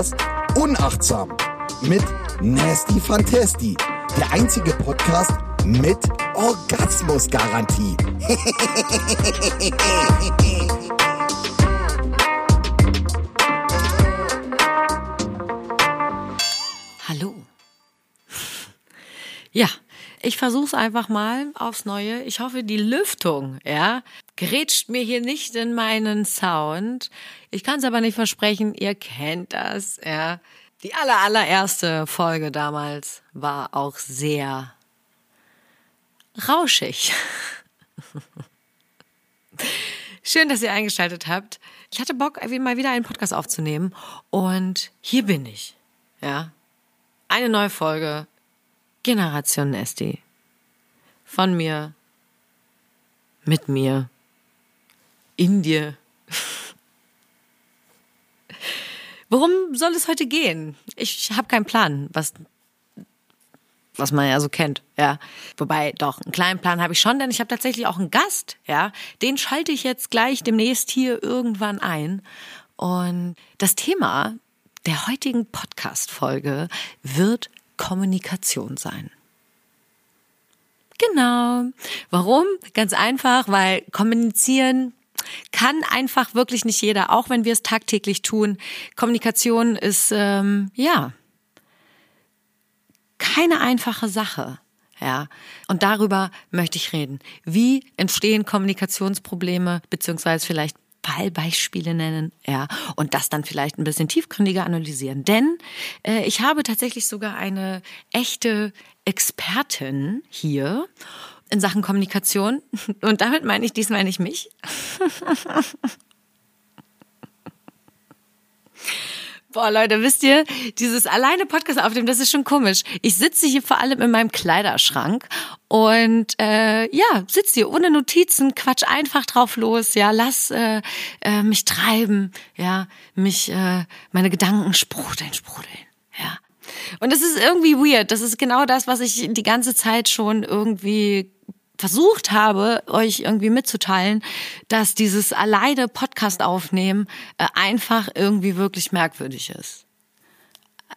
Podcast Unachtsam mit Nasty Fantasty. Der einzige Podcast mit Orgasmusgarantie. Hallo. Ja, ich versuch's einfach mal aufs Neue. Ich hoffe, die Lüftung, ja, grätscht mir hier nicht in meinen Sound. Ich kann's aber nicht versprechen, ihr kennt das, ja. Die aller, allererste Folge damals war auch sehr rauschig. Schön, dass ihr eingeschaltet habt. Ich hatte Bock, mal wieder einen Podcast aufzunehmen und hier bin ich. Ja. Eine neue Folge Generation Nasty. Von mir, mit mir, in dir. Worum soll es heute gehen? Ich habe keinen Plan, was was man ja so kennt, ja. Wobei doch einen kleinen Plan habe ich schon, denn ich habe tatsächlich auch einen Gast, ja. Den schalte ich jetzt gleich demnächst hier irgendwann ein und das Thema der heutigen Podcast Folge wird Kommunikation sein. Genau. Warum? Ganz einfach, weil kommunizieren kann einfach wirklich nicht jeder, auch wenn wir es tagtäglich tun. Kommunikation ist ähm, ja keine einfache Sache. Ja, und darüber möchte ich reden. Wie entstehen Kommunikationsprobleme, beziehungsweise vielleicht Fallbeispiele nennen, ja, und das dann vielleicht ein bisschen tiefgründiger analysieren. Denn äh, ich habe tatsächlich sogar eine echte Expertin hier in Sachen Kommunikation. Und damit meine ich diesmal nicht mich. Boah, Leute, wisst ihr, dieses alleine Podcast aufnehmen, das ist schon komisch. Ich sitze hier vor allem in meinem Kleiderschrank und äh, ja, sitze hier ohne Notizen, quatsch einfach drauf los, ja, lass äh, äh, mich treiben, ja, mich, äh, meine Gedanken sprudeln, sprudeln. Und das ist irgendwie weird. Das ist genau das, was ich die ganze Zeit schon irgendwie versucht habe, euch irgendwie mitzuteilen, dass dieses alleine Podcast aufnehmen äh, einfach irgendwie wirklich merkwürdig ist.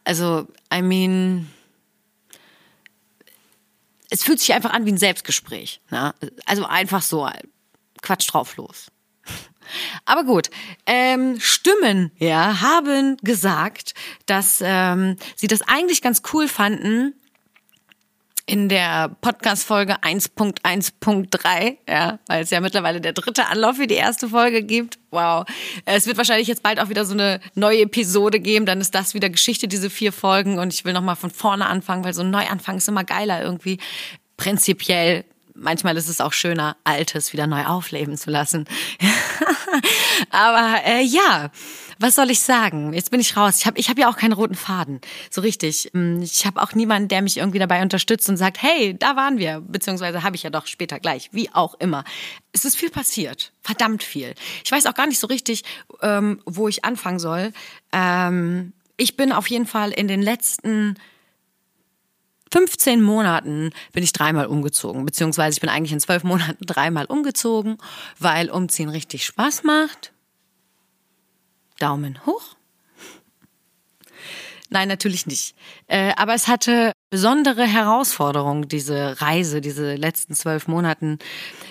Also, I mean, es fühlt sich einfach an wie ein Selbstgespräch. Ne? Also einfach so, Quatsch drauf los. Aber gut, ähm, Stimmen ja haben gesagt, dass ähm, sie das eigentlich ganz cool fanden, in der Podcast-Folge 1.1.3, ja, weil es ja mittlerweile der dritte Anlauf für die erste Folge gibt. Wow. Es wird wahrscheinlich jetzt bald auch wieder so eine neue Episode geben, dann ist das wieder Geschichte, diese vier Folgen und ich will nochmal von vorne anfangen, weil so ein Neuanfang ist immer geiler irgendwie. Prinzipiell manchmal ist es auch schöner, Altes wieder neu aufleben zu lassen. Aber äh, ja, was soll ich sagen? Jetzt bin ich raus. Ich habe ich hab ja auch keinen roten Faden. So richtig. Hm, ich habe auch niemanden, der mich irgendwie dabei unterstützt und sagt, hey, da waren wir. Beziehungsweise habe ich ja doch später gleich. Wie auch immer. Es ist viel passiert. Verdammt viel. Ich weiß auch gar nicht so richtig, ähm, wo ich anfangen soll. Ähm, ich bin auf jeden Fall in den letzten 15 Monaten bin ich dreimal umgezogen, beziehungsweise ich bin eigentlich in zwölf Monaten dreimal umgezogen, weil Umziehen richtig Spaß macht. Daumen hoch. Nein, natürlich nicht. Äh, aber es hatte besondere Herausforderungen, diese Reise, diese letzten zwölf Monaten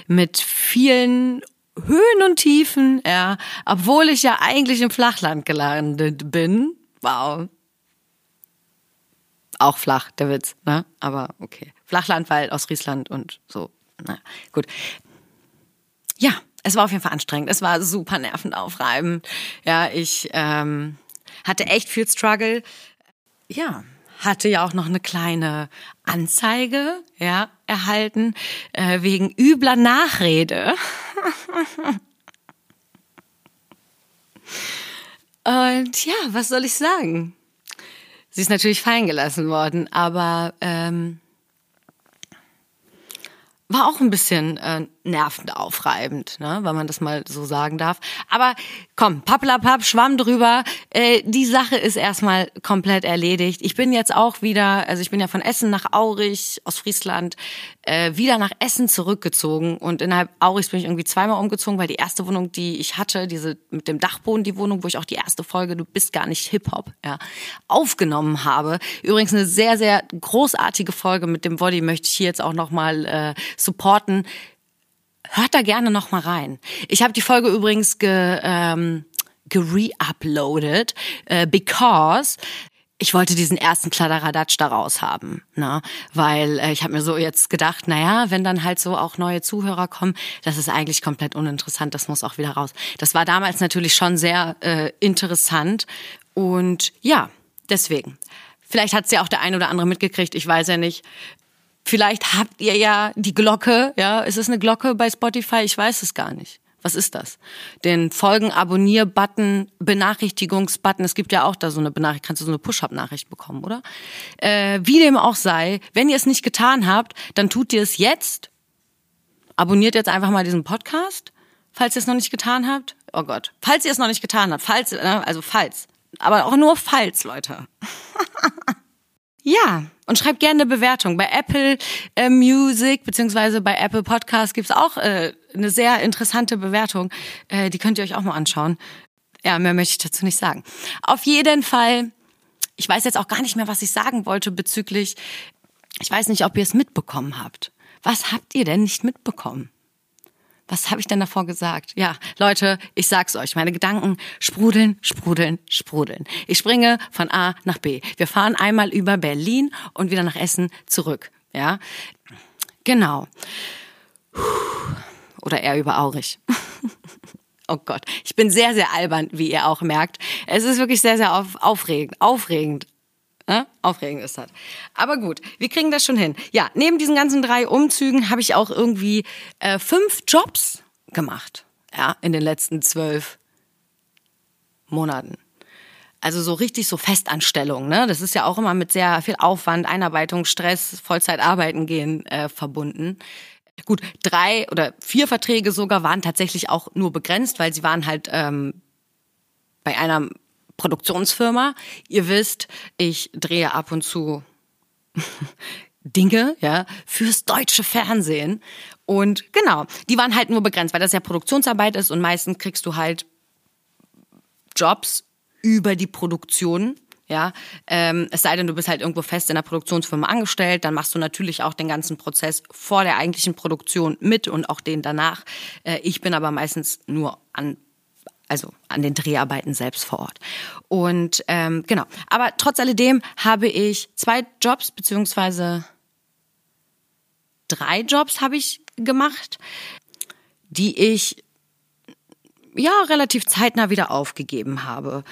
mit vielen Höhen und Tiefen, ja, obwohl ich ja eigentlich im Flachland gelandet bin. Wow. Auch flach, der Witz, ne? Aber okay. Flachland, weil aus Friesland und so. Na, gut. Ja, es war auf jeden Fall anstrengend. Es war super nervend aufreibend. Ja, ich ähm, hatte echt viel Struggle. Ja, hatte ja auch noch eine kleine Anzeige ja erhalten äh, wegen übler Nachrede. Und ja, was soll ich sagen? Sie ist natürlich fallen gelassen worden, aber ähm, war auch ein bisschen äh, nervenaufreibend, ne, wenn man das mal so sagen darf. Aber komm, pappelapapp, schwamm drüber. Äh, die Sache ist erstmal komplett erledigt. Ich bin jetzt auch wieder, also ich bin ja von Essen nach Aurich aus Friesland äh, wieder nach Essen zurückgezogen und innerhalb Aurichs bin ich irgendwie zweimal umgezogen, weil die erste Wohnung, die ich hatte, diese mit dem Dachboden, die Wohnung, wo ich auch die erste Folge Du bist gar nicht Hip Hop, ja, aufgenommen habe. Übrigens eine sehr sehr großartige Folge mit dem Body möchte ich hier jetzt auch noch mal äh, supporten. Hört da gerne noch mal rein. Ich habe die Folge übrigens ge ähm, gere-uploadet, äh, because ich wollte diesen ersten Kladderadatsch da raus haben, ne? weil äh, ich habe mir so jetzt gedacht, naja, wenn dann halt so auch neue Zuhörer kommen, das ist eigentlich komplett uninteressant, das muss auch wieder raus. Das war damals natürlich schon sehr äh, interessant und ja, deswegen. Vielleicht hat es ja auch der ein oder andere mitgekriegt, ich weiß ja nicht. Vielleicht habt ihr ja die Glocke, ja, ist es eine Glocke bei Spotify? Ich weiß es gar nicht. Was ist das? Den Folgen, Abonnier-Button, Benachrichtigungsbutton. Es gibt ja auch da so eine Benachrichtigung, kannst du so eine Push-Up-Nachricht bekommen, oder? Äh, wie dem auch sei, wenn ihr es nicht getan habt, dann tut ihr es jetzt. Abonniert jetzt einfach mal diesen Podcast, falls ihr es noch nicht getan habt. Oh Gott. Falls ihr es noch nicht getan habt, falls, ne, also falls. Aber auch nur falls, Leute. Ja, und schreibt gerne eine Bewertung. Bei Apple äh, Music beziehungsweise bei Apple Podcast gibt's auch äh, eine sehr interessante Bewertung. Äh, die könnt ihr euch auch mal anschauen. Ja, mehr möchte ich dazu nicht sagen. Auf jeden Fall, ich weiß jetzt auch gar nicht mehr, was ich sagen wollte bezüglich, ich weiß nicht, ob ihr es mitbekommen habt. Was habt ihr denn nicht mitbekommen? Was habe ich denn davor gesagt? Ja, Leute, ich sag's euch, meine Gedanken sprudeln, sprudeln, sprudeln. Ich springe von A nach B. Wir fahren einmal über Berlin und wieder nach Essen zurück. Ja, genau. Oder eher über Aurich. Oh Gott, ich bin sehr, sehr albern, wie ihr auch merkt. Es ist wirklich sehr, sehr aufregend, aufregend, Ne? Aufregend ist das. Aber gut, wir kriegen das schon hin. Ja, neben diesen ganzen drei Umzügen habe ich auch irgendwie äh, fünf Jobs gemacht. Ja, in den letzten zwölf Monaten. Also so richtig so Festanstellung, ne? Das ist ja auch immer mit sehr viel Aufwand, Einarbeitung, Stress, Vollzeit arbeiten gehen äh, verbunden. Gut, drei oder vier Verträge sogar waren tatsächlich auch nur begrenzt, weil sie waren halt ähm, bei einer Produktionsfirma. Ihr wisst, ich drehe ab und zu Dinge, ja, fürs deutsche Fernsehen. Und genau, die waren halt nur begrenzt, weil das ja Produktionsarbeit ist und meistens kriegst du halt Jobs über die Produktion. Ja, ähm, es sei denn, du bist halt irgendwo fest in der Produktionsfirma angestellt, dann machst du natürlich auch den ganzen Prozess vor der eigentlichen Produktion mit und auch den danach. Äh, ich bin aber meistens nur an also an den Dreharbeiten selbst vor Ort. Und ähm, genau. Aber trotz alledem habe ich zwei Jobs beziehungsweise drei Jobs habe ich gemacht, die ich ja relativ zeitnah wieder aufgegeben habe.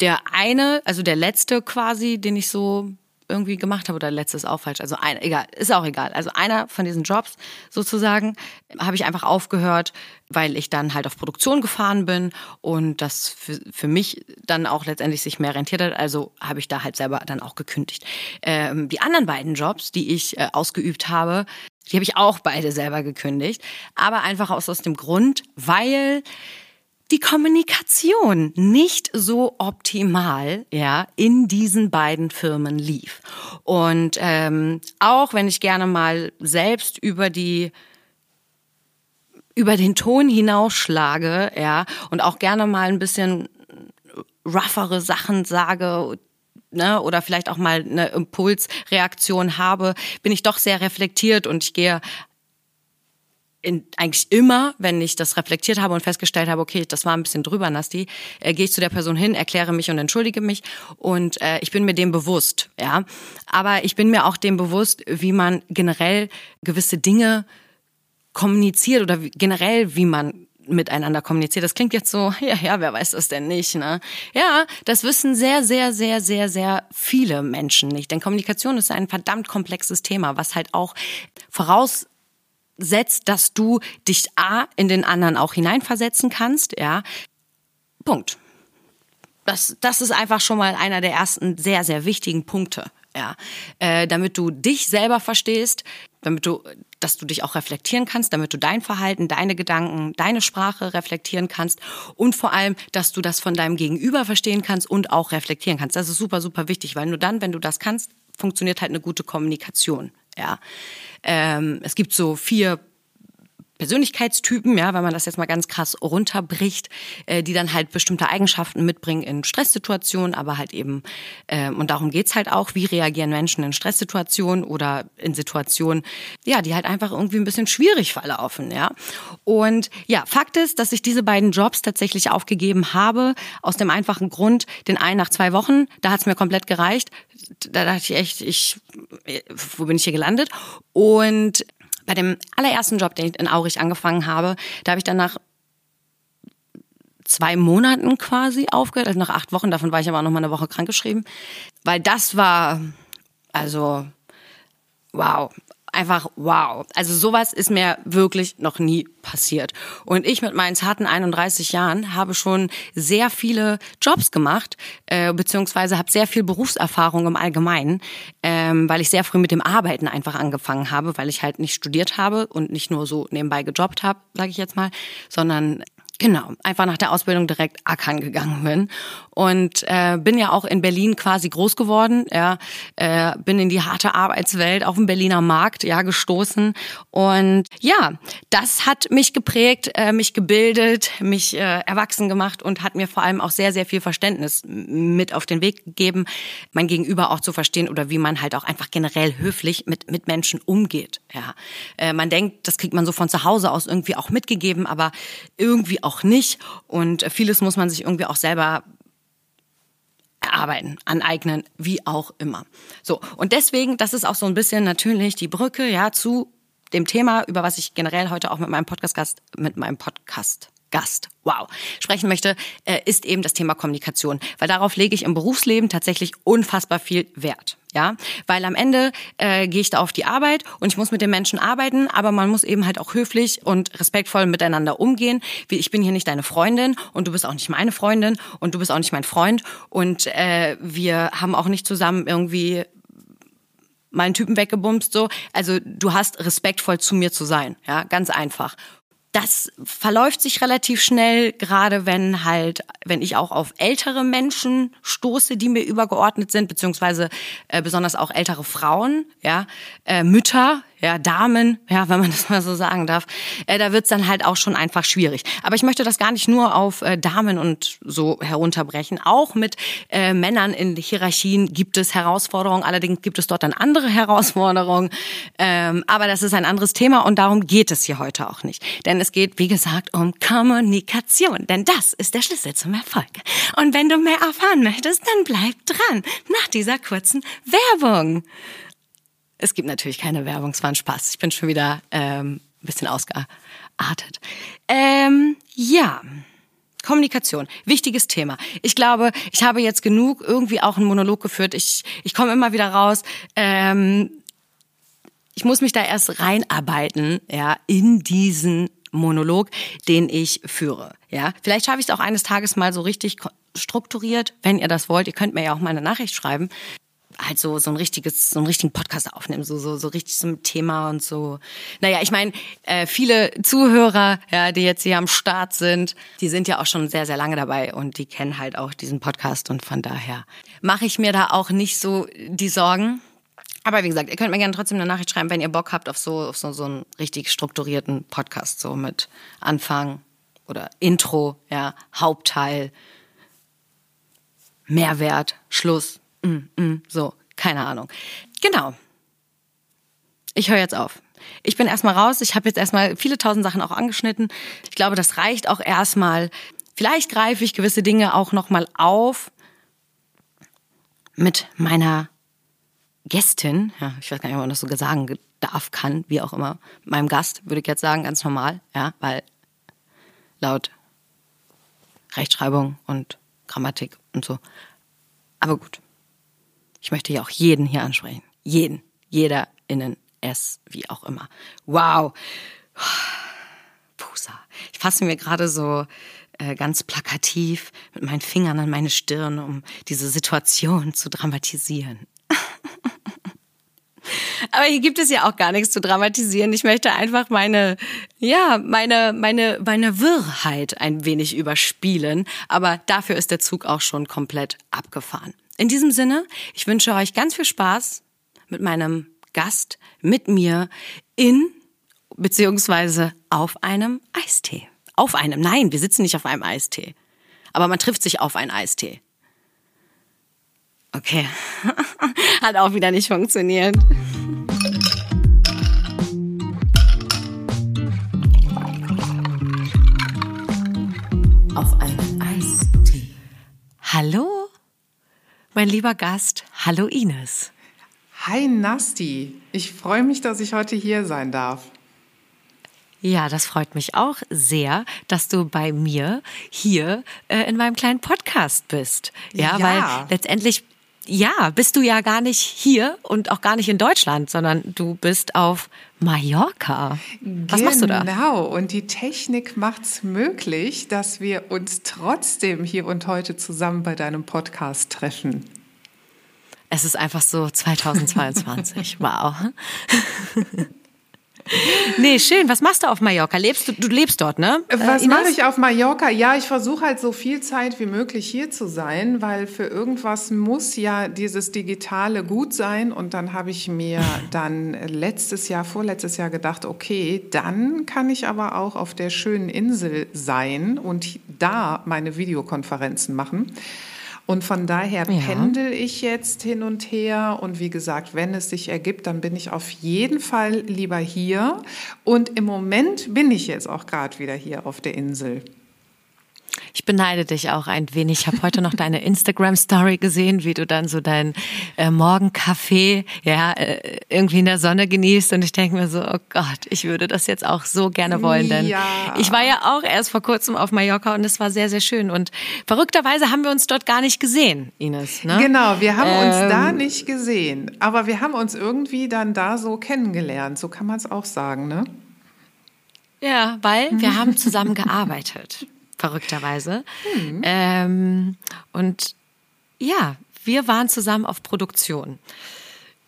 Der eine, also der letzte quasi, den ich so irgendwie gemacht habe oder letztes auch falsch. Also ein, egal, ist auch egal. Also einer von diesen Jobs sozusagen habe ich einfach aufgehört, weil ich dann halt auf Produktion gefahren bin und das für, für mich dann auch letztendlich sich mehr rentiert hat. Also habe ich da halt selber dann auch gekündigt. Ähm, die anderen beiden Jobs, die ich äh, ausgeübt habe, die habe ich auch beide selber gekündigt. Aber einfach aus, aus dem Grund, weil die Kommunikation nicht so optimal ja in diesen beiden Firmen lief. Und ähm, auch wenn ich gerne mal selbst über die über den Ton hinausschlage ja und auch gerne mal ein bisschen roughere Sachen sage ne, oder vielleicht auch mal eine Impulsreaktion habe, bin ich doch sehr reflektiert und ich gehe in, eigentlich immer, wenn ich das reflektiert habe und festgestellt habe, okay, das war ein bisschen drüber, Nasti, äh, gehe ich zu der Person hin, erkläre mich und entschuldige mich und äh, ich bin mir dem bewusst, ja. Aber ich bin mir auch dem bewusst, wie man generell gewisse Dinge kommuniziert oder wie, generell, wie man miteinander kommuniziert. Das klingt jetzt so, ja, ja, wer weiß das denn nicht, ne? Ja, das wissen sehr, sehr, sehr, sehr, sehr viele Menschen nicht. Denn Kommunikation ist ein verdammt komplexes Thema, was halt auch voraus setzt, dass du dich A in den anderen auch hineinversetzen kannst, ja. Punkt. Das, das ist einfach schon mal einer der ersten sehr, sehr wichtigen Punkte, ja. Äh, damit du dich selber verstehst, damit du dass du dich auch reflektieren kannst, damit du dein Verhalten, deine Gedanken, deine Sprache reflektieren kannst und vor allem, dass du das von deinem Gegenüber verstehen kannst und auch reflektieren kannst. Das ist super, super wichtig, weil nur dann, wenn du das kannst, funktioniert halt eine gute Kommunikation. Ja, ähm, es gibt so vier Persönlichkeitstypen, ja, wenn man das jetzt mal ganz krass runterbricht, äh, die dann halt bestimmte Eigenschaften mitbringen in Stresssituationen, aber halt eben, äh, und darum geht's halt auch, wie reagieren Menschen in Stresssituationen oder in Situationen, ja, die halt einfach irgendwie ein bisschen schwierig verlaufen, ja. Und ja, Fakt ist, dass ich diese beiden Jobs tatsächlich aufgegeben habe, aus dem einfachen Grund, den einen nach zwei Wochen, da hat's mir komplett gereicht, da dachte ich echt, ich, wo bin ich hier gelandet? Und bei dem allerersten Job, den ich in Aurich angefangen habe, da habe ich dann nach zwei Monaten quasi aufgehört, also nach acht Wochen, davon war ich aber auch noch mal eine Woche krankgeschrieben, weil das war, also, wow, einfach wow. Also sowas ist mir wirklich noch nie passiert. Und ich mit meinen zarten 31 Jahren habe schon sehr viele Jobs gemacht, äh, beziehungsweise habe sehr viel Berufserfahrung im Allgemeinen, ähm, weil ich sehr früh mit dem Arbeiten einfach angefangen habe, weil ich halt nicht studiert habe und nicht nur so nebenbei gejobbt habe, sage ich jetzt mal, sondern Genau, einfach nach der Ausbildung direkt ackern gegangen bin und äh, bin ja auch in Berlin quasi groß geworden. Ja, äh, bin in die harte Arbeitswelt auf dem Berliner Markt ja gestoßen und ja, das hat mich geprägt, äh, mich gebildet, mich äh, erwachsen gemacht und hat mir vor allem auch sehr sehr viel Verständnis mit auf den Weg gegeben, mein Gegenüber auch zu verstehen oder wie man halt auch einfach generell höflich mit mit Menschen umgeht. Ja, äh, man denkt, das kriegt man so von zu Hause aus irgendwie auch mitgegeben, aber irgendwie auch nicht. Und vieles muss man sich irgendwie auch selber erarbeiten, aneignen, wie auch immer. So. Und deswegen, das ist auch so ein bisschen natürlich die Brücke, ja, zu dem Thema, über was ich generell heute auch mit meinem Podcast-Gast, mit meinem Podcast Gast, wow, sprechen möchte, äh, ist eben das Thema Kommunikation, weil darauf lege ich im Berufsleben tatsächlich unfassbar viel Wert. Ja, weil am Ende äh, gehe ich da auf die Arbeit und ich muss mit den Menschen arbeiten, aber man muss eben halt auch höflich und respektvoll miteinander umgehen. Wie ich bin hier nicht deine Freundin und du bist auch nicht meine Freundin und du bist auch nicht mein Freund und äh, wir haben auch nicht zusammen irgendwie meinen Typen weggebumst so. Also du hast respektvoll zu mir zu sein, ja, ganz einfach das verläuft sich relativ schnell, gerade wenn halt, wenn ich auch auf ältere Menschen stoße, die mir übergeordnet sind, beziehungsweise äh, besonders auch ältere Frauen, ja, äh, Mütter, ja, Damen, ja, wenn man das mal so sagen darf, äh, da wird's dann halt auch schon einfach schwierig. Aber ich möchte das gar nicht nur auf äh, Damen und so herunterbrechen. Auch mit äh, Männern in Hierarchien gibt es Herausforderungen, allerdings gibt es dort dann andere Herausforderungen. Ähm, aber das ist ein anderes Thema und darum geht es hier heute auch nicht. Denn es geht, wie gesagt, um Kommunikation. Denn das ist der Schlüssel zum Erfolg. Und wenn du mehr erfahren möchtest, dann bleib dran nach dieser kurzen Werbung. Es gibt natürlich keine Werbung, es war ein Spaß. Ich bin schon wieder ähm, ein bisschen ausgeartet. Ähm, ja. Kommunikation, wichtiges Thema. Ich glaube, ich habe jetzt genug irgendwie auch einen Monolog geführt. Ich, ich komme immer wieder raus. Ähm, ich muss mich da erst reinarbeiten, ja, in diesen Monolog, den ich führe. Ja, vielleicht schaffe ich es auch eines Tages mal so richtig strukturiert, wenn ihr das wollt. Ihr könnt mir ja auch mal eine Nachricht schreiben halt so so ein richtiges so einen richtigen Podcast aufnehmen so so so richtig zum Thema und so. Naja ich meine äh, viele Zuhörer ja die jetzt hier am Start sind die sind ja auch schon sehr sehr lange dabei und die kennen halt auch diesen Podcast und von daher mache ich mir da auch nicht so die Sorgen. Aber wie gesagt ihr könnt mir gerne trotzdem eine Nachricht schreiben wenn ihr Bock habt auf so auf so so einen richtig strukturierten Podcast so mit Anfang oder Intro ja Hauptteil Mehrwert Schluss mm, mm, so, keine Ahnung. Genau. Ich höre jetzt auf. Ich bin erstmal raus. Ich habe jetzt erstmal viele tausend Sachen auch angeschnitten. Ich glaube, das reicht auch erstmal. Vielleicht greife ich gewisse Dinge auch nochmal auf mit meiner Gästin. Ja, ich weiß gar nicht, ob man das so sagen darf, kann, wie auch immer. Meinem Gast würde ich jetzt sagen, ganz normal, ja, weil laut Rechtschreibung und Grammatik und so. Aber gut. Ich möchte ja auch jeden hier ansprechen. Jeden. Jeder innen, es, wie auch immer. Wow. Pusa. Ich fasse mir gerade so äh, ganz plakativ mit meinen Fingern an meine Stirn, um diese Situation zu dramatisieren. Aber hier gibt es ja auch gar nichts zu dramatisieren. Ich möchte einfach meine, ja, meine, meine, meine Wirrheit ein wenig überspielen. Aber dafür ist der Zug auch schon komplett abgefahren. In diesem Sinne, ich wünsche euch ganz viel Spaß mit meinem Gast, mit mir in beziehungsweise auf einem Eistee. Auf einem, nein, wir sitzen nicht auf einem Eistee. Aber man trifft sich auf einen Eistee. Okay, hat auch wieder nicht funktioniert. Auf einen Eistee. Hallo, mein lieber Gast. Hallo Ines. Hi Nasti, ich freue mich, dass ich heute hier sein darf. Ja, das freut mich auch sehr, dass du bei mir hier äh, in meinem kleinen Podcast bist. Ja, ja, weil letztendlich ja, bist du ja gar nicht hier und auch gar nicht in Deutschland, sondern du bist auf Mallorca. Was genau. machst du da? Genau, und die Technik macht's möglich, dass wir uns trotzdem hier und heute zusammen bei deinem Podcast treffen. Es ist einfach so 2022. wow. Nee, schön. Was machst du auf Mallorca? Lebst du, du lebst dort, ne? Äh, Was mache ich auf Mallorca? Ja, ich versuche halt so viel Zeit wie möglich hier zu sein, weil für irgendwas muss ja dieses Digitale gut sein. Und dann habe ich mir dann letztes Jahr, vorletztes Jahr gedacht, okay, dann kann ich aber auch auf der schönen Insel sein und da meine Videokonferenzen machen. Und von daher ja. pendel ich jetzt hin und her. Und wie gesagt, wenn es sich ergibt, dann bin ich auf jeden Fall lieber hier. Und im Moment bin ich jetzt auch gerade wieder hier auf der Insel. Ich beneide dich auch ein wenig. Ich habe heute noch deine Instagram-Story gesehen, wie du dann so deinen äh, Morgenkaffee ja, äh, irgendwie in der Sonne genießt. Und ich denke mir so, oh Gott, ich würde das jetzt auch so gerne wollen. Denn ja. ich war ja auch erst vor kurzem auf Mallorca und es war sehr, sehr schön. Und verrückterweise haben wir uns dort gar nicht gesehen, Ines. Ne? Genau, wir haben ähm, uns da ähm, nicht gesehen. Aber wir haben uns irgendwie dann da so kennengelernt. So kann man es auch sagen, ne? Ja, weil wir haben zusammen gearbeitet verrückterweise. Mhm. Ähm, und ja, wir waren zusammen auf Produktion.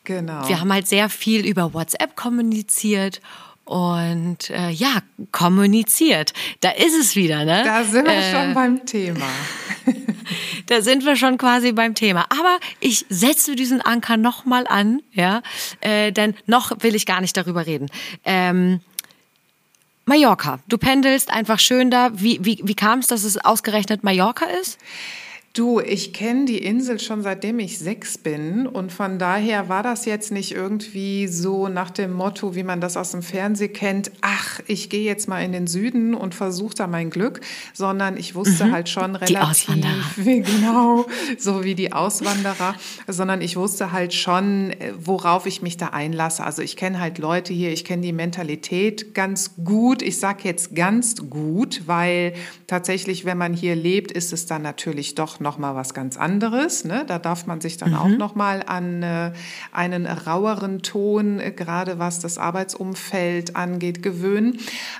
Genau. Wir haben halt sehr viel über WhatsApp kommuniziert und äh, ja, kommuniziert. Da ist es wieder, ne? Da sind wir äh, schon beim Thema. da sind wir schon quasi beim Thema. Aber ich setze diesen Anker nochmal an, ja, äh, denn noch will ich gar nicht darüber reden. Ähm, Mallorca. Du pendelst einfach schön da. Wie, wie, wie kam es, dass es ausgerechnet Mallorca ist? Du, ich kenne die Insel schon seitdem ich sechs bin und von daher war das jetzt nicht irgendwie so nach dem Motto, wie man das aus dem Fernsehen kennt, ach, ich gehe jetzt mal in den Süden und versuche da mein Glück, sondern ich wusste mhm. halt schon relativ, die Auswanderer. genau, so wie die Auswanderer, sondern ich wusste halt schon, worauf ich mich da einlasse. Also ich kenne halt Leute hier, ich kenne die Mentalität ganz gut. Ich sage jetzt ganz gut, weil tatsächlich, wenn man hier lebt, ist es dann natürlich doch noch noch mal was ganz anderes. Ne? Da darf man sich dann mhm. auch noch mal an äh, einen raueren Ton, äh, gerade was das Arbeitsumfeld angeht, gewöhnen.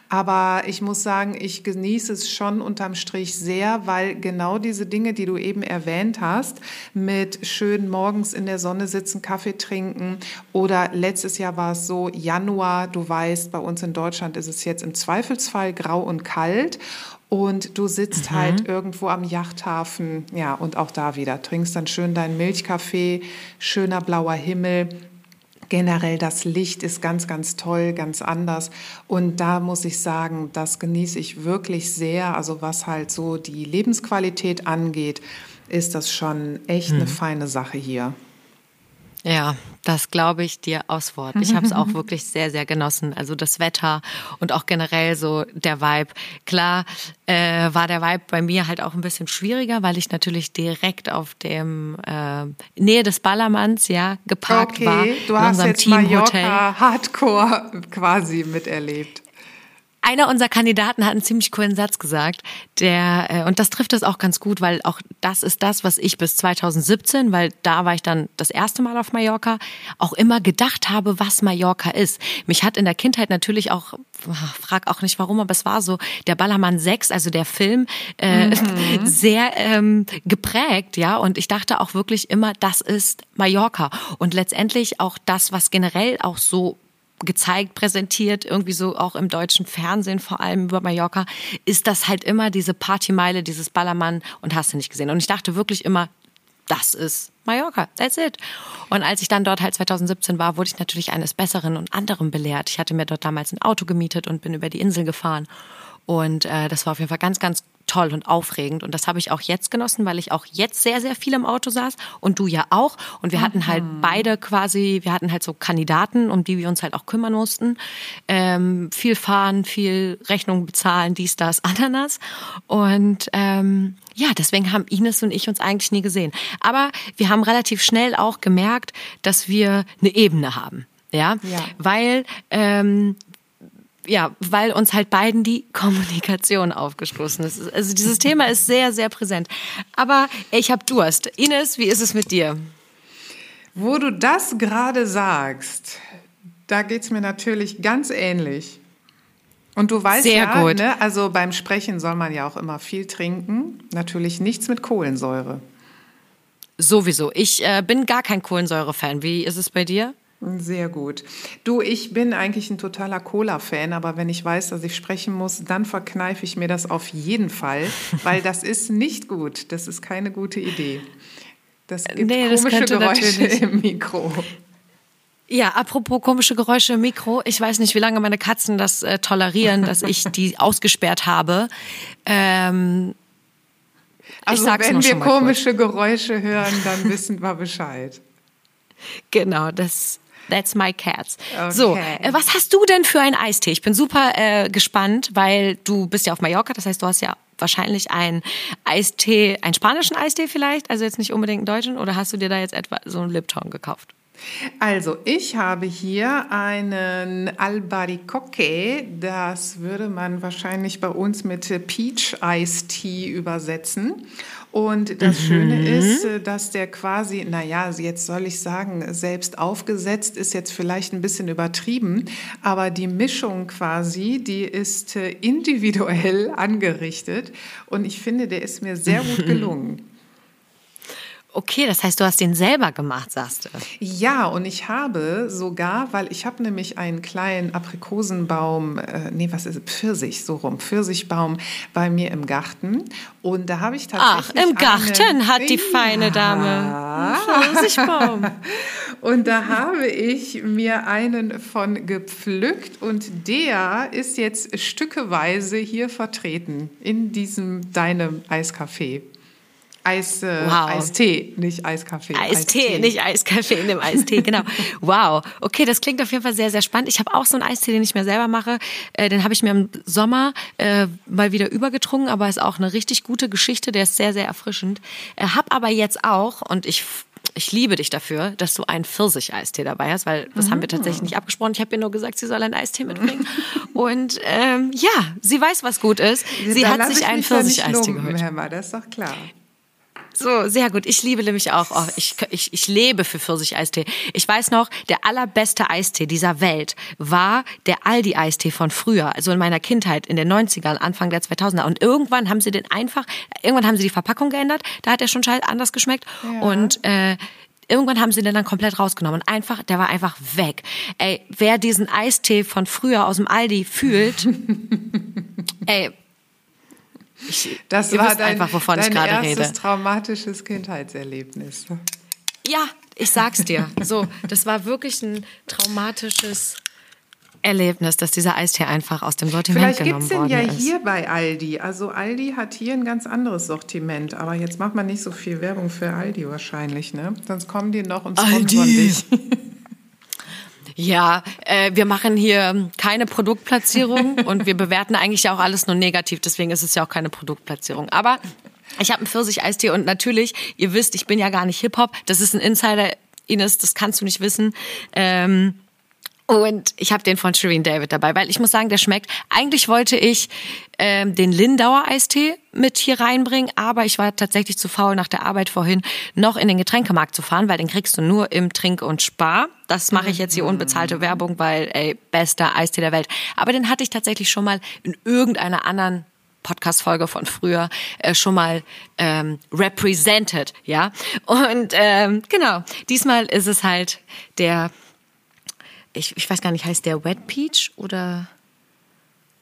Aber ich muss sagen, ich genieße es schon unterm Strich sehr, weil genau diese Dinge, die du eben erwähnt hast, mit schön morgens in der Sonne sitzen, Kaffee trinken oder letztes Jahr war es so, Januar, du weißt, bei uns in Deutschland ist es jetzt im Zweifelsfall grau und kalt und du sitzt mhm. halt irgendwo am Yachthafen, ja, und auch da wieder, trinkst dann schön deinen Milchkaffee, schöner blauer Himmel. Generell das Licht ist ganz, ganz toll, ganz anders. Und da muss ich sagen, das genieße ich wirklich sehr. Also was halt so die Lebensqualität angeht, ist das schon echt mhm. eine feine Sache hier. Ja, das glaube ich dir aus Wort. Ich habe es auch wirklich sehr, sehr genossen. Also das Wetter und auch generell so der Vibe. Klar äh, war der Vibe bei mir halt auch ein bisschen schwieriger, weil ich natürlich direkt auf dem äh, Nähe des Ballermanns ja geparkt okay, war. Du hast jetzt Mallorca Hardcore quasi miterlebt. Einer unserer Kandidaten hat einen ziemlich coolen Satz gesagt, der äh, und das trifft es auch ganz gut, weil auch das ist das, was ich bis 2017, weil da war ich dann das erste Mal auf Mallorca, auch immer gedacht habe, was Mallorca ist. Mich hat in der Kindheit natürlich auch frag auch nicht warum, aber es war so der Ballermann 6, also der Film, äh, mhm. sehr ähm, geprägt, ja. Und ich dachte auch wirklich immer, das ist Mallorca. Und letztendlich auch das, was generell auch so gezeigt, präsentiert, irgendwie so auch im deutschen Fernsehen, vor allem über Mallorca, ist das halt immer diese Partymeile, dieses Ballermann und hast du nicht gesehen. Und ich dachte wirklich immer, das ist Mallorca, that's it. Und als ich dann dort halt 2017 war, wurde ich natürlich eines Besseren und anderem belehrt. Ich hatte mir dort damals ein Auto gemietet und bin über die Insel gefahren. Und äh, das war auf jeden Fall ganz, ganz toll und aufregend. Und das habe ich auch jetzt genossen, weil ich auch jetzt sehr, sehr viel im Auto saß und du ja auch. Und wir hatten halt mhm. beide quasi, wir hatten halt so Kandidaten, um die wir uns halt auch kümmern mussten. Ähm, viel fahren, viel Rechnung bezahlen, dies, das, Ananas. Und ähm, ja, deswegen haben Ines und ich uns eigentlich nie gesehen. Aber wir haben relativ schnell auch gemerkt, dass wir eine Ebene haben. Ja, ja. weil ähm, ja, weil uns halt beiden die Kommunikation aufgestoßen ist. Also dieses Thema ist sehr, sehr präsent. Aber ich habe Durst. Ines, wie ist es mit dir? Wo du das gerade sagst, da geht es mir natürlich ganz ähnlich. Und du weißt Sehr ja, gut. Ne, also beim Sprechen soll man ja auch immer viel trinken. Natürlich nichts mit Kohlensäure. Sowieso. Ich äh, bin gar kein Kohlensäure-Fan. Wie ist es bei dir? Sehr gut. Du, ich bin eigentlich ein totaler Cola-Fan, aber wenn ich weiß, dass ich sprechen muss, dann verkneife ich mir das auf jeden Fall, weil das ist nicht gut. Das ist keine gute Idee. Das gibt nee, komische das Geräusche im Mikro. Ja, apropos komische Geräusche im Mikro. Ich weiß nicht, wie lange meine Katzen das äh, tolerieren, dass ich die ausgesperrt habe. Ähm, also wenn wir komische kurz. Geräusche hören, dann wissen wir Bescheid. Genau, das That's my cats. Okay. So, äh, was hast du denn für einen Eistee? Ich bin super äh, gespannt, weil du bist ja auf Mallorca, das heißt, du hast ja wahrscheinlich einen Eistee, einen spanischen Eistee vielleicht, also jetzt nicht unbedingt einen deutschen, oder hast du dir da jetzt etwa so einen Lipton gekauft? Also, ich habe hier einen Albaricoque. Das würde man wahrscheinlich bei uns mit Peach Ice Tea übersetzen. Und das mhm. Schöne ist, äh, dass der quasi, naja, jetzt soll ich sagen, selbst aufgesetzt ist jetzt vielleicht ein bisschen übertrieben, aber die Mischung quasi, die ist äh, individuell angerichtet und ich finde, der ist mir sehr gut gelungen. Okay, das heißt, du hast den selber gemacht, sagst du? Ja, und ich habe sogar, weil ich habe nämlich einen kleinen Aprikosenbaum, äh, nee, was ist es, Pfirsich, so rum, Pfirsichbaum bei mir im Garten. Und da habe ich tatsächlich. Ach, im Garten hat die feine Dame einen Pfirsichbaum. und da habe ich mir einen von gepflückt und der ist jetzt stückeweise hier vertreten in diesem deinem Eiskaffee. Eis, äh, wow. Eistee, nicht Eiskaffee. Eistee, Eistee, nicht Eiskaffee in dem Eistee, genau. wow. Okay, das klingt auf jeden Fall sehr, sehr spannend. Ich habe auch so einen Eistee, den ich mir selber mache. Äh, den habe ich mir im Sommer äh, mal wieder übergetrunken, aber ist auch eine richtig gute Geschichte. Der ist sehr, sehr erfrischend. Äh, hab aber jetzt auch, und ich ich liebe dich dafür, dass du einen Pfirsich-Eistee dabei hast, weil das mhm. haben wir tatsächlich nicht abgesprochen. Ich habe ihr nur gesagt, sie soll einen Eistee mitbringen. Und ähm, ja, sie weiß, was gut ist. Sie da hat sich einen Pfirsich-Eistee geholt. Herr das ist doch klar. So, sehr gut. Ich liebe nämlich auch, oh, ich, ich, ich lebe für Pfirsich-Eistee. Ich weiß noch, der allerbeste Eistee dieser Welt war der Aldi-Eistee von früher, also in meiner Kindheit, in den 90ern, Anfang der 2000er. Und irgendwann haben sie den einfach, irgendwann haben sie die Verpackung geändert, da hat er schon anders geschmeckt. Ja. Und äh, irgendwann haben sie den dann komplett rausgenommen und einfach, der war einfach weg. Ey, wer diesen Eistee von früher aus dem Aldi fühlt, ey, ich, das war dein, einfach, wovon dein ich gerade rede. traumatisches Kindheitserlebnis. Ja, ich sag's dir. So, das war wirklich ein traumatisches Erlebnis, dass dieser Eistee einfach aus dem Sortiment Vielleicht genommen worden ist. Vielleicht gibt es den ja hier bei Aldi. Also Aldi hat hier ein ganz anderes Sortiment. Aber jetzt macht man nicht so viel Werbung für Aldi wahrscheinlich, ne? Sonst kommen die noch und sponsern dich. Ja, äh, wir machen hier keine Produktplatzierung und wir bewerten eigentlich auch alles nur negativ, deswegen ist es ja auch keine Produktplatzierung. Aber ich habe einen Pfirsich-Eistee und natürlich, ihr wisst, ich bin ja gar nicht Hip-Hop, das ist ein Insider, Ines, das kannst du nicht wissen. Ähm, Und ich habe den von Shireen David dabei, weil ich muss sagen, der schmeckt. Eigentlich wollte ich ähm, den Lindauer Eistee mit hier reinbringen, aber ich war tatsächlich zu faul, nach der Arbeit vorhin noch in den Getränkemarkt zu fahren, weil den kriegst du nur im Trink und Spar. Das mache ich jetzt hier unbezahlte Werbung, weil, ey, bester Eistee der Welt. Aber den hatte ich tatsächlich schon mal in irgendeiner anderen Podcast-Folge von früher äh, schon mal ähm, represented, ja. Und ähm, genau, diesmal ist es halt der ich, ich weiß gar nicht, heißt der Wet Peach oder?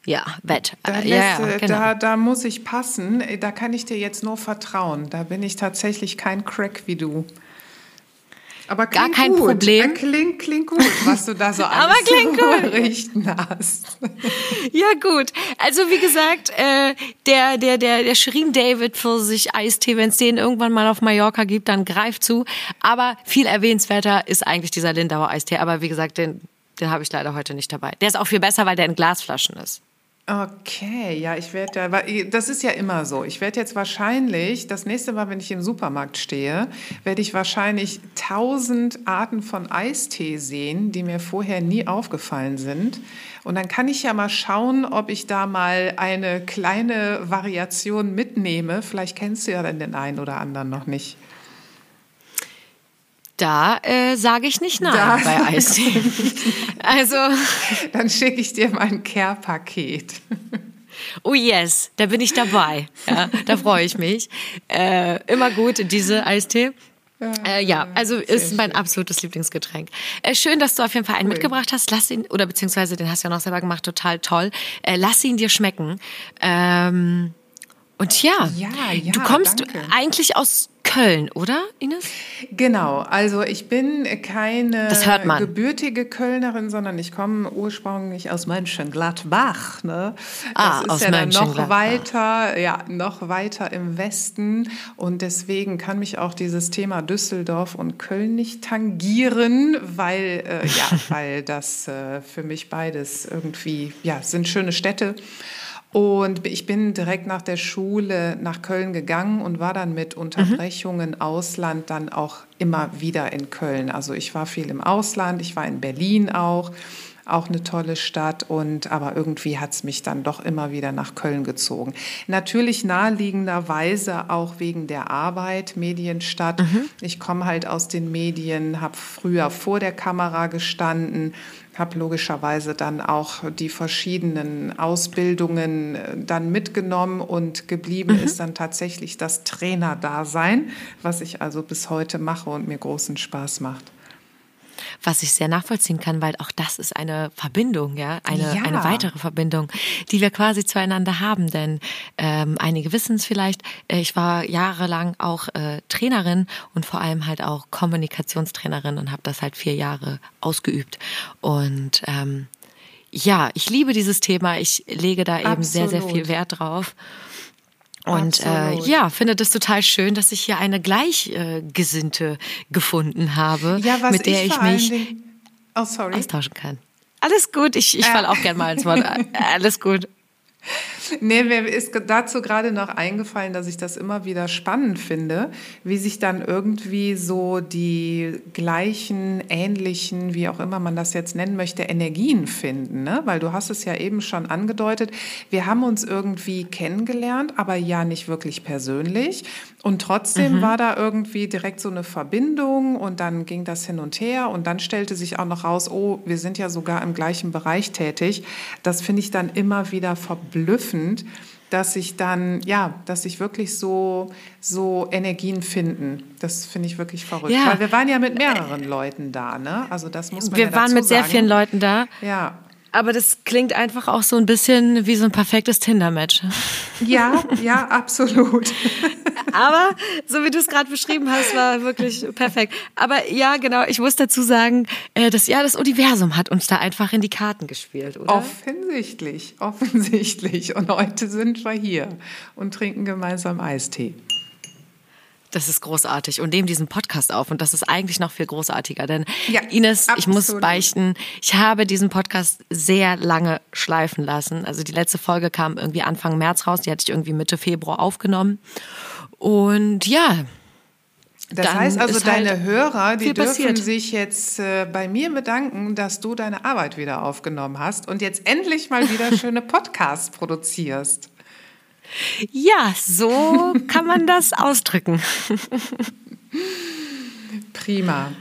Ja, Wet. Da, ja, ja, genau. da, da muss ich passen. Da kann ich dir jetzt nur vertrauen. Da bin ich tatsächlich kein Crack wie du. Aber Gar kein gut. Problem. Klingt, klingt gut, was du da so alles Aber klingt gut. richten hast. Ja, gut. Also wie gesagt, äh, der, der, der, der Shirin David für sich Eistee, wenn es den irgendwann mal auf Mallorca gibt, dann greift zu. Aber viel erwähnenswerter ist eigentlich dieser Lindauer Eistee. Aber wie gesagt, den, den habe ich leider heute nicht dabei. Der ist auch viel besser, weil der in Glasflaschen ist. Okay, ja, ich werde ja, das ist ja immer so. Ich werde jetzt wahrscheinlich, das nächste Mal, wenn ich im Supermarkt stehe, werde ich wahrscheinlich tausend Arten von Eistee sehen, die mir vorher nie aufgefallen sind. Und dann kann ich ja mal schauen, ob ich da mal eine kleine Variation mitnehme. Vielleicht kennst du ja dann den einen oder anderen noch nicht. Da äh, sage ich nicht nein da bei Eistee. also dann schicke ich dir mein Care-Paket. Oh yes, da bin ich dabei. Ja, da freue ich mich. Äh, immer gut, diese Eistee. Äh, ja, also ist mein absolutes Lieblingsgetränk. Äh, schön, dass du auf jeden Fall einen cool. mitgebracht hast. Lass ihn, oder beziehungsweise den hast du ja noch selber gemacht, total toll. Äh, lass ihn dir schmecken. Ähm, und ja, ja, ja du kommst danke. eigentlich aus Köln, oder, Ines? Genau, also ich bin keine gebürtige Kölnerin, sondern ich komme ursprünglich aus Mönchengladbach. Ne? Das ah, ist aus ja dann noch weiter, ja, noch weiter im Westen und deswegen kann mich auch dieses Thema Düsseldorf und Köln nicht tangieren, weil, äh, ja, weil das äh, für mich beides irgendwie, ja, sind schöne Städte. Und ich bin direkt nach der Schule nach Köln gegangen und war dann mit Unterbrechungen mhm. Ausland dann auch immer wieder in Köln. Also ich war viel im Ausland, ich war in Berlin auch, auch eine tolle Stadt und aber irgendwie hat es mich dann doch immer wieder nach Köln gezogen. Natürlich naheliegenderweise auch wegen der Arbeit, Medienstadt. Mhm. Ich komme halt aus den Medien, habe früher vor der Kamera gestanden habe logischerweise dann auch die verschiedenen Ausbildungen äh, dann mitgenommen und geblieben mhm. ist dann tatsächlich das Trainerdasein, was ich also bis heute mache und mir großen Spaß macht was ich sehr nachvollziehen kann, weil auch das ist eine Verbindung, ja, eine, ja. eine weitere Verbindung, die wir quasi zueinander haben. Denn ähm, einige wissen es vielleicht, äh, ich war jahrelang auch äh, Trainerin und vor allem halt auch Kommunikationstrainerin und habe das halt vier Jahre ausgeübt. Und ähm, ja, ich liebe dieses Thema. Ich lege da eben Absolut. sehr, sehr viel Wert drauf. Und äh, ja, finde das total schön, dass ich hier eine Gleichgesinnte äh, gefunden habe, ja, mit der ich, ich mich oh, austauschen kann. Alles gut, ich, ich äh. falle auch gern mal ins Wort. Alles gut. Nee, mir ist dazu gerade noch eingefallen, dass ich das immer wieder spannend finde, wie sich dann irgendwie so die gleichen, ähnlichen, wie auch immer man das jetzt nennen möchte, Energien finden. Ne? Weil du hast es ja eben schon angedeutet, wir haben uns irgendwie kennengelernt, aber ja nicht wirklich persönlich. Und trotzdem mhm. war da irgendwie direkt so eine Verbindung und dann ging das hin und her und dann stellte sich auch noch raus, oh, wir sind ja sogar im gleichen Bereich tätig. Das finde ich dann immer wieder verblüffend, dass sich dann, ja, dass sich wirklich so, so Energien finden. Das finde ich wirklich verrückt. Ja. Weil wir waren ja mit mehreren Leuten da, ne? Also das muss man Wir ja waren mit sagen. sehr vielen Leuten da. Ja. Aber das klingt einfach auch so ein bisschen wie so ein perfektes Tinder-Match. Ja, ja, absolut. Aber so wie du es gerade beschrieben hast, war wirklich perfekt. Aber ja, genau, ich muss dazu sagen, äh, das ja, das Universum hat uns da einfach in die Karten gespielt, oder? Offensichtlich, offensichtlich. Und heute sind wir hier und trinken gemeinsam Eistee. Das ist großartig und nehmen diesen Podcast auf und das ist eigentlich noch viel großartiger, denn ja, Ines, absolut. ich muss beichten, ich habe diesen Podcast sehr lange schleifen lassen. Also die letzte Folge kam irgendwie Anfang März raus, die hatte ich irgendwie Mitte Februar aufgenommen und ja, Das heißt also, halt deine Hörer, die dürfen passiert. sich jetzt äh, bei mir bedanken, dass du deine Arbeit wieder aufgenommen hast und jetzt endlich mal wieder schöne Podcasts produzierst. Ja, so kann man das ausdrücken. Prima.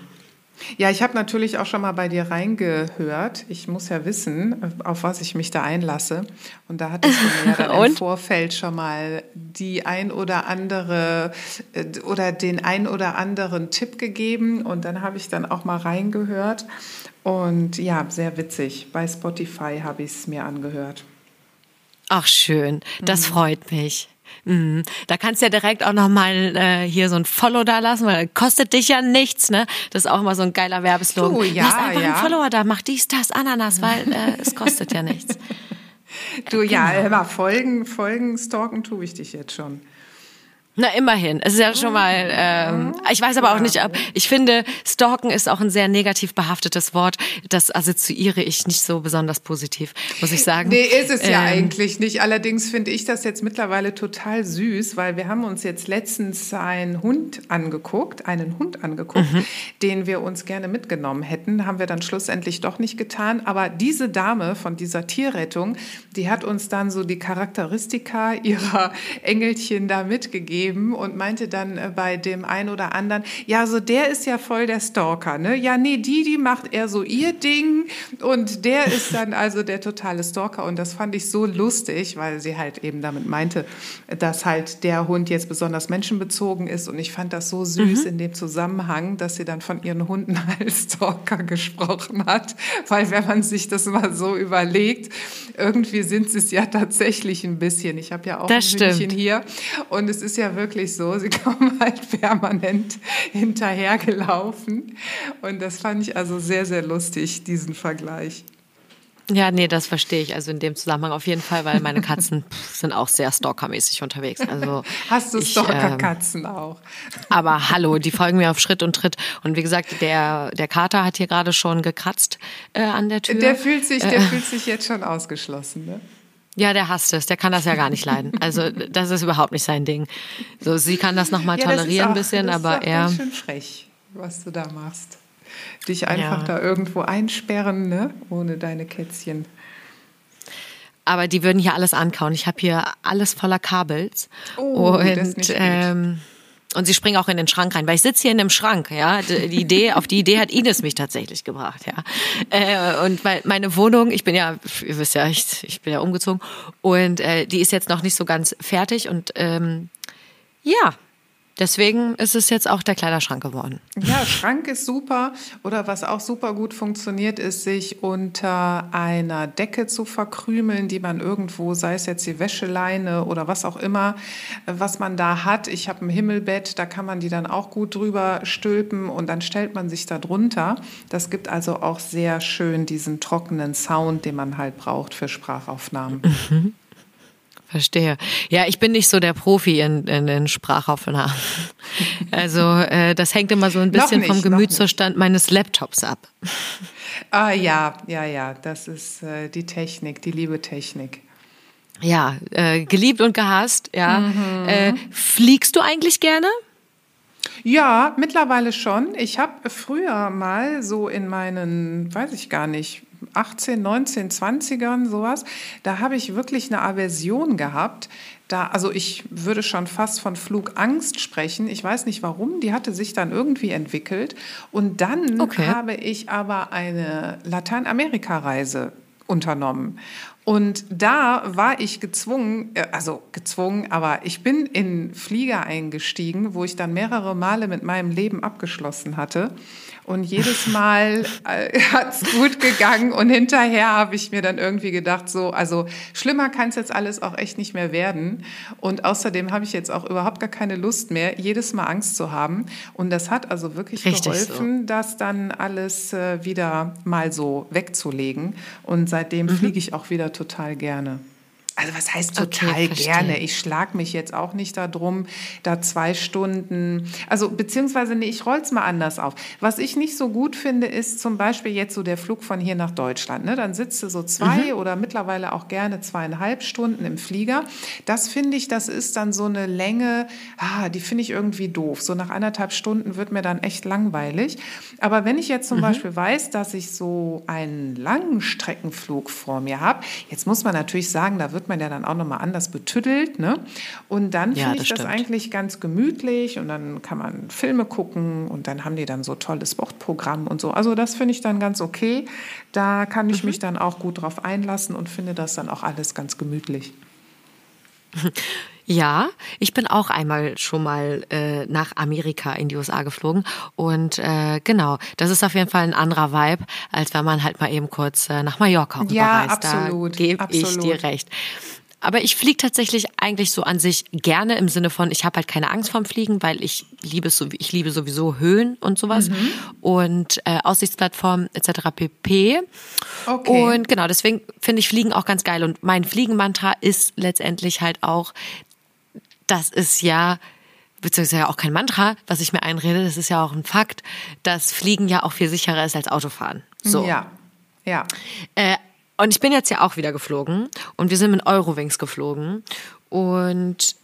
Ja, ich habe natürlich auch schon mal bei dir reingehört. Ich muss ja wissen, auf was ich mich da einlasse. Und da hattest du mir ja im? Vorfeld schon mal die ein oder andere äh, oder den ein oder anderen Tipp gegeben. Und dann habe ich dann auch mal reingehört. Und ja, sehr witzig. Bei Spotify habe ich es mir angehört. Ach schön, das freut mich. Mhm. Da kannst du ja direkt auch nochmal äh, hier so ein Follow da lassen, weil kostet dich ja nichts, ne? Das ist auch immer so ein geiler Werbeslogan. Du, ja, Lass einfach ja. einen Follower da, mach dies, das, Ananas, weil äh, es kostet ja nichts. Du, ja, Genau. immer Folgen, Folgen stalken tue ich dich jetzt schon. Na, immerhin. Es ist ja schon mal, ähm, ich weiß aber auch nicht, ob, ich finde, stalken ist auch ein sehr negativ behaftetes Wort. Das assoziiere ich nicht so besonders positiv, muss ich sagen. Nee, ist es ja Ähm, eigentlich nicht. Allerdings finde ich das jetzt mittlerweile total süß, weil wir haben uns jetzt letztens einen Hund angeguckt, einen Hund angeguckt, Mhm. den wir uns gerne mitgenommen hätten. Haben wir dann schlussendlich doch nicht getan. Aber diese Dame von dieser Tierrettung, die hat uns dann so die Charakteristika ihrer Engelchen da mitgegeben und meinte dann äh, bei dem einen oder anderen, ja, so der ist ja voll der Stalker, ne? Ja, nee, die, die macht eher so ihr Ding und der ist dann also der totale Stalker und das fand ich so lustig, weil sie halt eben damit meinte, dass halt der Hund jetzt besonders menschenbezogen ist und ich fand das so süß in dem Zusammenhang, dass sie dann von ihren Hunden als Stalker gesprochen hat, weil wenn man sich das mal so überlegt, irgendwie sind sie es ja tatsächlich ein bisschen. Ich habe ja auch Das ein Hündchen hier und es ist ja wirklich so, sie kommen halt permanent hinterhergelaufen und das fand ich also sehr, sehr lustig, diesen Vergleich. Ja, nee, das verstehe ich. Also in dem Zusammenhang auf jeden Fall, weil meine Katzen pff, sind auch sehr stalkermäßig unterwegs. Also Hast du ich, ähm, Stalker-Katzen auch? Aber hallo, die folgen mir auf Schritt und Tritt. Und wie gesagt, der, der Kater hat hier gerade schon gekratzt äh, an der Tür. Der fühlt sich, der fühlt sich jetzt schon ausgeschlossen, ne? Ja, der hasst es. Der kann das ja gar nicht leiden. Also das ist überhaupt nicht sein Ding. So, sie kann das nochmal Ja, ist tolerieren auch- ein bisschen, das ist aber auch er. ganz schön frech, was du da machst. Dich einfach Ja. da irgendwo einsperren, ne? Ohne deine Kätzchen. Aber die würden hier alles ankauen. Ich habe hier alles voller Kabels. Oh, und, das ist nicht gut. Und sie springen auch in den Schrank rein, weil ich sitze hier in dem Schrank, ja. Die Idee, auf die Idee hat Ines mich tatsächlich gebracht, ja. Äh, und meine Wohnung, ich bin ja, ihr wisst ja, ich, ich bin ja umgezogen und äh, die ist jetzt noch nicht so ganz fertig und ähm, ja, deswegen ist es jetzt auch der Kleiderschrank geworden. Ja, Schrank ist super. Oder was auch super gut funktioniert, ist, sich unter einer Decke zu verkrümeln, die man irgendwo, sei es jetzt die Wäscheleine oder was auch immer, was man da hat. Ich habe ein Himmelbett, da kann man die dann auch gut drüber stülpen und dann stellt man sich da drunter. Das gibt also auch sehr schön diesen trockenen Sound, den man halt braucht für Sprachaufnahmen. Verstehe. Ja, ich bin nicht so der Profi in, in den Sprachaufnahmen. Also äh, das hängt immer so ein bisschen nicht, vom Gemütszustand meines Laptops ab. Ah ja, ja, ja, das ist äh, die Technik, die liebe Technik. Ja, äh, geliebt und gehasst. Ja. Mhm. Äh, fliegst du eigentlich gerne? Ja, mittlerweile schon. Ich habe früher mal so in meinen, weiß ich gar nicht, 18, 19, 20ern sowas, da habe ich wirklich eine Aversion gehabt. Da, also ich würde schon fast von Flugangst sprechen. Ich weiß nicht warum, die hatte sich dann irgendwie entwickelt. Und dann Okay. habe ich aber eine Lateinamerika-Reise unternommen. Und da war ich gezwungen, äh, also gezwungen, aber ich bin in Flieger eingestiegen, wo ich dann mehrere Male mit meinem Leben abgeschlossen hatte. Und jedes Mal äh, hat's gut gegangen und hinterher habe ich mir dann irgendwie gedacht, so, also schlimmer kann es jetzt alles auch echt nicht mehr werden. Und außerdem habe ich jetzt auch überhaupt gar keine Lust mehr, jedes Mal Angst zu haben. Und das hat also wirklich Richtig geholfen, das dann alles äh, wieder mal so wegzulegen. Und seitdem Mhm. fliege ich auch wieder total gerne. Also was heißt total okay, gerne? Ich schlag mich jetzt auch nicht darum, da zwei Stunden, also beziehungsweise nee, ich roll's mal anders auf. Was ich nicht so gut finde, ist zum Beispiel jetzt so der Flug von hier nach Deutschland. Ne? Dann sitzt du so zwei mhm. oder mittlerweile auch gerne zweieinhalb Stunden im Flieger. Das finde ich, das ist dann so eine Länge, ah, die finde ich irgendwie doof. So nach anderthalb Stunden wird mir dann echt langweilig. Aber wenn ich jetzt zum mhm. Beispiel weiß, dass ich so einen langen Streckenflug vor mir habe, jetzt muss man natürlich sagen, da wird wird man ja dann auch nochmal anders betüttelt. Ne? Und dann ja, finde ich das, das eigentlich ganz gemütlich und dann kann man Filme gucken und dann haben die dann so tolles Sportprogramm und so. Also das finde ich dann ganz okay. Da kann ich mhm. mich dann auch gut drauf einlassen und finde das dann auch alles ganz gemütlich. Ja, ich bin auch einmal schon mal äh, nach Amerika in die USA geflogen und äh, genau, das ist auf jeden Fall ein anderer Vibe, als wenn man halt mal eben kurz äh, nach Mallorca rüberreist. Ja, absolut. Da gebe ich dir recht. Aber ich fliege tatsächlich eigentlich so an sich gerne im Sinne von, ich habe halt keine Angst vorm Fliegen, weil ich liebe so, ich liebe sowieso Höhen und sowas mhm. und äh, Aussichtsplattformen etc. pp. Okay. Und genau, deswegen finde ich Fliegen auch ganz geil. Und mein Fliegenmantra ist letztendlich halt auch, das ist ja beziehungsweise ja auch kein Mantra, was ich mir einrede, das ist ja auch ein Fakt, dass Fliegen ja auch viel sicherer ist als Autofahren. So. Ja. Ja. Äh, und ich bin jetzt ja auch wieder geflogen und wir sind mit Eurowings geflogen und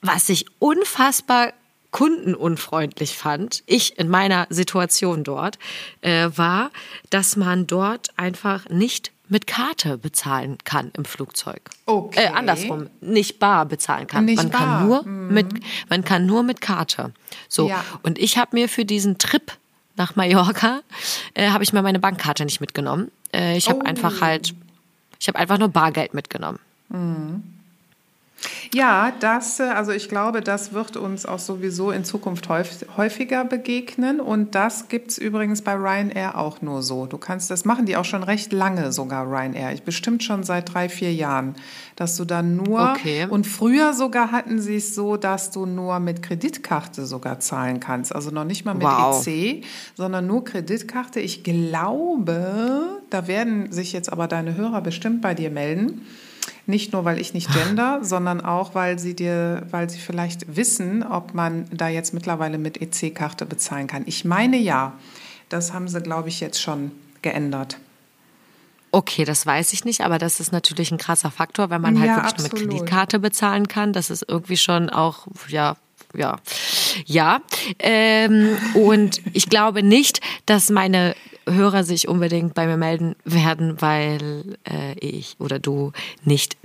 was ich unfassbar kundenunfreundlich fand, ich in meiner Situation dort, äh, war, dass man dort einfach nicht mit Karte bezahlen kann im Flugzeug. Okay. Äh, andersrum, nicht bar bezahlen kann. Nicht man bar. kann nur mhm. mit man kann nur mit Karte. So ja. und ich habe mir für diesen Trip nach Mallorca äh, habe ich mir meine Bankkarte nicht mitgenommen. Äh, ich habe oh. einfach halt ich habe einfach nur Bargeld mitgenommen. Mhm. Ja, das, äh, also ich glaube, das wird uns auch sowieso in Zukunft häufiger begegnen. Und das gibt es übrigens bei Ryanair auch nur so. Du kannst, das machen die auch schon recht lange sogar, Ryanair. Ich bestimmt schon seit drei, vier Jahren, dass du dann nur, okay. und früher sogar hatten sie es so, dass du nur mit Kreditkarte sogar zahlen kannst. Also noch nicht mal mit wow. EC, sondern nur Kreditkarte. Ich glaube, da werden sich jetzt aber deine Hörer bestimmt bei dir melden nicht nur, weil ich nicht gender, sondern auch, weil sie dir, weil sie vielleicht wissen, ob man da jetzt mittlerweile mit EC-Karte bezahlen kann. Ich meine ja. Das haben sie, glaube ich, jetzt schon geändert. Okay, das weiß ich nicht, aber das ist natürlich ein krasser Faktor, wenn man halt ja, wirklich absolut. mit Kreditkarte bezahlen kann. Das ist irgendwie schon auch, ja, ja, ja. Ähm, und ich glaube nicht, dass meine Hörer sich unbedingt bei mir melden werden, weil äh, ich oder du nicht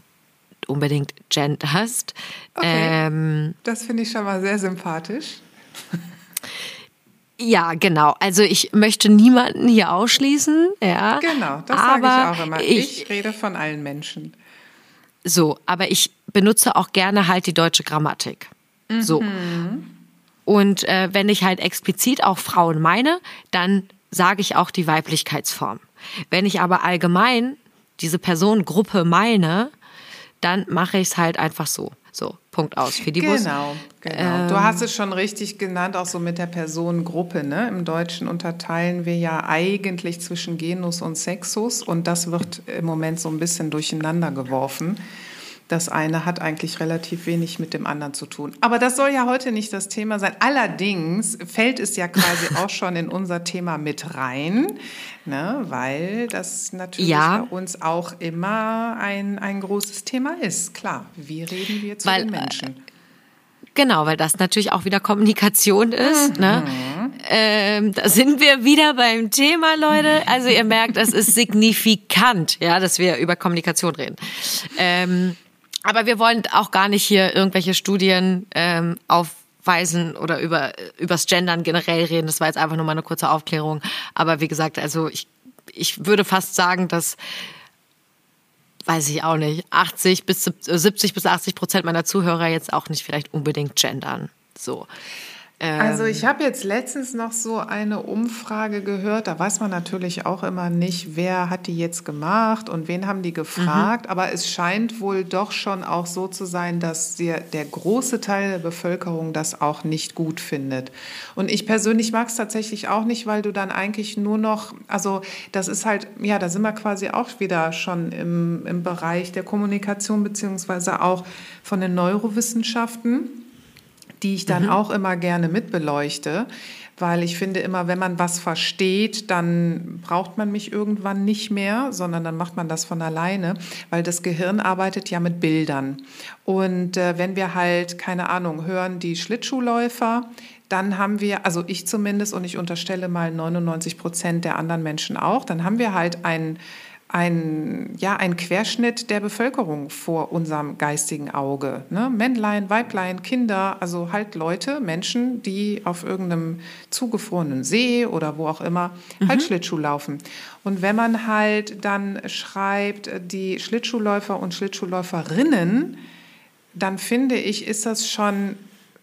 unbedingt Gent hast. Okay. Ähm, das finde ich schon mal sehr sympathisch. Ja, genau. Also ich möchte niemanden hier ausschließen. Ja, genau, das sage ich auch immer. Ich, ich rede von allen Menschen. So, aber ich benutze auch gerne halt die deutsche Grammatik. Mhm. So. Und äh, wenn ich halt explizit auch Frauen meine, dann sage ich auch die Weiblichkeitsform. Wenn ich aber allgemein diese Personengruppe meine, dann mache ich es halt einfach so. So, Punkt aus. Für die Genau, genau. Ähm, du hast es schon richtig genannt, auch so mit der Personengruppe. Ne? Im Deutschen unterteilen wir ja eigentlich zwischen Genus und Sexus und das wird im Moment so ein bisschen durcheinander geworfen. Das eine hat eigentlich relativ wenig mit dem anderen zu tun. Aber das soll ja heute nicht das Thema sein. Allerdings fällt es ja quasi auch schon in unser Thema mit rein, ne? weil das natürlich ja. bei uns auch immer ein, ein großes Thema ist. Klar, wie reden wir zu weil, den Menschen? Genau, weil das natürlich auch wieder Kommunikation ist. Ne? Mhm. Ähm, da sind wir wieder beim Thema, Leute. Also ihr merkt, es ist signifikant, ja, dass wir über Kommunikation reden. Ähm, aber wir wollen auch gar nicht hier irgendwelche Studien ähm, aufweisen oder über übers Gendern generell reden. Das war jetzt einfach nur mal eine kurze Aufklärung. Aber wie gesagt, also ich, ich würde fast sagen, dass weiß ich auch nicht, 80 bis 70 bis 80 Prozent meiner Zuhörer jetzt auch nicht vielleicht unbedingt gendern. So. Ähm, Also ich habe jetzt letztens noch so eine Umfrage gehört. Da weiß man natürlich auch immer nicht, wer hat die jetzt gemacht und wen haben die gefragt. Aber es scheint wohl doch schon auch so zu sein, dass der, der große Teil der Bevölkerung das auch nicht gut findet. Und ich persönlich mag es tatsächlich auch nicht, weil du dann eigentlich nur noch, also das ist halt, ja, da sind wir quasi auch wieder schon im, im Bereich der Kommunikation beziehungsweise auch von den Neurowissenschaften die ich dann auch immer gerne mitbeleuchte, weil ich finde immer, wenn man was versteht, dann braucht man mich irgendwann nicht mehr, sondern dann macht man das von alleine, weil das Gehirn arbeitet ja mit Bildern. Und äh, wenn wir halt, keine Ahnung, hören die Schlittschuhläufer, dann haben wir, also ich zumindest und ich unterstelle mal 99 Prozent der anderen Menschen auch, dann haben wir halt ein ein, ja, ein Querschnitt der Bevölkerung vor unserem geistigen Auge. Ne? Männlein, Weiblein, Kinder, also halt Leute, Menschen, die auf irgendeinem zugefrorenen See oder wo auch immer halt Schlittschuh laufen. Und wenn man halt dann schreibt, die Schlittschuhläufer und Schlittschuhläuferinnen, dann finde ich, ist das schon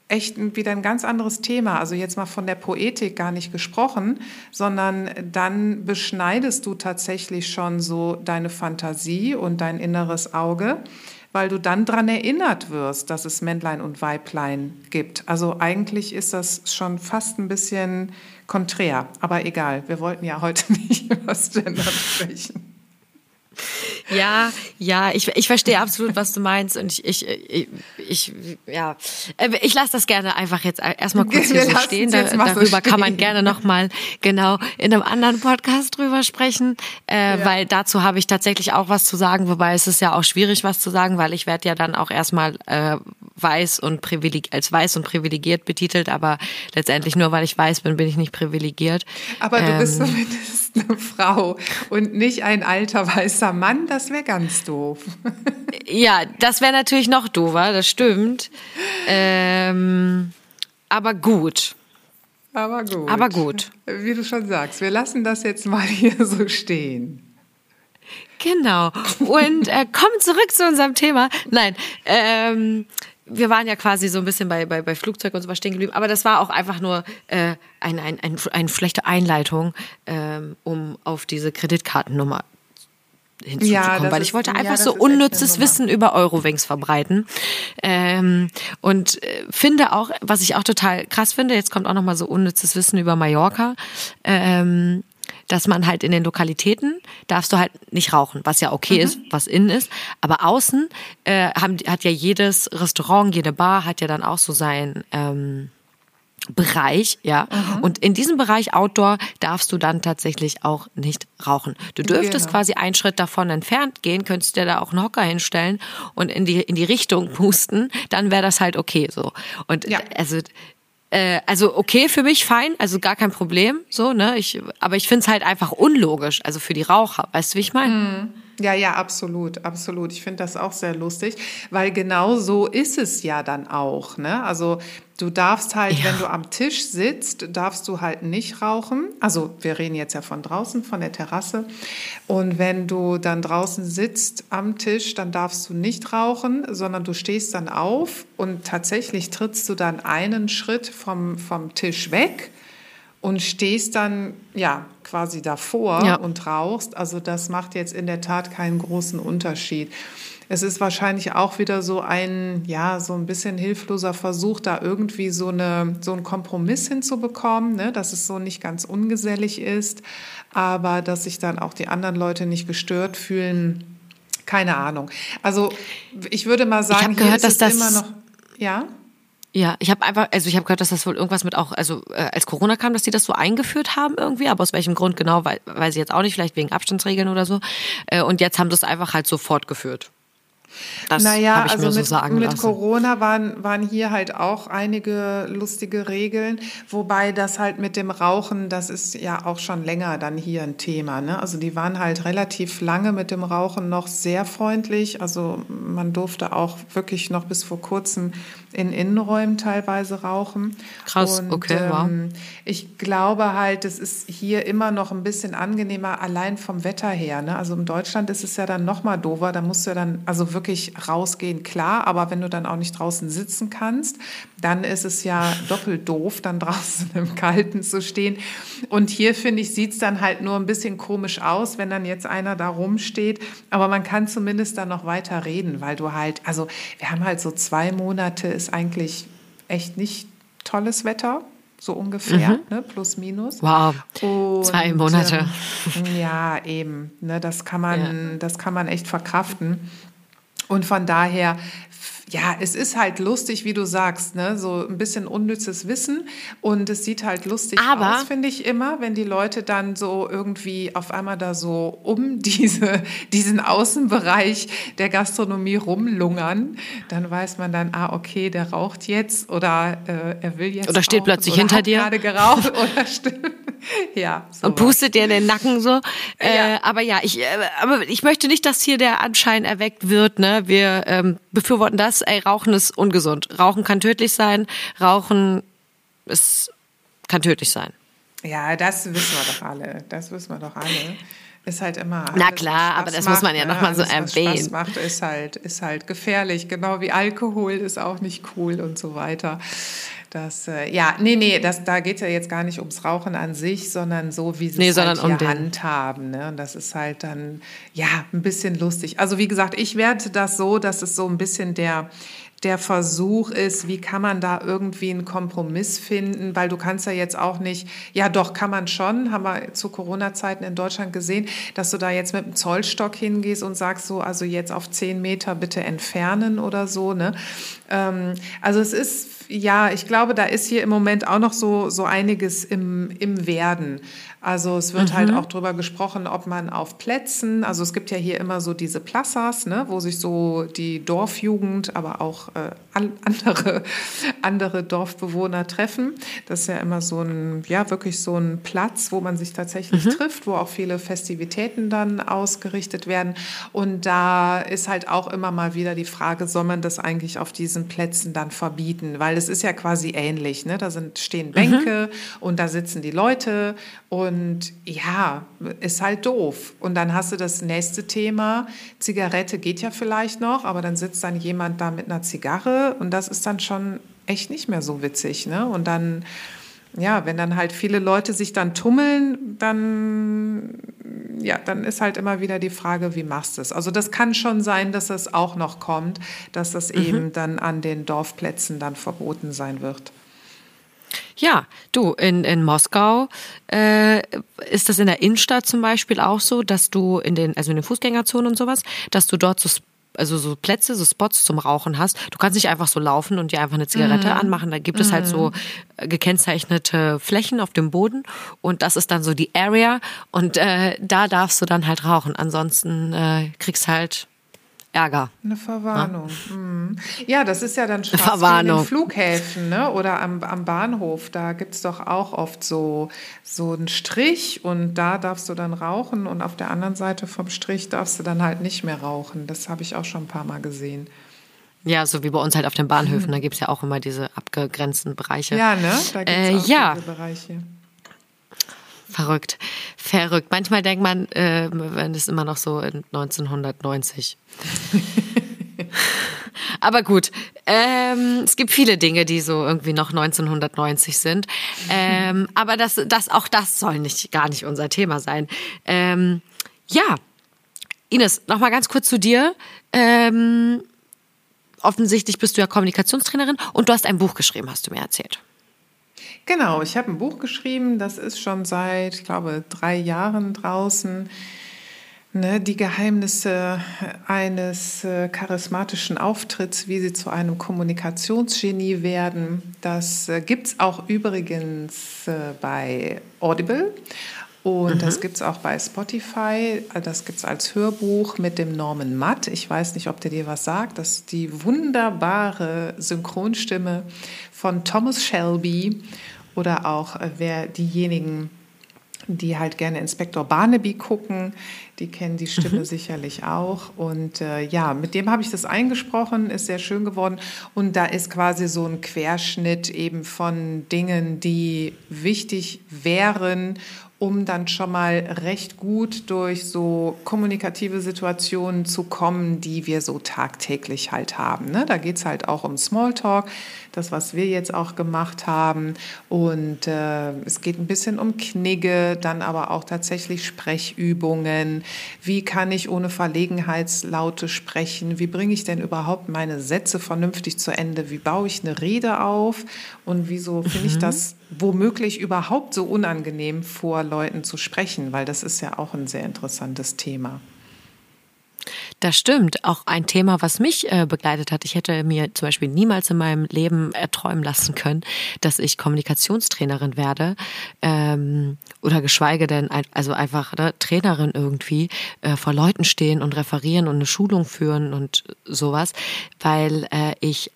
echt wieder ein ganz anderes Thema. Also jetzt mal von der Poetik gar nicht gesprochen, sondern dann beschneidest du tatsächlich schon so deine Fantasie und dein inneres Auge, weil du dann daran erinnert wirst, dass es Männlein und Weiblein gibt. Also eigentlich ist das schon fast ein bisschen konträr. Aber egal, wir wollten ja heute nicht über Gender sprechen. Ja, ja, ich, ich verstehe absolut, was du meinst und ich, ich, ich, ich ja, Äh, ich lasse das gerne einfach jetzt erstmal kurz hier so stehen. Da, mal so darüber kann man gerne nochmal genau in einem anderen Podcast drüber sprechen, äh, Ja. weil dazu habe ich tatsächlich auch was zu sagen, wobei es ist ja auch schwierig, was zu sagen, weil ich werde ja dann auch erstmal äh, weiß und privileg als weiß und privilegiert betitelt, aber letztendlich nur weil ich weiß bin, bin ich nicht privilegiert. Aber du bist Ähm, zumindest eine Frau und nicht ein alter weißer Mann, das wäre ganz doof. Ja, das wäre natürlich noch doofer, das stimmt. Ähm, aber gut. Aber gut. Aber gut. Wie du schon sagst, wir lassen das jetzt mal hier so stehen. Genau. Und äh, kommen zurück zu unserem Thema. Nein, ähm, wir waren ja quasi so ein bisschen bei, bei, bei Flugzeug und so was stehen geblieben, aber das war auch einfach nur äh, ein, ein, ein, eine schlechte Einleitung, ähm, um auf diese Kreditkartennummer hinzuzukommen, Ja, weil ich wollte ja, einfach das so unnützes. Wissen über Eurowings verbreiten ähm, und äh, finde auch, was ich auch total krass finde, jetzt kommt auch noch mal so unnützes Wissen über Mallorca, ähm, dass man halt in den Lokalitäten darfst du halt nicht rauchen, was ja okay ist, was innen ist, aber außen äh, haben, hat ja jedes Restaurant, jede Bar hat ja dann auch so sein ähm, Bereich, ja. Und in diesem Bereich Outdoor darfst du dann tatsächlich auch nicht rauchen. Du dürftest Genau. quasi einen Schritt davon entfernt gehen, könntest dir da auch einen Hocker hinstellen und in die, in die Richtung pusten, dann wäre das halt okay so. Und Ja. also äh, also okay für mich, fein, also gar kein Problem, so, ne? Ich, aber ich find's halt einfach unlogisch, also für die Raucher, weißt du, wie ich meine? Ja, ja, absolut, absolut. Ich finde das auch sehr lustig, weil genau so ist es ja dann auch. Ne? Also du darfst halt, Ja. wenn du am Tisch sitzt, darfst du halt nicht rauchen. Also wir reden jetzt ja von draußen, von der Terrasse. Und wenn du dann draußen sitzt am Tisch, dann darfst du nicht rauchen, sondern du stehst dann auf und tatsächlich trittst du dann einen Schritt vom, vom Tisch weg und stehst dann ja quasi davor Ja. und rauchst. Also das macht jetzt in der Tat keinen großen Unterschied. Es ist wahrscheinlich auch wieder so ein, ja, so ein bisschen hilfloser Versuch, da irgendwie so, eine, so einen Kompromiss hinzubekommen, ne? dass es so nicht ganz ungesellig ist, aber dass sich dann auch die anderen Leute nicht gestört fühlen. Keine Ahnung. Also ich würde mal sagen, hab hier gehört, ist dass das- immer noch, ja? Ja, ich habe einfach, also ich habe gehört, dass das wohl irgendwas mit auch, also äh, als Corona kam, dass die das so eingeführt haben irgendwie, aber aus welchem Grund genau, wei- weiß ich jetzt auch nicht, vielleicht wegen Abstandsregeln oder so. Äh, und jetzt haben es einfach halt so fortgeführt. Das naja, also mir so mit, sagen mit. Corona waren, waren hier halt auch einige lustige Regeln, wobei das halt mit dem Rauchen, das ist ja auch schon länger dann hier ein Thema. Ne? Also die waren halt relativ lange mit dem Rauchen noch sehr freundlich. Also man durfte auch wirklich noch bis vor kurzem in Innenräumen teilweise rauchen. Krass, okay, wow. ähm, ich glaube halt, es ist hier immer noch ein bisschen angenehmer, allein vom Wetter her. Ne? Also in Deutschland ist es ja dann noch mal doofer. Da musst du ja dann, also wirklich rausgehen, klar, aber wenn du dann auch nicht draußen sitzen kannst, dann ist es ja doppelt doof, dann draußen im Kalten zu stehen. Und hier, finde ich, sieht es dann halt nur ein bisschen komisch aus, wenn dann jetzt einer da rumsteht. Aber man kann zumindest dann noch weiter reden, weil du halt, also wir haben halt so zwei Monate, ist eigentlich echt nicht tolles Wetter so ungefähr, mhm. ne, plus minus. Wow, Und, zwei Monate. Ähm, ja, eben. Ne, das kann man, ja. das kann man echt verkraften. Und von daher ja, es ist halt lustig, wie du sagst, ne? so ein bisschen unnützes Wissen und es sieht halt lustig Aber aus, finde ich immer, wenn die Leute dann so irgendwie auf einmal da so um diese, diesen Außenbereich der Gastronomie rumlungern, dann weiß man dann, ah, okay, der raucht jetzt oder äh, er will jetzt Oder steht plötzlich oder hinter dir. gerade geraucht oder stimmt. ja. So und pustet dir in den Nacken so. Äh, ja. Aber ja, ich, äh, aber ich möchte nicht, dass hier der Anschein erweckt wird, ne? Wir ähm, befürworten das ey, Rauchen ist ungesund. Rauchen kann tödlich sein. Rauchen ist, kann tödlich sein. Ja, das wissen wir doch alle. Das wissen wir doch alle. Ist halt immer. Alles, Na klar, aber das macht, muss man ja nochmal so erwähnen. Was Spaß macht, ist halt, ist halt gefährlich. Genau wie Alkohol ist auch nicht cool und so weiter. Das, äh, ja, nee, nee, das, da geht es ja jetzt gar nicht ums Rauchen an sich, sondern so, wie sie nee, es halt hier um handhaben. Ne? Und das ist halt dann, ja, ein bisschen lustig. Also wie gesagt, ich werte das so, dass es so ein bisschen der, der Versuch ist, wie kann man da irgendwie einen Kompromiss finden, weil du kannst ja jetzt auch nicht, ja doch, kann man schon, haben wir zu Corona-Zeiten in Deutschland gesehen, dass du da jetzt mit dem Zollstock hingehst und sagst so, also jetzt auf zehn Meter bitte entfernen oder so. Ne? Ähm, also es ist ja, ich glaube, da ist hier im Moment auch noch so, so einiges im, im Werden. Also es wird halt mhm. halt auch darüber gesprochen, ob man auf Plätzen, also es gibt ja hier immer so diese Plazas, ne, wo sich so die Dorfjugend, aber auch äh, andere, andere Dorfbewohner treffen. Das ist ja immer so ein, ja, wirklich so ein Platz, wo man sich tatsächlich mhm. trifft, wo auch viele Festivitäten dann ausgerichtet werden. Und da ist halt auch immer mal wieder die Frage, soll man das eigentlich auf diesen Plätzen dann verbieten? Weil es ist ja quasi ähnlich, ne? Da sind, stehen Bänke mhm. und da sitzen die Leute und ja, ist halt doof. Und dann hast du das nächste Thema. Zigarette geht ja vielleicht noch, aber dann sitzt dann jemand da mit einer Zigarre und das ist dann schon echt nicht mehr so witzig. Ne? Und dann, ja, wenn dann halt viele Leute sich dann tummeln, dann, ja, dann ist halt immer wieder die Frage, wie machst du es? Also das kann schon sein, dass es auch noch kommt, dass das mhm. eben dann an den Dorfplätzen dann verboten sein wird. Ja, du, in, in Moskau äh, ist das in der Innenstadt zum Beispiel auch so, dass du in den, also in den Fußgängerzonen und sowas, dass du dort so also so Plätze, so Spots zum Rauchen hast. Du kannst nicht einfach so laufen und dir einfach eine Zigarette mm. anmachen. Da gibt es halt so mhm. gekennzeichnete Flächen auf dem Boden und das ist dann so die Area und äh, da darfst du dann halt rauchen. Ansonsten äh, kriegst halt Ärger. Eine Verwarnung. Ja, mhm. ja das ist ja dann schon in den Flughäfen ne? oder am, am Bahnhof. Da gibt es doch auch oft so, so einen Strich und da darfst du dann rauchen und auf der anderen Seite vom Strich darfst du dann halt nicht mehr rauchen. Das habe ich auch schon ein paar Mal gesehen. Ja, so wie bei uns halt auf den Bahnhöfen, da gibt es ja auch immer diese abgegrenzten Bereiche. Ja, ne? Da gibt es äh, auch ja. diese Bereiche. Verrückt. Verrückt. Manchmal denkt man, äh, wenn es immer noch so in 1990. Aber gut, ähm, es gibt viele Dinge, die so irgendwie noch 1990 sind. Ähm, aber das, das, auch das soll nicht, gar nicht unser Thema sein. Ähm, ja, Ines, noch mal ganz kurz zu dir. Ähm, offensichtlich bist du ja Kommunikationstrainerin und du hast ein Buch geschrieben, hast du mir erzählt. Genau, ich habe ein Buch geschrieben, das ist schon seit, ich glaube, drei Jahren draußen. Ne, die Geheimnisse eines äh, charismatischen Auftritts, wie sie zu einem Kommunikationsgenie werden. Das äh, gibt es auch übrigens äh, bei Audible. Und mhm. das gibt es auch bei Spotify. Das gibt es als Hörbuch mit dem Norman Matt. Ich weiß nicht, ob der dir was sagt. Das ist die wunderbare Synchronstimme von Thomas Shelby oder auch äh, wer diejenigen, die halt gerne Inspektor Barnaby gucken, die kennen die Stimme mhm. sicherlich auch. Und äh, ja, mit dem habe ich das eingesprochen, ist sehr schön geworden. Und da ist quasi so ein Querschnitt eben von Dingen, die wichtig wären um dann schon mal recht gut durch so kommunikative Situationen zu kommen, die wir so tagtäglich halt haben. Ne? Da geht es halt auch um Smalltalk, das, was wir jetzt auch gemacht haben. Und äh, es geht ein bisschen um Knigge, dann aber auch tatsächlich Sprechübungen. Wie kann ich ohne Verlegenheitslaute sprechen? Wie bringe ich denn überhaupt meine Sätze vernünftig zu Ende? Wie baue ich eine Rede auf? Und wieso finde ich mhm. das womöglich überhaupt so unangenehm, vor Leuten zu sprechen? Weil das ist ja auch ein sehr interessantes Thema. Das stimmt. Auch ein Thema, was mich äh, begleitet hat. Ich hätte mir zum Beispiel niemals in meinem Leben erträumen lassen können, dass ich Kommunikationstrainerin werde ähm, oder geschweige denn also einfach ne, Trainerin irgendwie äh, vor Leuten stehen und referieren und eine Schulung führen und sowas, weil äh, ich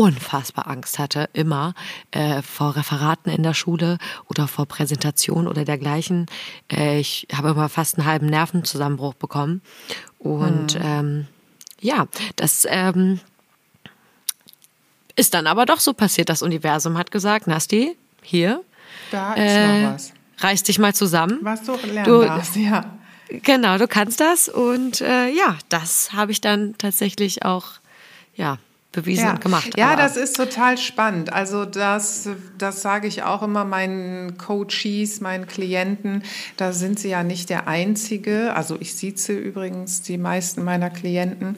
unfassbar Angst hatte, immer äh, vor Referaten in der Schule oder vor Präsentationen oder dergleichen. Äh, ich habe immer fast einen halben Nervenzusammenbruch bekommen. Und hm. ähm, ja, das ähm, ist dann aber doch so passiert. Das Universum hat gesagt, Nasti, hier. Da ist äh, noch was. Reiß dich mal zusammen. Was du lernen du, darfst, ja. Genau, du kannst das. Und äh, ja, das habe ich dann tatsächlich auch, ja, bewiesen ja. und gemacht. Ja, das ist total spannend. Also das, das sage ich auch immer meinen Coaches, meinen Klienten. Da sind sie ja nicht der Einzige. Also ich sieze übrigens die meisten meiner Klienten.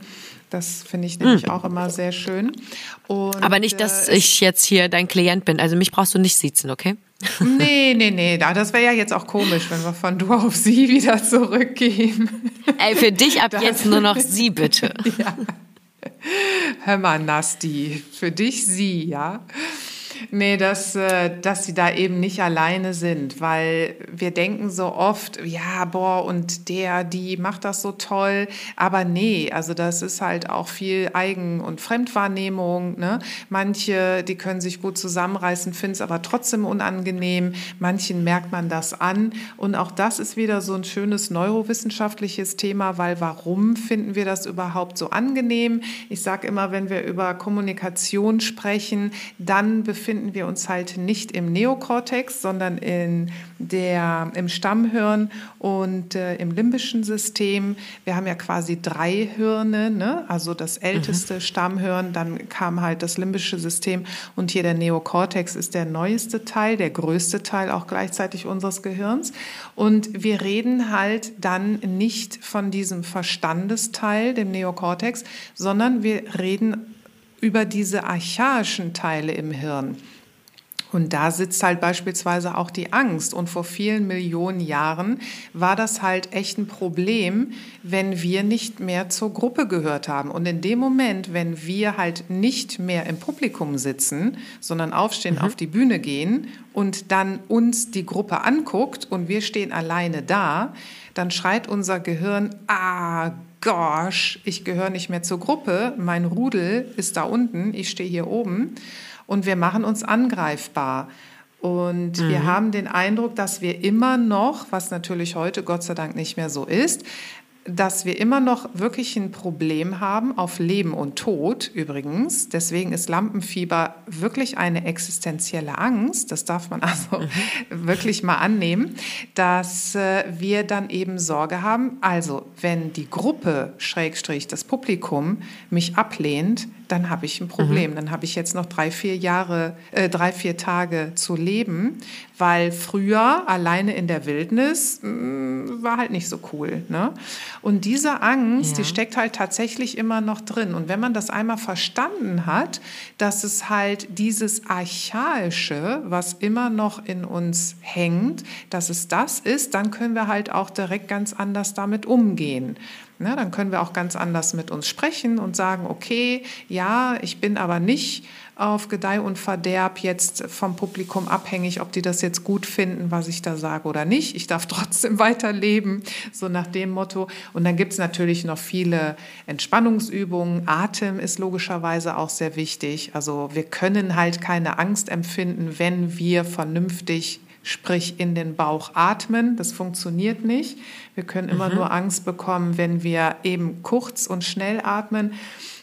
Das finde ich nämlich hm. auch immer sehr schön. Und, Aber nicht, dass äh, ich jetzt hier dein Klient bin. Also mich brauchst du nicht sitzen, okay? Nee, nee, nee. Das wäre ja jetzt auch komisch, wenn wir von du auf sie wieder zurückgehen. Ey, für dich ab das, jetzt nur noch sie, bitte. Ja. Hör mal, Nasti, für dich sie, ja. Nee, dass, äh, dass sie da eben nicht alleine sind, weil wir denken so oft, ja, boah, und der, die macht das so toll. Aber nee, also das ist halt auch viel Eigen- und Fremdwahrnehmung. Ne? Manche, die können sich gut zusammenreißen, finden es aber trotzdem unangenehm. Manchen merkt man das an. Und auch das ist wieder so ein schönes neurowissenschaftliches Thema, weil warum finden wir das überhaupt so angenehm? Ich sage immer, wenn wir über Kommunikation sprechen, dann befinden befinden wir uns halt nicht im Neokortex, sondern in der, im Stammhirn und äh, im limbischen System. Wir haben ja quasi drei Hirne, ne? also das älteste mhm. Stammhirn, dann kam halt das limbische System und hier der Neokortex ist der neueste Teil, der größte Teil auch gleichzeitig unseres Gehirns. Und wir reden halt dann nicht von diesem Verstandesteil, dem Neokortex, sondern wir reden über diese archaischen Teile im Hirn. Und da sitzt halt beispielsweise auch die Angst. Und vor vielen Millionen Jahren war das halt echt ein Problem, wenn wir nicht mehr zur Gruppe gehört haben. Und in dem Moment, wenn wir halt nicht mehr im Publikum sitzen, sondern aufstehen, mhm. auf die Bühne gehen und dann uns die Gruppe anguckt und wir stehen alleine da, dann schreit unser Gehirn, ah, gosh, ich gehöre nicht mehr zur Gruppe, mein Rudel ist da unten, ich stehe hier oben und wir machen uns angreifbar. Und mhm. wir haben den Eindruck, dass wir immer noch, was natürlich heute Gott sei Dank nicht mehr so ist, dass wir immer noch wirklich ein Problem haben auf Leben und Tod übrigens. Deswegen ist Lampenfieber wirklich eine existenzielle Angst. Das darf man also mhm. wirklich mal annehmen, dass äh, wir dann eben Sorge haben. Also wenn die Gruppe, Schrägstrich, das Publikum mich ablehnt, dann habe ich ein Problem. Mhm. Dann habe ich jetzt noch drei, vier Jahre, äh, drei, vier Tage zu leben, weil früher alleine in der Wildnis mh, mm, war halt nicht so cool. Ne? Und diese Angst, ja. die steckt halt tatsächlich immer noch drin. Und wenn man das einmal verstanden hat, dass es halt dieses Archaische, was immer noch in uns hängt, dass es das ist, dann können wir halt auch direkt ganz anders damit umgehen. Ne, dann können wir auch ganz anders mit uns sprechen und sagen, okay, ja, ich bin aber nicht auf Gedeih und Verderb jetzt vom Publikum abhängig, ob die das jetzt gut finden, was ich da sage oder nicht. Ich darf trotzdem weiterleben, so nach dem Motto. Und dann gibt es natürlich noch viele Entspannungsübungen. Atem ist logischerweise auch sehr wichtig. Also wir können halt keine Angst empfinden, wenn wir vernünftig sprich in den Bauch atmen. Das funktioniert nicht. Wir können immer mhm. nur Angst bekommen, wenn wir eben kurz und schnell atmen.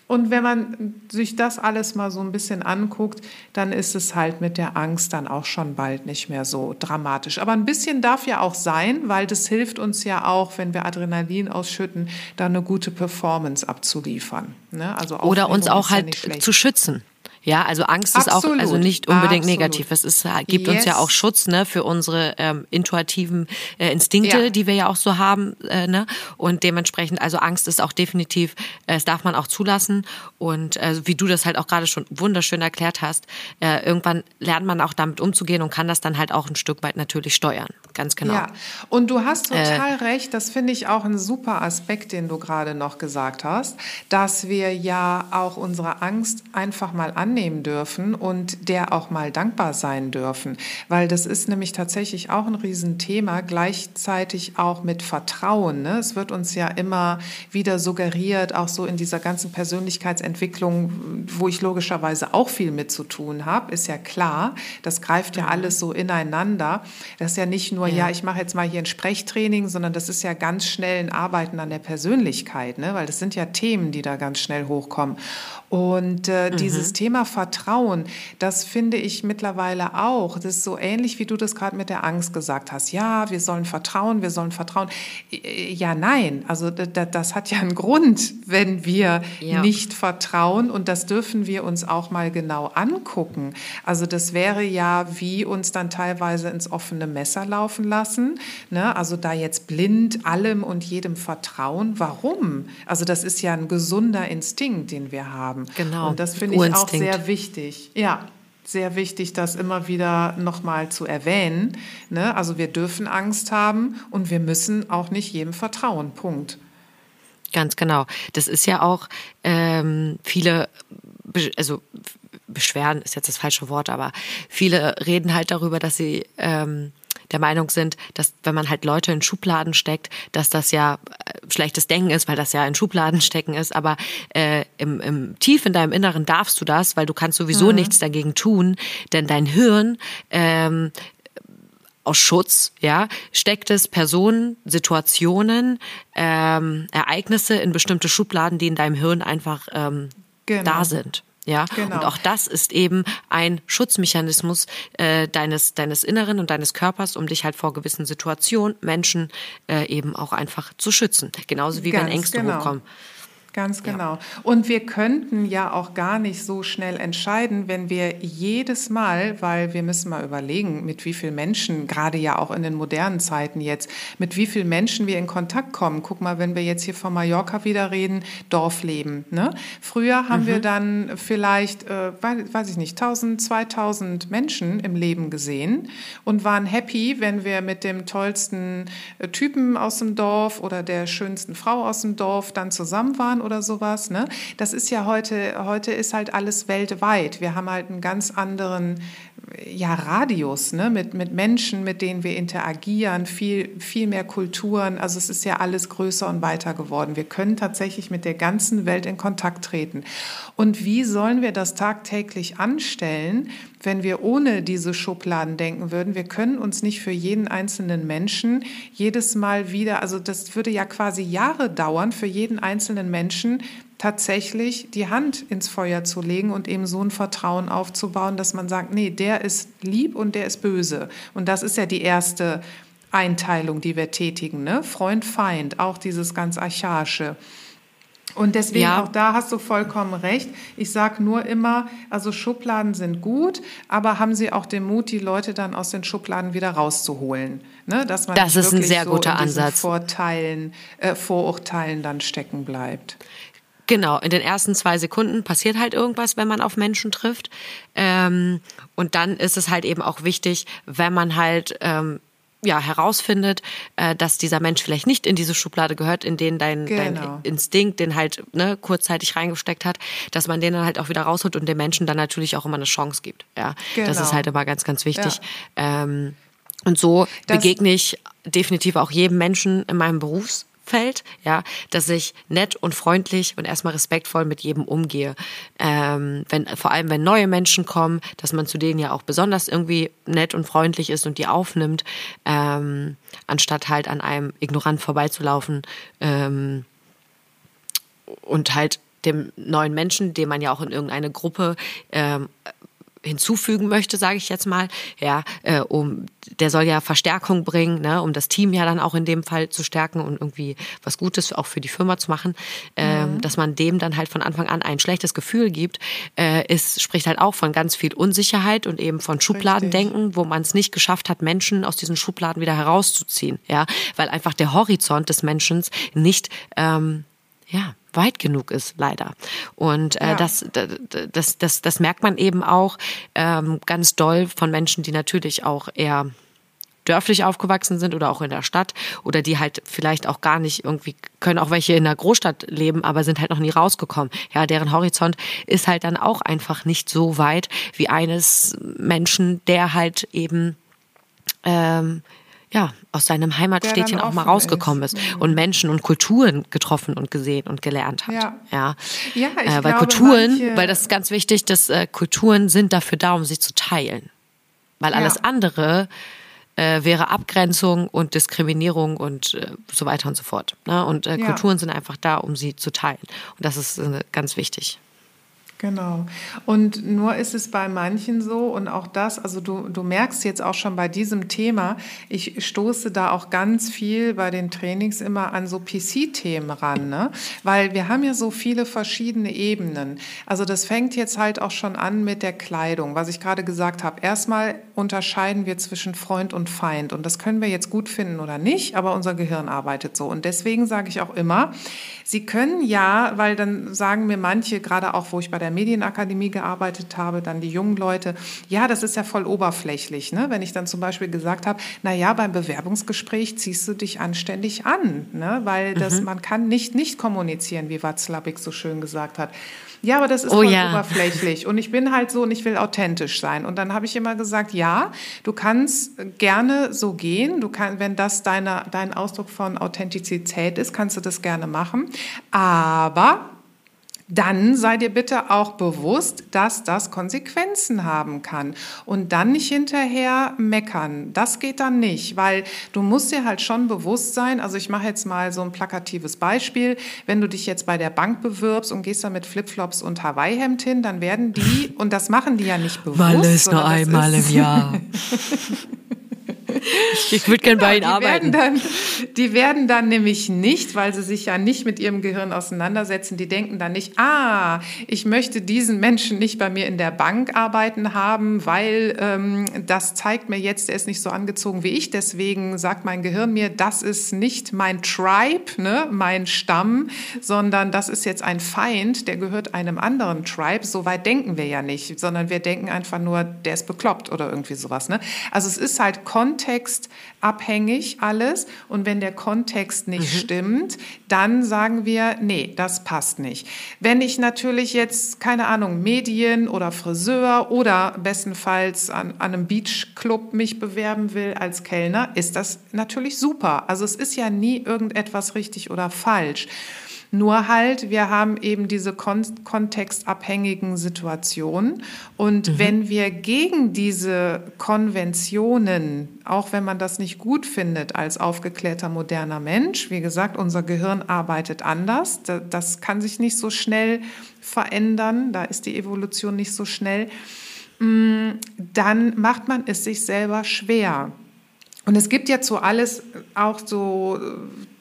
Und wenn man sich das alles mal so ein bisschen anguckt, dann ist es halt mit der Angst dann auch schon bald nicht mehr so dramatisch. Aber ein bisschen darf ja auch sein, weil das hilft uns ja auch, wenn wir Adrenalin ausschütten, da eine gute Performance abzuliefern. Ne? Also Oder uns auch halt zu schützen. Ja, also Angst Absolut. ist auch also nicht unbedingt Absolut. negativ. Es ist, gibt yes. uns ja auch Schutz ne, für unsere ähm, intuitiven äh, Instinkte, ja. die wir ja auch so haben. Äh, ne? Und dementsprechend, also Angst ist auch definitiv, äh, das darf man auch zulassen. Und äh, wie du das halt auch gerade schon wunderschön erklärt hast, äh, irgendwann lernt man auch damit umzugehen und kann das dann halt auch ein Stück weit natürlich steuern. Ganz genau. Ja, und du hast total äh, recht. Das finde ich auch ein super Aspekt, den du gerade noch gesagt hast, dass wir ja auch unsere Angst einfach mal an annehmen dürfen und der auch mal dankbar sein dürfen. Weil das ist nämlich tatsächlich auch ein Riesenthema, gleichzeitig auch mit Vertrauen. Ne? Es wird uns ja immer wieder suggeriert, auch so in dieser ganzen Persönlichkeitsentwicklung, wo ich logischerweise auch viel mit zu tun habe, ist ja klar, das greift ja mhm. alles so ineinander. Das ist ja nicht nur, ja, ja ich mache jetzt mal hier ein Sprechtraining, sondern das ist ja ganz schnell ein Arbeiten an der Persönlichkeit, ne? weil das sind ja Themen, die da ganz schnell hochkommen. Und äh, mhm. dieses Thema Vertrauen, das finde ich mittlerweile auch. Das ist so ähnlich, wie du das gerade mit der Angst gesagt hast. Ja, wir sollen vertrauen, wir sollen vertrauen. Ja, nein. Also das hat ja einen Grund, wenn wir ja. nicht vertrauen. Und das dürfen wir uns auch mal genau angucken. Also das wäre ja, wie uns dann teilweise ins offene Messer laufen lassen. Ne? Also da jetzt blind allem und jedem vertrauen. Warum? Also das ist ja ein gesunder Instinkt, den wir haben haben. Genau. Und das finde ich auch sehr wichtig. Ja, sehr wichtig, das immer wieder nochmal zu erwähnen. Ne? Also wir dürfen Angst haben und wir müssen auch nicht jedem vertrauen. Punkt. Ganz genau. Das ist ja auch ähm, viele, also Beschwerden ist jetzt das falsche Wort, aber viele reden halt darüber, dass sie ähm, der Meinung sind, dass wenn man halt Leute in Schubladen steckt, dass das ja äh, schlechtes Denken ist, weil das ja in Schubladen stecken ist. Aber äh, im, im tief in deinem Inneren darfst du das, weil du kannst sowieso mhm. nichts dagegen tun, denn dein Hirn ähm, aus Schutz, ja, steckt es Personen, Situationen, ähm, Ereignisse in bestimmte Schubladen, die in deinem Hirn einfach ähm, genau. da sind. Ja, genau. und auch das ist eben ein Schutzmechanismus äh, deines deines Inneren und deines Körpers, um dich halt vor gewissen Situationen, Menschen äh, eben auch einfach zu schützen. Genauso wie Ganz wenn Ängste genau. hochkommen. Ganz genau. Ja. Und wir könnten ja auch gar nicht so schnell entscheiden, wenn wir jedes Mal, weil wir müssen mal überlegen, mit wie vielen Menschen, gerade ja auch in den modernen Zeiten jetzt, mit wie vielen Menschen wir in Kontakt kommen. Guck mal, wenn wir jetzt hier von Mallorca wieder reden, Dorfleben. Ne? Früher haben mhm. wir dann vielleicht, äh, weiß ich nicht, 1000, 2000 Menschen im Leben gesehen und waren happy, wenn wir mit dem tollsten äh, Typen aus dem Dorf oder der schönsten Frau aus dem Dorf dann zusammen waren Jahren oder sowas. Ne? Das ist ja heute, heute ist halt alles weltweit. Wir haben halt einen ganz anderen ja, Radius ne? mit, mit Menschen, mit denen wir interagieren, viel, viel mehr Kulturen. Also es ist ja alles größer und weiter geworden. Wir können tatsächlich mit der ganzen Welt in Kontakt treten. Und wie sollen wir das tagtäglich anstellen, wenn wir ohne diese Schubladen denken würden? Wir können uns nicht für jeden einzelnen Menschen jedes Mal wieder, also das würde ja quasi Jahre dauern, für jeden einzelnen Menschen tatsächlich die Hand ins Feuer zu legen und eben so ein Vertrauen aufzubauen, dass man sagt, nee, der ist lieb und der ist böse. Und das ist ja die erste Einteilung, die wir tätigen, ne? Freund, Feind, auch dieses ganz archaische. Und deswegen ja. auch da hast du vollkommen recht. Ich sage nur immer, also Schubladen sind gut, aber haben sie auch den Mut, die Leute dann aus den Schubladen wieder rauszuholen. Ne? Dass man das ist ein sehr so guter Ansatz. Vorteilen, äh, Vorurteilen dann stecken bleibt. Genau, in den ersten zwei Sekunden passiert halt irgendwas, wenn man auf Menschen trifft. Ähm, und dann ist es halt eben auch wichtig, wenn man halt ähm, ja, herausfindet, äh, dass dieser Mensch vielleicht nicht in diese Schublade gehört, in den dein, genau. dein Instinkt den halt ne, kurzzeitig reingesteckt hat, dass man den dann halt auch wieder rausholt und dem Menschen dann natürlich auch immer eine Chance gibt. Ja, genau. das ist genau. halt immer ganz, ganz wichtig. Ja. Ähm, und so das begegne ich definitiv auch jedem Menschen in meinem Berufs fällt, ja, dass ich nett und freundlich und erstmal respektvoll mit jedem umgehe. Ähm, wenn, vor allem, wenn neue Menschen kommen, dass man zu denen ja auch besonders irgendwie nett und freundlich ist und die aufnimmt, ähm, anstatt halt an einem ignorant vorbeizulaufen ähm, und halt dem neuen Menschen, den man ja auch in irgendeine Gruppe ähm, hinzufügen möchte, sage ich jetzt mal, ja, äh, um der soll ja Verstärkung bringen, ne, um das Team ja dann auch in dem Fall zu stärken und irgendwie was Gutes auch für die Firma zu machen, ähm, mhm. dass man dem dann halt von Anfang an ein schlechtes Gefühl gibt, äh, ist spricht halt auch von ganz viel Unsicherheit und eben von Schubladendenken, Richtig. wo man es nicht geschafft hat, Menschen aus diesen Schubladen wieder herauszuziehen, ja, weil einfach der Horizont des Menschen nicht ähm, ja, weit genug ist, leider. Und äh, ja. das, das, das, das merkt man eben auch ähm, ganz doll von Menschen, die natürlich auch eher dörflich aufgewachsen sind oder auch in der Stadt oder die halt vielleicht auch gar nicht irgendwie können auch welche in der Großstadt leben, aber sind halt noch nie rausgekommen. Ja, deren Horizont ist halt dann auch einfach nicht so weit wie eines Menschen, der halt eben ähm, ja, aus seinem Heimatstädtchen auch mal rausgekommen ist, ist und Menschen und Kulturen getroffen und gesehen und gelernt hat. Ja, ja. ja ich äh, weil glaube, Kulturen, manche... weil das ist ganz wichtig, dass äh, Kulturen sind dafür da, um sich zu teilen. Weil alles ja. andere äh, wäre Abgrenzung und Diskriminierung und äh, so weiter und so fort. Ne? Und äh, ja. Kulturen sind einfach da, um sie zu teilen. Und das ist äh, ganz wichtig. Genau. Und nur ist es bei manchen so und auch das, also du, du merkst jetzt auch schon bei diesem Thema, ich stoße da auch ganz viel bei den Trainings immer an so PC-Themen ran, ne? weil wir haben ja so viele verschiedene Ebenen. Also das fängt jetzt halt auch schon an mit der Kleidung, was ich gerade gesagt habe. Erstmal unterscheiden wir zwischen Freund und Feind und das können wir jetzt gut finden oder nicht, aber unser Gehirn arbeitet so. Und deswegen sage ich auch immer, Sie können ja, weil dann sagen mir manche, gerade auch wo ich bei der Medienakademie gearbeitet habe, dann die jungen Leute, ja, das ist ja voll oberflächlich. Ne? Wenn ich dann zum Beispiel gesagt habe, na ja, beim Bewerbungsgespräch ziehst du dich anständig an, ne? weil das, mhm. man kann nicht nicht kommunizieren, wie Watzlawick so schön gesagt hat. Ja, aber das ist oh, ja. oberflächlich. Und ich bin halt so und ich will authentisch sein. Und dann habe ich immer gesagt, ja, du kannst gerne so gehen. Du kannst, wenn das deine, dein Ausdruck von Authentizität ist, kannst du das gerne machen. Aber dann sei dir bitte auch bewusst, dass das Konsequenzen haben kann. Und dann nicht hinterher meckern. Das geht dann nicht, weil du musst dir halt schon bewusst sein, also ich mache jetzt mal so ein plakatives Beispiel, wenn du dich jetzt bei der Bank bewirbst und gehst da mit Flipflops und Hawaii-Hemd hin, dann werden die, und das machen die ja nicht bewusst. Weil es nur einmal im Jahr. Ich würde gerne bei Ihnen die arbeiten. Werden dann, die werden dann nämlich nicht, weil sie sich ja nicht mit ihrem Gehirn auseinandersetzen, die denken dann nicht, ah, ich möchte diesen Menschen nicht bei mir in der Bank arbeiten haben, weil ähm, das zeigt mir jetzt, er ist nicht so angezogen wie ich. Deswegen sagt mein Gehirn mir, das ist nicht mein Tribe, ne, mein Stamm, sondern das ist jetzt ein Feind, der gehört einem anderen Tribe. So weit denken wir ja nicht, sondern wir denken einfach nur, der ist bekloppt oder irgendwie sowas. Ne? Also es ist halt Content, kontextabhängig alles. Und wenn der Kontext nicht mhm. stimmt, dann sagen wir, nee, das passt nicht. Wenn ich natürlich jetzt, keine Ahnung, Medien oder Friseur oder bestenfalls an, an einem Beachclub mich bewerben will als Kellner, ist das natürlich super. Also es ist ja nie irgendetwas richtig oder falsch. Nur halt, wir haben eben diese kon kontextabhängigen Situationen. Und mhm. wenn wir gegen diese Konventionen, auch wenn man das nicht gut findet als aufgeklärter moderner Mensch, wie gesagt, unser Gehirn arbeitet anders, das kann sich nicht so schnell verändern, da ist die Evolution nicht so schnell, mm, dann macht man es sich selber schwer. Und es gibt ja zu alles auch so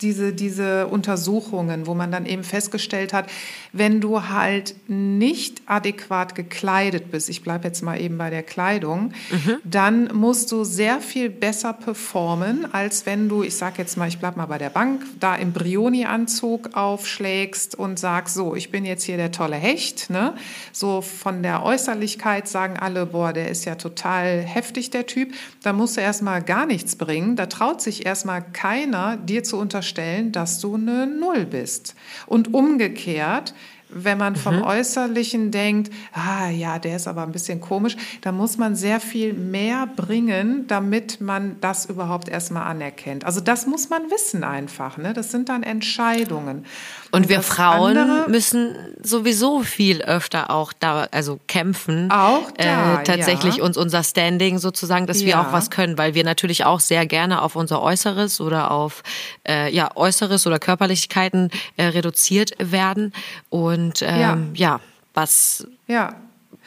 diese, diese Untersuchungen, wo man dann eben festgestellt hat, wenn du halt nicht adäquat gekleidet bist, ich bleibe jetzt mal eben bei der Kleidung, mhm. dann musst du sehr viel besser performen, als wenn du, ich sage jetzt mal, ich bleibe mal bei der Bank, da im Brioni-Anzug aufschlägst und sagst, so, ich bin jetzt hier der tolle Hecht. Ne? So von der Äußerlichkeit sagen alle, boah, der ist ja total heftig, der Typ. Da musst du erstmal gar nichts bringen. Da traut sich erstmal keiner, dir zu unterstützen unterstellen, dass du eine Null bist. Und umgekehrt, wenn man vom mhm. Äußerlichen denkt, ah ja, der ist aber ein bisschen komisch, dann muss man sehr viel mehr bringen, damit man das überhaupt erstmal anerkennt. Also das muss man wissen einfach. Ne? Das sind dann Entscheidungen. Und, wir Frauen andere, müssen sowieso viel öfter auch da, also kämpfen. Auch da, äh, tatsächlich ja. uns unser Standing sozusagen, dass ja. wir auch was können, weil wir natürlich auch sehr gerne auf unser Äußeres oder auf äh, ja Äußeres oder Körperlichkeiten äh, reduziert werden. Und ähm, ja. ja, was ja.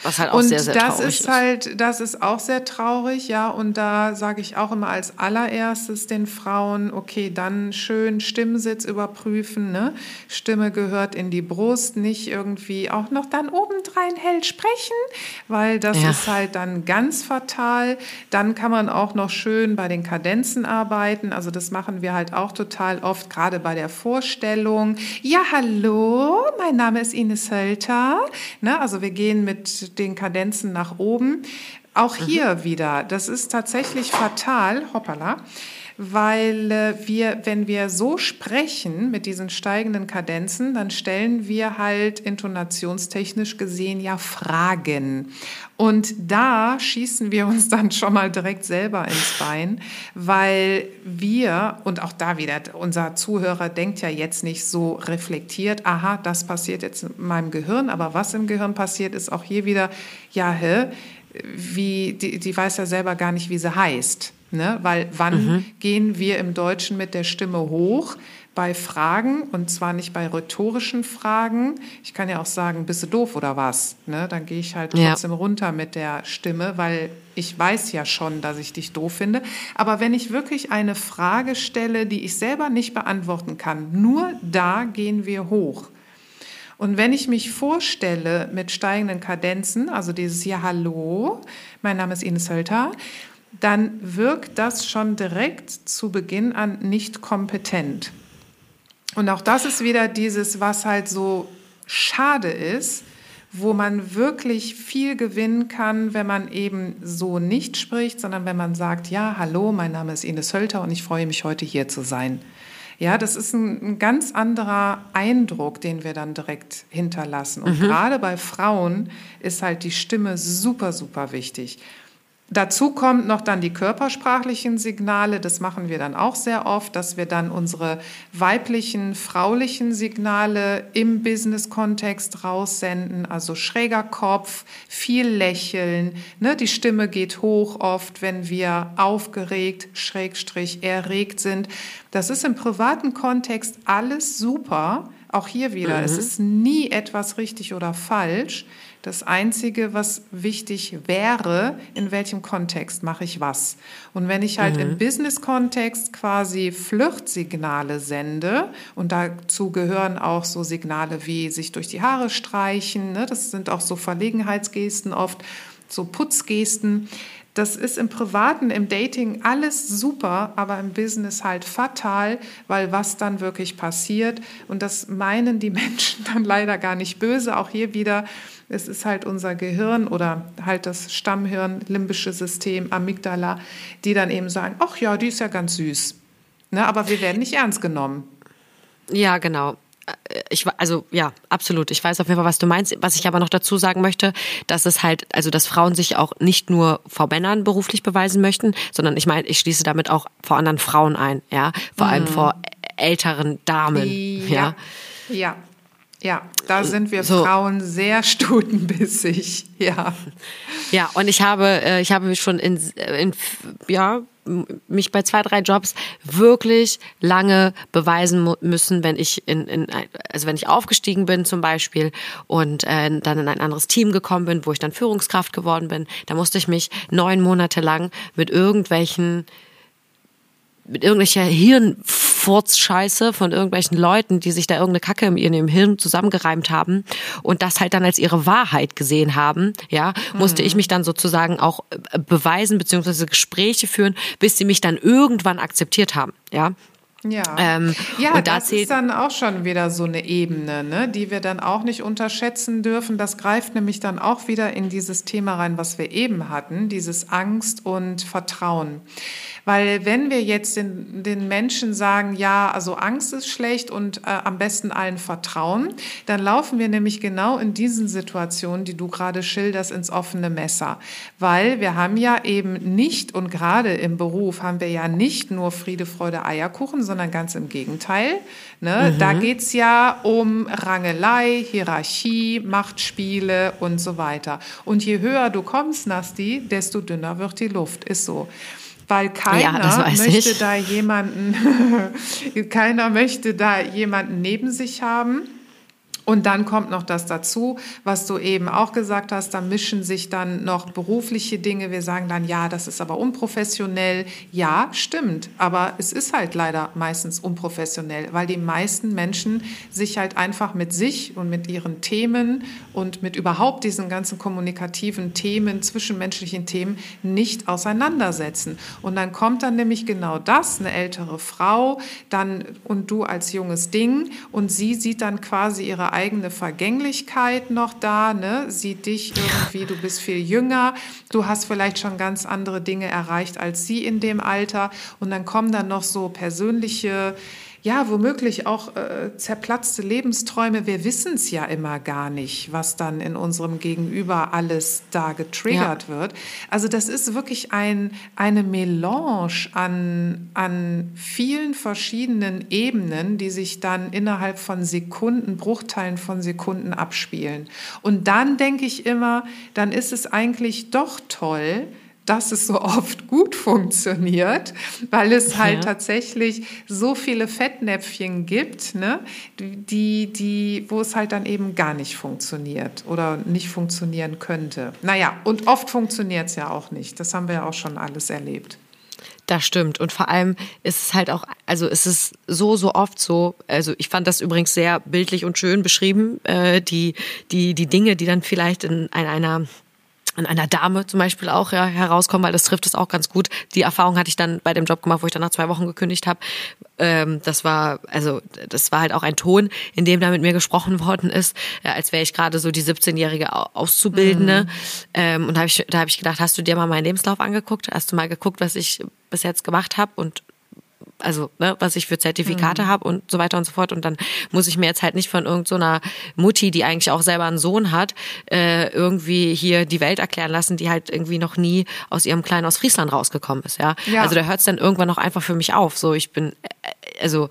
Was halt auch und sehr, sehr das traurig ist, halt, das ist auch sehr traurig, ja. Und da sage ich auch immer als allererstes den Frauen, okay, dann schön Stimmsitz überprüfen. Ne? Stimme gehört in die Brust, nicht irgendwie auch noch dann obendrein hell sprechen, weil das Ja. ist halt dann ganz fatal. Dann kann man auch noch schön bei den Kadenzen arbeiten. Also das machen wir halt auch total oft, gerade bei der Vorstellung. Ja, hallo, mein Name ist Ines Hölter. Ne? Also wir gehen mit den Kadenzen nach oben. Auch hier wieder, das ist tatsächlich fatal, hoppala, weil äh, wir, wenn wir so sprechen mit diesen steigenden Kadenzen, dann stellen wir halt intonationstechnisch gesehen ja Fragen. Und da schießen wir uns dann schon mal direkt selber ins Bein, weil wir, und auch da wieder, unser Zuhörer denkt ja jetzt nicht so reflektiert, aha, das passiert jetzt in meinem Gehirn, aber was im Gehirn passiert, ist auch hier wieder, ja, hä? wie, die, die weiß ja selber gar nicht, wie sie heißt. Ne? Weil wann gehen wir im Deutschen mit der Stimme hoch? Bei Fragen und zwar nicht bei rhetorischen Fragen. Ich kann ja auch sagen, bist du doof oder was? Ne? Dann gehe ich halt Ja. trotzdem runter mit der Stimme, weil ich weiß ja schon, dass ich dich doof finde. Aber wenn ich wirklich eine Frage stelle, die ich selber nicht beantworten kann, nur da gehen wir hoch. Und wenn ich mich vorstelle mit steigenden Kadenzen, also dieses Ja, hallo, mein Name ist Ines Hölter, dann wirkt das schon direkt zu Beginn an nicht kompetent. Und auch das ist wieder dieses, was halt so schade ist, wo man wirklich viel gewinnen kann, wenn man eben so nicht spricht, sondern wenn man sagt, ja, hallo, mein Name ist Ines Hölter und ich freue mich heute hier zu sein. Ja, das ist ein, ein ganz anderer Eindruck, den wir dann direkt hinterlassen. Und gerade bei Frauen ist halt die Stimme super, super wichtig. Dazu kommt noch dann die körpersprachlichen Signale. Das machen wir dann auch sehr oft, dass wir dann unsere weiblichen, fraulichen Signale im Business-Kontext raussenden. Also schräger Kopf, viel Lächeln. Ne? Die Stimme geht hoch oft, wenn wir aufgeregt, schrägstrich erregt sind. Das ist im privaten Kontext alles super. Auch hier wieder, es ist nie etwas richtig oder falsch. Das Einzige, was wichtig wäre, in welchem Kontext mache ich was. Und wenn ich halt im Business-Kontext quasi Flirtsignale sende, und dazu gehören auch so Signale wie sich durch die Haare streichen, ne, das sind auch so Verlegenheitsgesten oft, so Putzgesten. Das ist im Privaten, im Dating alles super, aber im Business halt fatal, weil was dann wirklich passiert, und das meinen die Menschen dann leider gar nicht böse, auch hier wieder, es ist halt unser Gehirn oder halt das Stammhirn, limbische System, Amygdala, die dann eben sagen, ach ja, die ist ja ganz süß. Ne, aber wir werden nicht ernst genommen. Ja, genau. Äh, Ich, also ja, absolut. Ich weiß auf jeden Fall, was du meinst. Was ich aber noch dazu sagen möchte, dass es halt, also dass Frauen sich auch nicht nur vor Männern beruflich beweisen möchten, sondern ich meine, ich schließe damit auch vor anderen Frauen ein, ja, vor allem vor älteren Damen, ja. Ja, ja, da sind wir So. Frauen sehr stutenbissig, ja. Ja, und ich habe, äh, ich habe schon in, in ja, mich bei zwei, drei Jobs wirklich lange beweisen müssen, wenn ich in, in also wenn ich aufgestiegen bin zum Beispiel und äh, dann in ein anderes Team gekommen bin, wo ich dann Führungskraft geworden bin, da musste ich mich neun Monate lang mit irgendwelchen mit irgendwelcher Hirnfurzscheiße von irgendwelchen Leuten, die sich da irgendeine Kacke in ihrem Hirn zusammengereimt haben und das halt dann als ihre Wahrheit gesehen haben, ja, musste ich mich dann sozusagen auch äh, beweisen beziehungsweise Gespräche führen, bis sie mich dann irgendwann akzeptiert haben, ja. Ja, Ähm, ja und da das ist dann auch schon wieder so eine Ebene, ne, die wir dann auch nicht unterschätzen dürfen. Das greift nämlich dann auch wieder in dieses Thema rein, was wir eben hatten, dieses Angst und Vertrauen. Weil wenn wir jetzt den, den Menschen sagen, ja, also Angst ist schlecht und äh, am besten allen vertrauen, dann laufen wir nämlich genau in diesen Situationen, die du gerade schilderst, ins offene Messer. Weil wir haben ja eben nicht, und gerade im Beruf haben wir ja nicht nur Friede, Freude, Eierkuchen, sondern ganz im Gegenteil. Ne? Mhm. Da geht's ja um Rangelei, Hierarchie, Machtspiele und so weiter. Und je höher du kommst, Nasti, desto dünner wird die Luft. Ist so weil keiner ja, möchte ich. da jemanden, keiner möchte da jemanden neben sich haben und dann kommt noch das dazu, was du eben auch gesagt hast, da mischen sich dann noch berufliche Dinge. Wir sagen dann, ja, das ist aber unprofessionell. Ja, stimmt, aber es ist halt leider meistens unprofessionell, weil die meisten Menschen sich halt einfach mit sich und mit ihren Themen und mit überhaupt diesen ganzen kommunikativen Themen, zwischenmenschlichen Themen nicht auseinandersetzen. Und dann kommt dann nämlich genau das, eine ältere Frau, dann und du als junges Ding und sie sieht dann quasi ihre eigene Vergänglichkeit noch da, ne? sieht dich irgendwie, du bist viel jünger, du hast vielleicht schon ganz andere Dinge erreicht als sie in dem Alter und dann kommen dann noch so persönliche ja, womöglich auch äh, zerplatzte Lebensträume. Wir wissen es ja immer gar nicht, was dann in unserem Gegenüber alles da getriggert ja. wird. Also das ist wirklich ein, eine Melange an, an vielen verschiedenen Ebenen, die sich dann innerhalb von Sekunden, Bruchteilen von Sekunden abspielen. Und dann denke ich immer, dann ist es eigentlich doch toll, dass es so oft gut funktioniert, weil es halt ja. tatsächlich so viele Fettnäpfchen gibt, ne, die, die, wo es halt dann eben gar nicht funktioniert oder nicht funktionieren könnte. Naja, und oft funktioniert es ja auch nicht. Das haben wir ja auch schon alles erlebt. Das stimmt. Und vor allem ist es halt auch, also es ist so, so oft so, also ich fand das übrigens sehr bildlich und schön beschrieben, äh, die, die, die Dinge, die dann vielleicht in, in einer an einer Dame zum Beispiel auch ja, herauskommen, weil das trifft es auch ganz gut. Die Erfahrung hatte ich dann bei dem Job gemacht, wo ich dann nach zwei Wochen gekündigt habe. Ähm, das war also das war halt auch ein Ton, in dem da mit mir gesprochen worden ist, ja, als wäre ich gerade so die 17-jährige Auszubildende. Mhm. Ähm, und hab ich, da habe ich gedacht, hast du dir mal meinen Lebenslauf angeguckt? Hast du mal geguckt, was ich bis jetzt gemacht habe? Und also ne, was ich für Zertifikate mhm. habe und so weiter und so fort. Und dann muss ich mir jetzt halt nicht von irgendeiner so Mutti, die eigentlich auch selber einen Sohn hat, äh, irgendwie hier die Welt erklären lassen, die halt irgendwie noch nie aus ihrem Kleinen aus Friesland rausgekommen ist. Ja, ja. also da hört es dann irgendwann auch einfach für mich auf. So, ich bin äh, also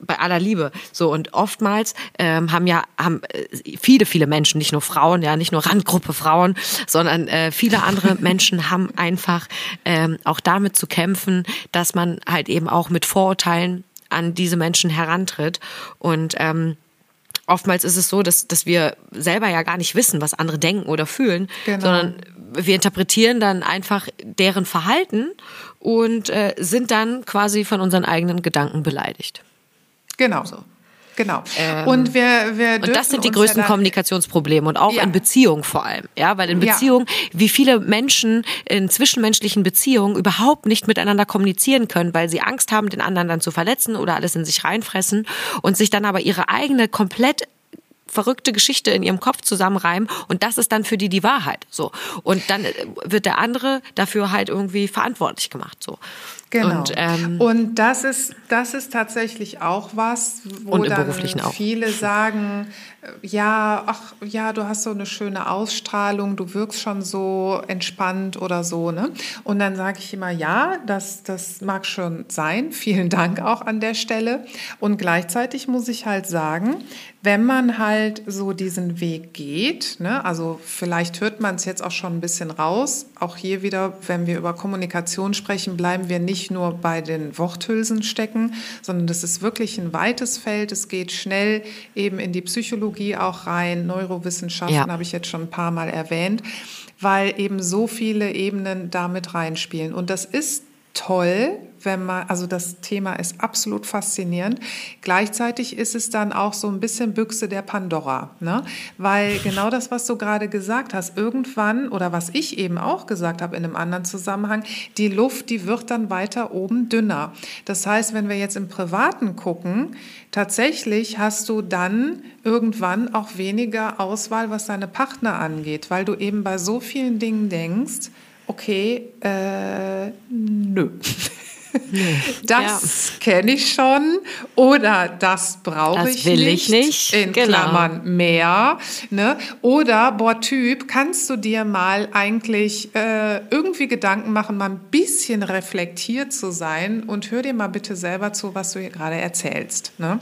bei aller Liebe. So und oftmals ähm, haben ja haben äh, viele viele Menschen, nicht nur Frauen, ja nicht nur Randgruppe Frauen, sondern äh, viele andere Menschen haben einfach ähm, auch damit zu kämpfen, dass man halt eben auch mit Vorurteilen an diese Menschen herantritt und ähm, oftmals ist es so, dass, dass wir selber ja gar nicht wissen, was andere denken oder fühlen, genau. sondern wir interpretieren dann einfach deren Verhalten und äh, sind dann quasi von unseren eigenen Gedanken beleidigt. Genau. So. Genau. Ähm, und wir, wir und das sind die größten ja Kommunikationsprobleme und auch ja. in Beziehungen vor allem, ja, weil in Beziehungen, ja. wie viele Menschen in zwischenmenschlichen Beziehungen überhaupt nicht miteinander kommunizieren können, weil sie Angst haben, den anderen dann zu verletzen oder alles in sich reinfressen und sich dann aber ihre eigene komplett verrückte Geschichte in ihrem Kopf zusammenreimen und das ist dann für die die Wahrheit so und dann wird der andere dafür halt irgendwie verantwortlich gemacht so Genau. Und, ähm, und das ist das ist tatsächlich auch was, wo dann viele sagen, ja, ach ja, du hast so eine schöne Ausstrahlung, du wirkst schon so entspannt oder so, ne? Und dann sage ich immer, ja, das das mag schon sein. Vielen Dank auch an der Stelle. Und gleichzeitig muss ich halt sagen, wenn man halt so diesen Weg geht, ne, also vielleicht hört man es jetzt auch schon ein bisschen raus, auch hier wieder, wenn wir über Kommunikation sprechen, bleiben wir nicht nur bei den Worthülsen stecken, sondern das ist wirklich ein weites Feld. Es geht schnell eben in die Psychologie auch rein. Neurowissenschaften ja. habe ich jetzt schon ein paar Mal erwähnt, weil eben so viele Ebenen damit reinspielen. Und das ist toll, wenn man, also das Thema ist absolut faszinierend. Gleichzeitig ist es dann auch so ein bisschen Büchse der Pandora, ne? Weil genau das, was du gerade gesagt hast, irgendwann oder was ich eben auch gesagt habe in einem anderen Zusammenhang, die Luft, die wird dann weiter oben dünner. Das heißt, wenn wir jetzt im Privaten gucken, tatsächlich hast du dann irgendwann auch weniger Auswahl, was deine Partner angeht, weil du eben bei so vielen Dingen denkst, okay, äh, nö. Das ja. kenne ich schon oder das brauche ich will nicht. Ich nicht. In genau. Klammern mehr. Ne? Oder, boah, Typ, kannst du dir mal eigentlich äh, irgendwie Gedanken machen, mal ein bisschen reflektiert zu sein und hör dir mal bitte selber zu, was du hier gerade erzählst. Ne?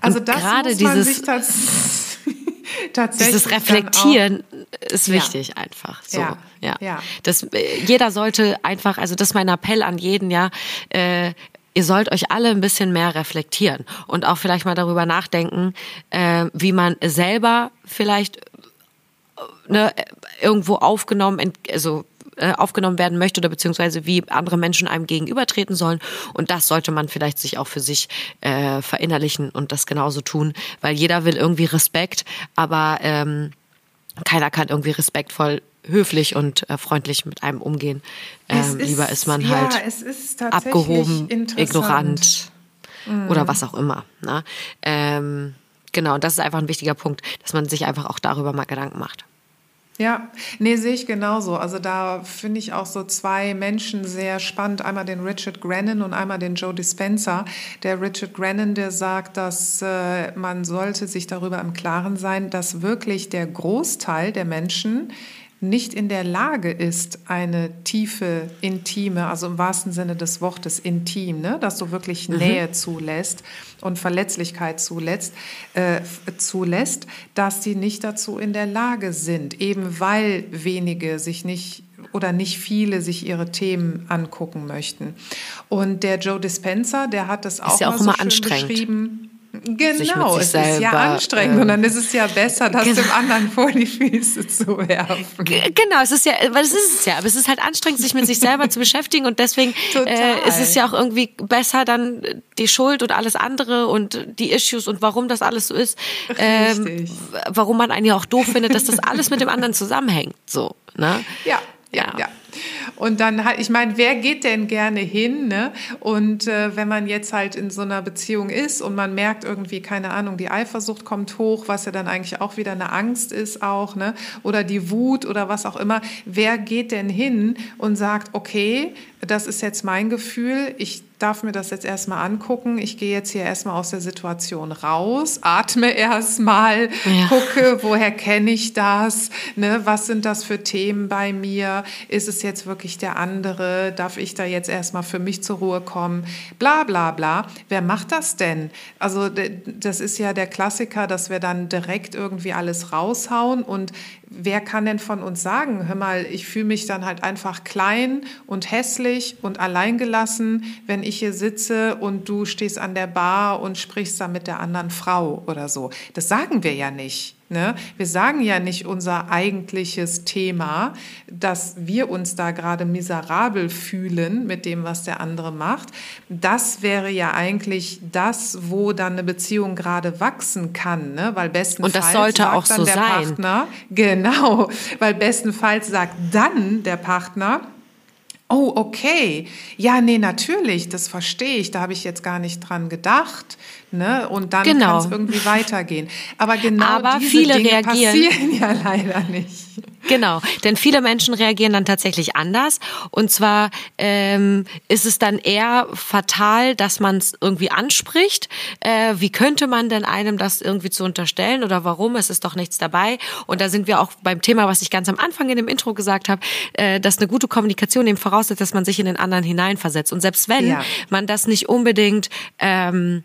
Also und das muss man dieses, sich tatsächlich dieses Reflektieren ist wichtig ja. einfach. So. Ja. Ja. ja. Das, äh, jeder sollte einfach, also das ist mein Appell an jeden, ja, äh, ihr sollt euch alle ein bisschen mehr reflektieren und auch vielleicht mal darüber nachdenken, äh, wie man selber vielleicht äh, ne, irgendwo aufgenommen, also äh, aufgenommen werden möchte oder beziehungsweise wie andere Menschen einem gegenübertreten sollen. Und das sollte man vielleicht sich auch für sich äh, verinnerlichen und das genauso tun, weil jeder will irgendwie Respekt, aber ähm, keiner kann irgendwie respektvoll höflich und äh, freundlich mit einem umgehen. Ähm, ist, lieber ist man halt ist abgehoben, ignorant mhm. oder was auch immer. Ne? Ähm, genau, und das ist einfach ein wichtiger Punkt, dass man sich einfach auch darüber mal Gedanken macht. Ja, nee, sehe ich genauso. Also da finde ich auch so zwei Menschen sehr spannend. Einmal den Richard Grennan und einmal den Joe Dispenza. Der Richard Grennan, der sagt, dass äh, man sollte sich darüber im Klaren sein, dass wirklich der Großteil der Menschen nicht in der Lage ist, eine tiefe, intime, also im wahrsten Sinne des Wortes intim, ne, dass du wirklich mhm. Nähe zulässt und Verletzlichkeit zulässt, äh, zulässt, dass sie nicht dazu in der Lage sind, eben weil wenige sich nicht oder nicht viele sich ihre Themen angucken möchten. Und der Joe Dispenza, der hat das auch, ist ja auch mal immer so anstrengend. beschrieben. Genau, es ist ja anstrengend und dann ist es ja besser, das genau. dem anderen vor die Füße zu werfen. Genau, es ist ja, weil es ist es ja, aber es ist halt anstrengend, sich mit sich selber zu beschäftigen und deswegen äh, ist es ja auch irgendwie besser, dann die Schuld und alles andere und die Issues und warum das alles so ist, ähm, warum man einen ja auch doof findet, dass das alles mit dem anderen zusammenhängt, so, ne? Ja, ja, ja. Und dann halt, ich meine, wer geht denn gerne hin? Ne? Und äh, wenn man jetzt halt in so einer Beziehung ist und man merkt irgendwie, keine Ahnung, die Eifersucht kommt hoch, was ja dann eigentlich auch wieder eine Angst ist auch, ne? Oder die Wut oder was auch immer. Wer geht denn hin und sagt, okay, das ist jetzt mein Gefühl, ich darf mir das jetzt erstmal angucken. Ich gehe jetzt hier erstmal aus der Situation raus, atme erstmal, ja. gucke, woher kenne ich das, ne? was sind das für Themen bei mir, ist es jetzt wirklich der andere, darf ich da jetzt erstmal für mich zur Ruhe kommen, bla bla bla. Wer macht das denn? Also das ist ja der Klassiker, dass wir dann direkt irgendwie alles raushauen und wer kann denn von uns sagen, hör mal, ich fühle mich dann halt einfach klein und hässlich und alleingelassen, wenn ich hier sitze und du stehst an der Bar und sprichst da mit der anderen Frau oder so. Das sagen wir ja nicht. Ne? Wir sagen ja nicht unser eigentliches Thema, dass wir uns da gerade miserabel fühlen mit dem, was der andere macht. Das wäre ja eigentlich das, wo dann eine Beziehung gerade wachsen kann, ne? weil bestenfalls Und das sollte auch so der sein. Partner, genau, weil bestenfalls sagt dann der Partner, Oh, okay. Ja, nee, natürlich, das verstehe ich. Da habe ich jetzt gar nicht dran gedacht. Ne? Und dann genau. kann es irgendwie weitergehen. Aber genau Aber diese viele Dinge reagieren. passieren ja leider nicht. Genau, denn viele Menschen reagieren dann tatsächlich anders. Und zwar ähm, ist es dann eher fatal, dass man es irgendwie anspricht. Äh, wie könnte man denn einem das irgendwie zu unterstellen oder warum? Es ist doch nichts dabei. Und da sind wir auch beim Thema, was ich ganz am Anfang in dem Intro gesagt habe, äh, dass eine gute Kommunikation eben voraussetzt, dass man sich in den anderen hineinversetzt. Und selbst wenn ja. man das nicht unbedingt ähm,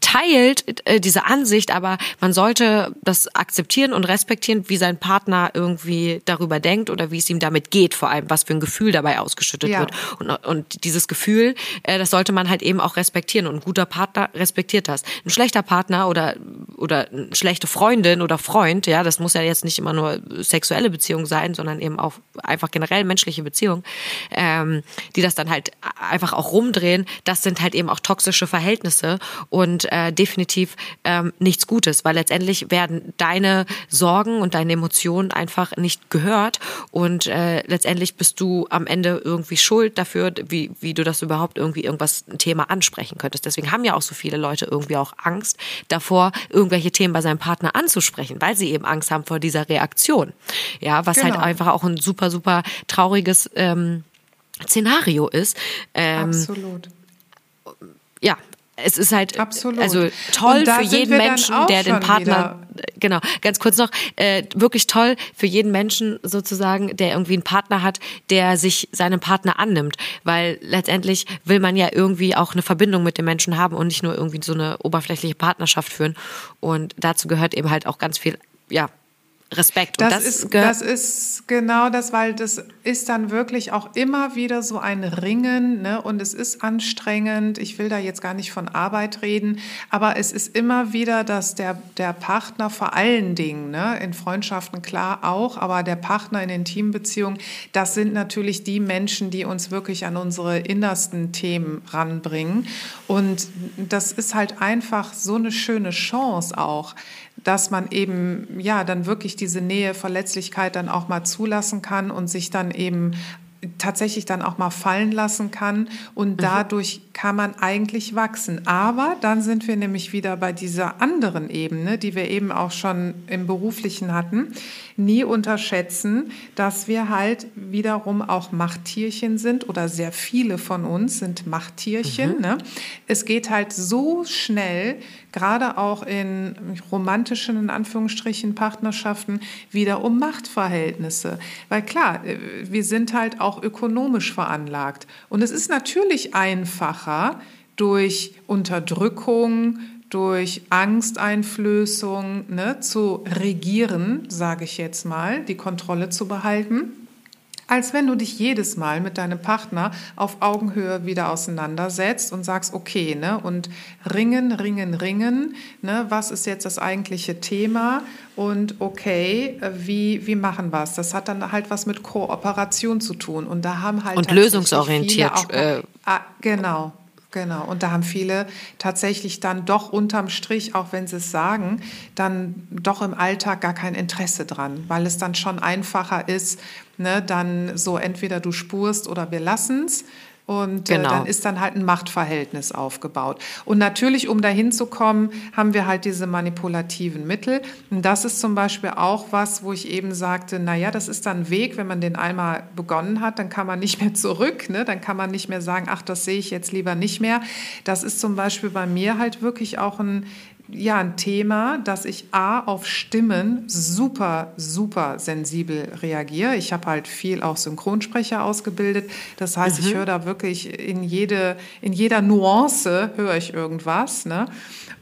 teilt äh, diese Ansicht, aber man sollte das akzeptieren und respektieren, wie sein Partner irgendwie darüber denkt oder wie es ihm damit geht, vor allem was für ein Gefühl dabei ausgeschüttet ja. wird. Und, und dieses Gefühl, äh, das sollte man halt eben auch respektieren. Und ein guter Partner respektiert das. Ein schlechter Partner oder oder eine schlechte Freundin oder Freund, ja, das muss ja jetzt nicht immer nur sexuelle Beziehung sein, sondern eben auch einfach generell menschliche Beziehung, ähm, die das dann halt einfach auch rumdrehen. Das sind halt eben auch toxische Verhältnisse und und äh, definitiv ähm, nichts Gutes, weil letztendlich werden deine Sorgen und deine Emotionen einfach nicht gehört und äh, letztendlich bist du am Ende irgendwie schuld dafür, wie, wie du das überhaupt irgendwie irgendwas ein Thema ansprechen könntest. Deswegen haben ja auch so viele Leute irgendwie auch Angst davor, irgendwelche Themen bei seinem Partner anzusprechen, weil sie eben Angst haben vor dieser Reaktion. Ja, was halt genau. halt einfach auch ein super, super trauriges ähm, Szenario ist. Ähm, Absolut. Ja, es ist halt Absolut. also toll für jeden Menschen, der den Partner genau ganz kurz noch äh, wirklich toll für jeden Menschen sozusagen, der irgendwie einen Partner hat, der sich seinem Partner annimmt, weil letztendlich will man ja irgendwie auch eine Verbindung mit dem Menschen haben und nicht nur irgendwie so eine oberflächliche Partnerschaft führen. Und dazu gehört eben halt auch ganz viel ja Respekt Das, das, ist, das ist genau das, weil das ist dann wirklich auch immer wieder so ein Ringen ne? und es ist anstrengend. Ich will da jetzt gar nicht von Arbeit reden, aber es ist immer wieder, dass der, der Partner vor allen Dingen, ne? in Freundschaften klar auch, aber der Partner in den Teambeziehungen, das sind natürlich die Menschen, die uns wirklich an unsere innersten Themen ranbringen. Und das ist halt einfach so eine schöne Chance auch, dass man eben ja dann wirklich diese Nähe, Verletzlichkeit dann auch mal zulassen kann und sich dann eben tatsächlich dann auch mal fallen lassen kann und dadurch kann man eigentlich wachsen. Aber dann sind wir nämlich wieder bei dieser anderen Ebene, die wir eben auch schon im beruflichen hatten. Nie unterschätzen, dass wir halt wiederum auch Machttierchen sind oder sehr viele von uns sind Machttierchen. Ne? Es geht halt so schnell, gerade auch in romantischen, in Anführungsstrichen, Partnerschaften, wieder um Machtverhältnisse. Weil klar, äh, wir sind halt auch ökonomisch veranlagt. Und es ist natürlich einfacher, durch Unterdrückung, durch Angsteinflößung ne, zu regieren, sage ich jetzt mal, die Kontrolle zu behalten als wenn du dich jedes Mal mit deinem Partner auf Augenhöhe wieder auseinandersetzt und sagst, okay, ne, und ringen, ringen, ringen, ne, was ist jetzt das eigentliche Thema und okay, wie, wie machen wir es? Das hat dann halt was mit Kooperation zu tun und da haben halt Und lösungsorientiert, auch, äh, ah, genau. Genau, und da haben viele tatsächlich dann doch unterm Strich, auch wenn sie es sagen, dann doch im Alltag gar kein Interesse dran, weil es dann schon einfacher ist, ne, dann so entweder du spurst oder wir lassen es. Und Genau. äh, dann ist dann halt ein Machtverhältnis aufgebaut. Und natürlich, um dahin zu kommen, haben wir halt diese manipulativen Mittel. Und das ist zum Beispiel auch was, wo ich eben sagte, naja, das ist dann ein Weg, wenn man den einmal begonnen hat, dann kann man nicht mehr zurück. Ne? Dann kann man nicht mehr sagen, ach, das sehe ich jetzt lieber nicht mehr. Das ist zum Beispiel bei mir halt wirklich auch ein ja, ein Thema, dass ich A auf Stimmen super, super sensibel reagiere. Ich habe halt viel auch Synchronsprecher ausgebildet. Das heißt, ich höre da wirklich in, jede, in jeder Nuance höre ich irgendwas. Ne?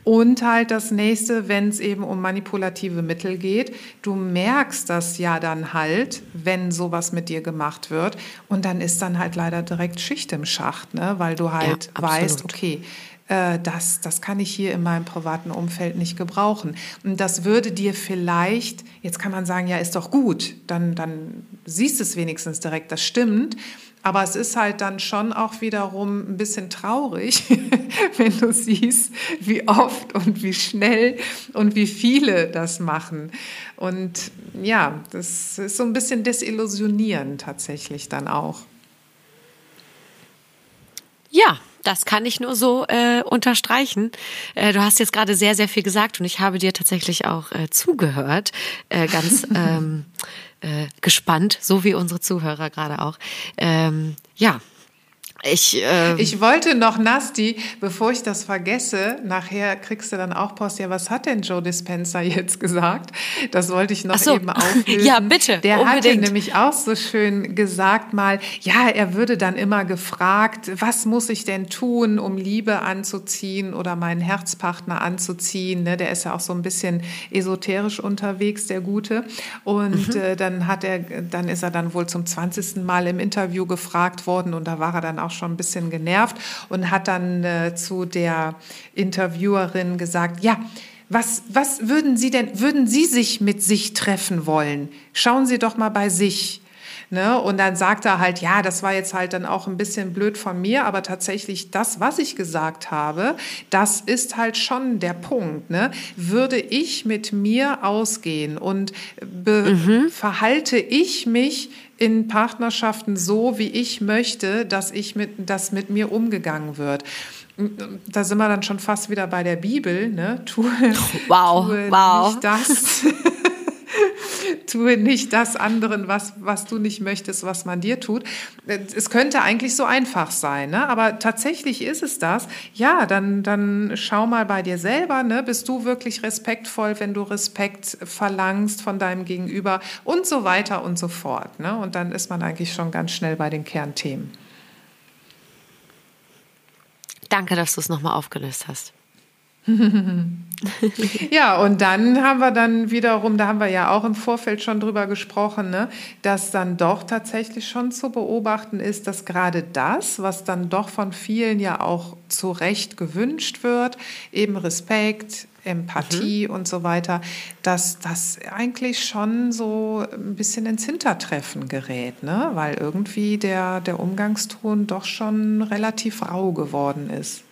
Und halt das nächste, wenn es eben um manipulative Mittel geht, du merkst das ja dann halt, wenn sowas mit dir gemacht wird. Und dann ist dann halt leider direkt Schicht im Schacht, ne? weil du halt Ja, weißt, okay, äh, das, das kann ich hier in meinem privaten Umfeld nicht gebrauchen. Und das würde dir vielleicht, jetzt kann man sagen, ja, ist doch gut, dann, dann siehst du es wenigstens direkt, das stimmt. Aber es ist halt dann schon auch wiederum ein bisschen traurig, wenn du siehst, wie oft und wie schnell und wie viele das machen. Und ja, das ist so ein bisschen desillusionierend tatsächlich dann auch. Ja, das kann ich nur so äh, unterstreichen. Äh, du hast jetzt gerade sehr, sehr viel gesagt und ich habe dir tatsächlich auch äh, zugehört, äh, ganz ähm, äh, gespannt, so wie unsere Zuhörer gerade auch. Ähm, ja, ich, äh, Ich wollte noch, Nasti, bevor ich das vergesse, nachher kriegst du dann auch Post, ja, was hat denn Joe Dispenza jetzt gesagt? Das wollte ich noch so. eben auflösen. Ja, bitte, Der hatte unbedingt. nämlich auch so schön gesagt mal, ja, er würde dann immer gefragt, was muss ich denn tun, um Liebe anzuziehen oder meinen Herzpartner anzuziehen? Ne? Der ist ja auch so ein bisschen esoterisch unterwegs, der Gute. Und Mhm. äh, dann hat er, dann ist er dann wohl zum 20. Mal im Interview gefragt worden und da war er dann auch schon ein bisschen genervt und hat dann äh, zu der Interviewerin gesagt, ja, was, was würden Sie denn, würden Sie sich mit sich treffen wollen? Schauen Sie doch mal bei sich. Ne? Und dann sagt er halt, ja, das war jetzt halt dann auch ein bisschen blöd von mir, aber tatsächlich das, was ich gesagt habe, das ist halt schon der Punkt. Ne? Würde ich mit mir ausgehen und be verhalte ich mich in Partnerschaften so, wie ich möchte, dass ich mit, dass mit mir umgegangen wird. Da sind wir dann schon fast wieder bei der Bibel. Ne? Tue, Wow, tue wow. nicht das. Tue nicht das anderen, was, was du nicht möchtest, was man dir tut. Es könnte eigentlich so einfach sein, ne? aber tatsächlich ist es das. Ja, dann, dann schau mal bei dir selber, ne? bist du wirklich respektvoll, wenn du Respekt verlangst von deinem Gegenüber und so weiter und so fort. Ne? Und dann ist man eigentlich schon ganz schnell bei den Kernthemen. Danke, dass du es nochmal aufgelöst hast. ja, und dann haben wir dann wiederum, da haben wir ja auch im Vorfeld schon drüber gesprochen, ne, dass dann doch tatsächlich schon zu beobachten ist, dass gerade das, was dann doch von vielen ja auch zu Recht gewünscht wird, eben Respekt, Empathie mhm. und so weiter, dass das eigentlich schon so ein bisschen ins Hintertreffen gerät, ne? weil irgendwie der, der Umgangston doch schon relativ rau geworden ist.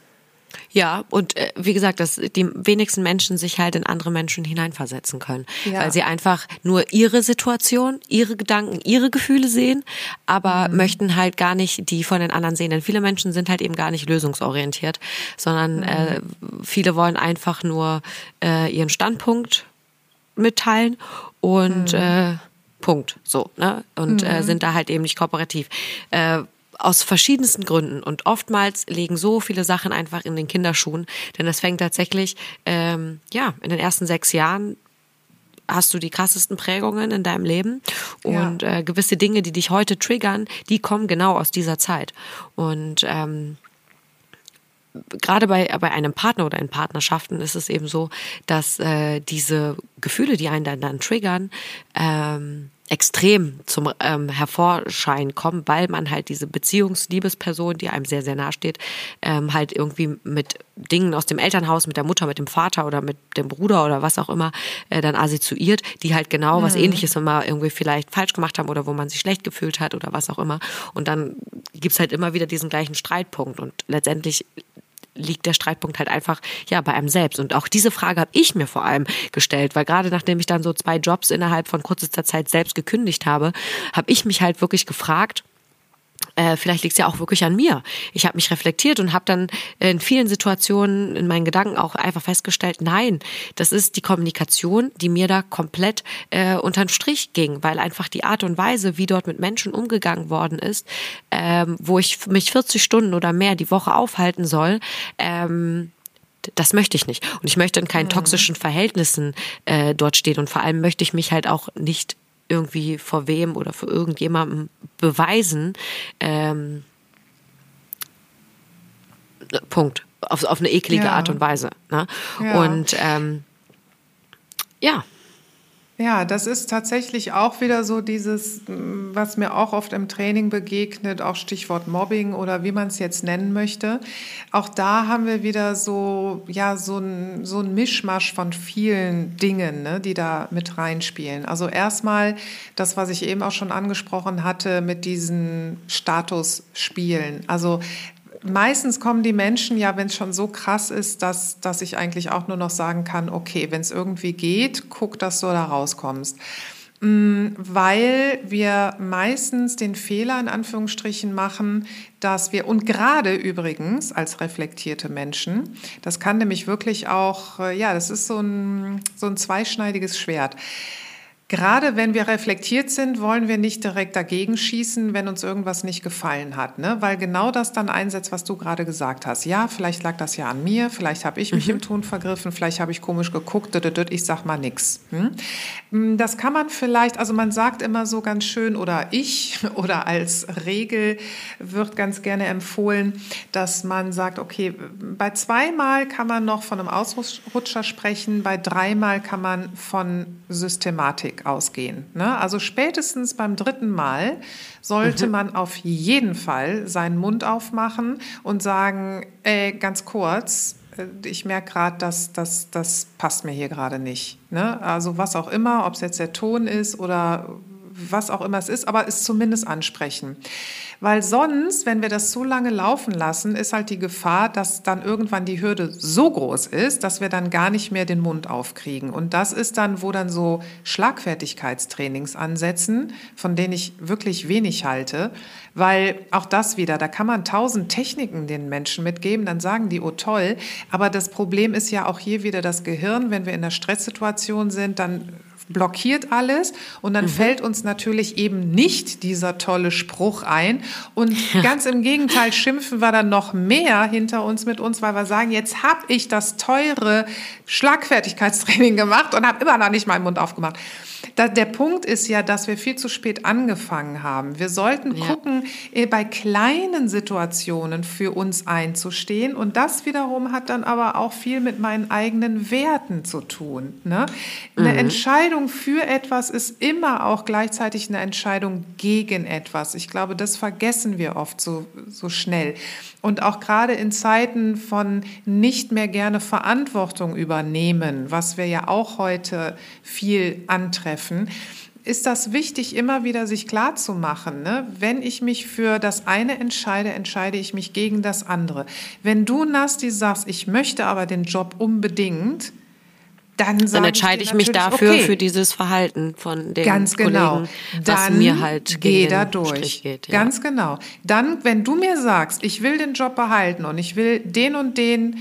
Ja, und äh, wie gesagt, dass die wenigsten Menschen sich halt in andere Menschen hineinversetzen können, ja. weil sie einfach nur ihre Situation, ihre Gedanken, ihre Gefühle sehen, aber mhm. möchten halt gar nicht die von den anderen sehen. Denn viele Menschen sind halt eben gar nicht lösungsorientiert, sondern mhm. äh, viele wollen einfach nur äh, ihren Standpunkt mitteilen und mhm. äh, Punkt. So, ne? Und äh, mhm. sind da halt eben nicht kooperativ. Äh, aus verschiedensten Gründen. Und oftmals liegen so viele Sachen einfach in den Kinderschuhen. Denn es fängt tatsächlich, ähm, ja, in den ersten sechs Jahren hast du die krassesten Prägungen in deinem Leben und ja. äh, gewisse Dinge, die dich heute triggern, die kommen genau aus dieser Zeit. Und ähm, gerade bei, bei einem Partner oder in Partnerschaften ist es eben so, dass äh, diese Gefühle, die einen dann, dann triggern, ähm, extrem zum ähm, Hervorschein kommen, weil man halt diese Beziehungsliebesperson, die einem sehr, sehr nahe steht, ähm, halt irgendwie mit Dingen aus dem Elternhaus, mit der Mutter, mit dem Vater oder mit dem Bruder oder was auch immer äh, dann assoziiert, die halt genau mhm. was ähnliches immer irgendwie vielleicht falsch gemacht haben oder wo man sich schlecht gefühlt hat oder was auch immer. Und dann gibt's halt immer wieder diesen gleichen Streitpunkt und letztendlich liegt der Streitpunkt halt einfach ja bei einem selbst. Und auch diese Frage habe ich mir vor allem gestellt, weil gerade nachdem ich dann so zwei Jobs innerhalb von kürzester Zeit selbst gekündigt habe, habe ich mich halt wirklich gefragt, äh, vielleicht liegt es ja auch wirklich an mir. Ich habe mich reflektiert und habe dann in vielen Situationen in meinen Gedanken auch einfach festgestellt, nein, das ist die Kommunikation, die mir da komplett äh, unter den Strich ging, weil einfach die Art und Weise, wie dort mit Menschen umgegangen worden ist, ähm, wo ich mich 40 Stunden oder mehr die Woche aufhalten soll, ähm, das möchte ich nicht. Und ich möchte in keinen mhm. toxischen Verhältnissen äh, dort stehen. Und vor allem möchte ich mich halt auch nicht irgendwie vor wem oder vor irgendjemandem beweisen. Ähm, Punkt. Auf, auf eine eklige ja. Art und Weise. Ne? Ja. Und ähm, ja. Ja, das ist tatsächlich auch wieder so dieses, was mir auch oft im Training begegnet, auch Stichwort Mobbing oder wie man es jetzt nennen möchte. Auch da haben wir wieder so, ja, so ein, so ein Mischmasch von vielen Dingen, ne, die da mit reinspielen. Also erstmal das, was ich eben auch schon angesprochen hatte mit diesen Statusspielen. Also meistens kommen die Menschen ja, wenn es schon so krass ist, dass, dass ich eigentlich auch nur noch sagen kann, okay, wenn es irgendwie geht, guck, dass du da rauskommst. Mm, weil wir meistens den Fehler in Anführungsstrichen machen, dass wir, und gerade übrigens als reflektierte Menschen, das kann nämlich wirklich auch, äh, ja, das ist so ein, so ein zweischneidiges Schwert. Gerade wenn wir reflektiert sind, wollen wir nicht direkt dagegen schießen, wenn uns irgendwas nicht gefallen hat, ne? weil genau das dann einsetzt, was du gerade gesagt hast. Ja, vielleicht lag das ja an mir, vielleicht habe ich mich mhm. im Ton vergriffen, vielleicht habe ich komisch geguckt, ich sag mal nix. Hm? hm? Das kann man vielleicht, also man sagt immer so ganz schön oder ich oder als Regel wird ganz gerne empfohlen, dass man sagt, okay, bei zweimal kann man noch von einem Ausrutscher sprechen, bei dreimal kann man von Systematik Taktik ausgehen. Ne? Also spätestens beim dritten Mal sollte mhm. man auf jeden Fall seinen Mund aufmachen und sagen, ey, ganz kurz, äh, ich merke gerade, dass das, das passt mir hier gerade nicht. Ne? Also was auch immer, ob es jetzt der Ton ist oder was auch immer es ist, aber es zumindest ansprechen. Weil sonst, wenn wir das so lange laufen lassen, ist halt die Gefahr, dass dann irgendwann die Hürde so groß ist, dass wir dann gar nicht mehr den Mund aufkriegen. Und das ist dann, wo dann so Schlagfertigkeitstrainings ansetzen, von denen ich wirklich wenig halte. Weil auch das wieder, da kann man tausend Techniken den Menschen mitgeben, dann sagen die, oh toll. Aber das Problem ist ja auch hier wieder das Gehirn. Wenn wir in einer Stresssituation sind, dann blockiert alles und dann mhm. fällt uns natürlich eben nicht dieser tolle Spruch ein und ja. ganz im Gegenteil schimpfen wir dann noch mehr hinter uns mit uns, weil wir sagen, jetzt habe ich das teure Schlagfertigkeitstraining gemacht und habe immer noch nicht meinen Mund aufgemacht. Da, der Punkt ist ja, dass wir viel zu spät angefangen haben. Wir sollten ja. gucken, äh, bei kleinen Situationen für uns einzustehen. Und das wiederum hat dann aber auch viel mit meinen eigenen Werten zu tun. Ne? Eine mhm. Entscheidung für etwas ist immer auch gleichzeitig eine Entscheidung gegen etwas. Ich glaube, das vergessen wir oft so, so schnell. Und auch gerade in Zeiten von nicht mehr gerne Verantwortung übernehmen, was wir ja auch heute viel antreffen, ist das wichtig, immer wieder sich klar zu machen. Ne? Wenn ich mich für das eine entscheide, entscheide ich mich gegen das andere. Wenn du, Nasti, sagst, ich möchte aber den Job unbedingt, dann, dann entscheide ich, ich mich dafür okay. für dieses Verhalten von den Ganz genau. Kollegen, was dann mir halt geh da durch. Geht, ja. Ganz genau. Dann, wenn du mir sagst, ich will den Job behalten und ich will den und den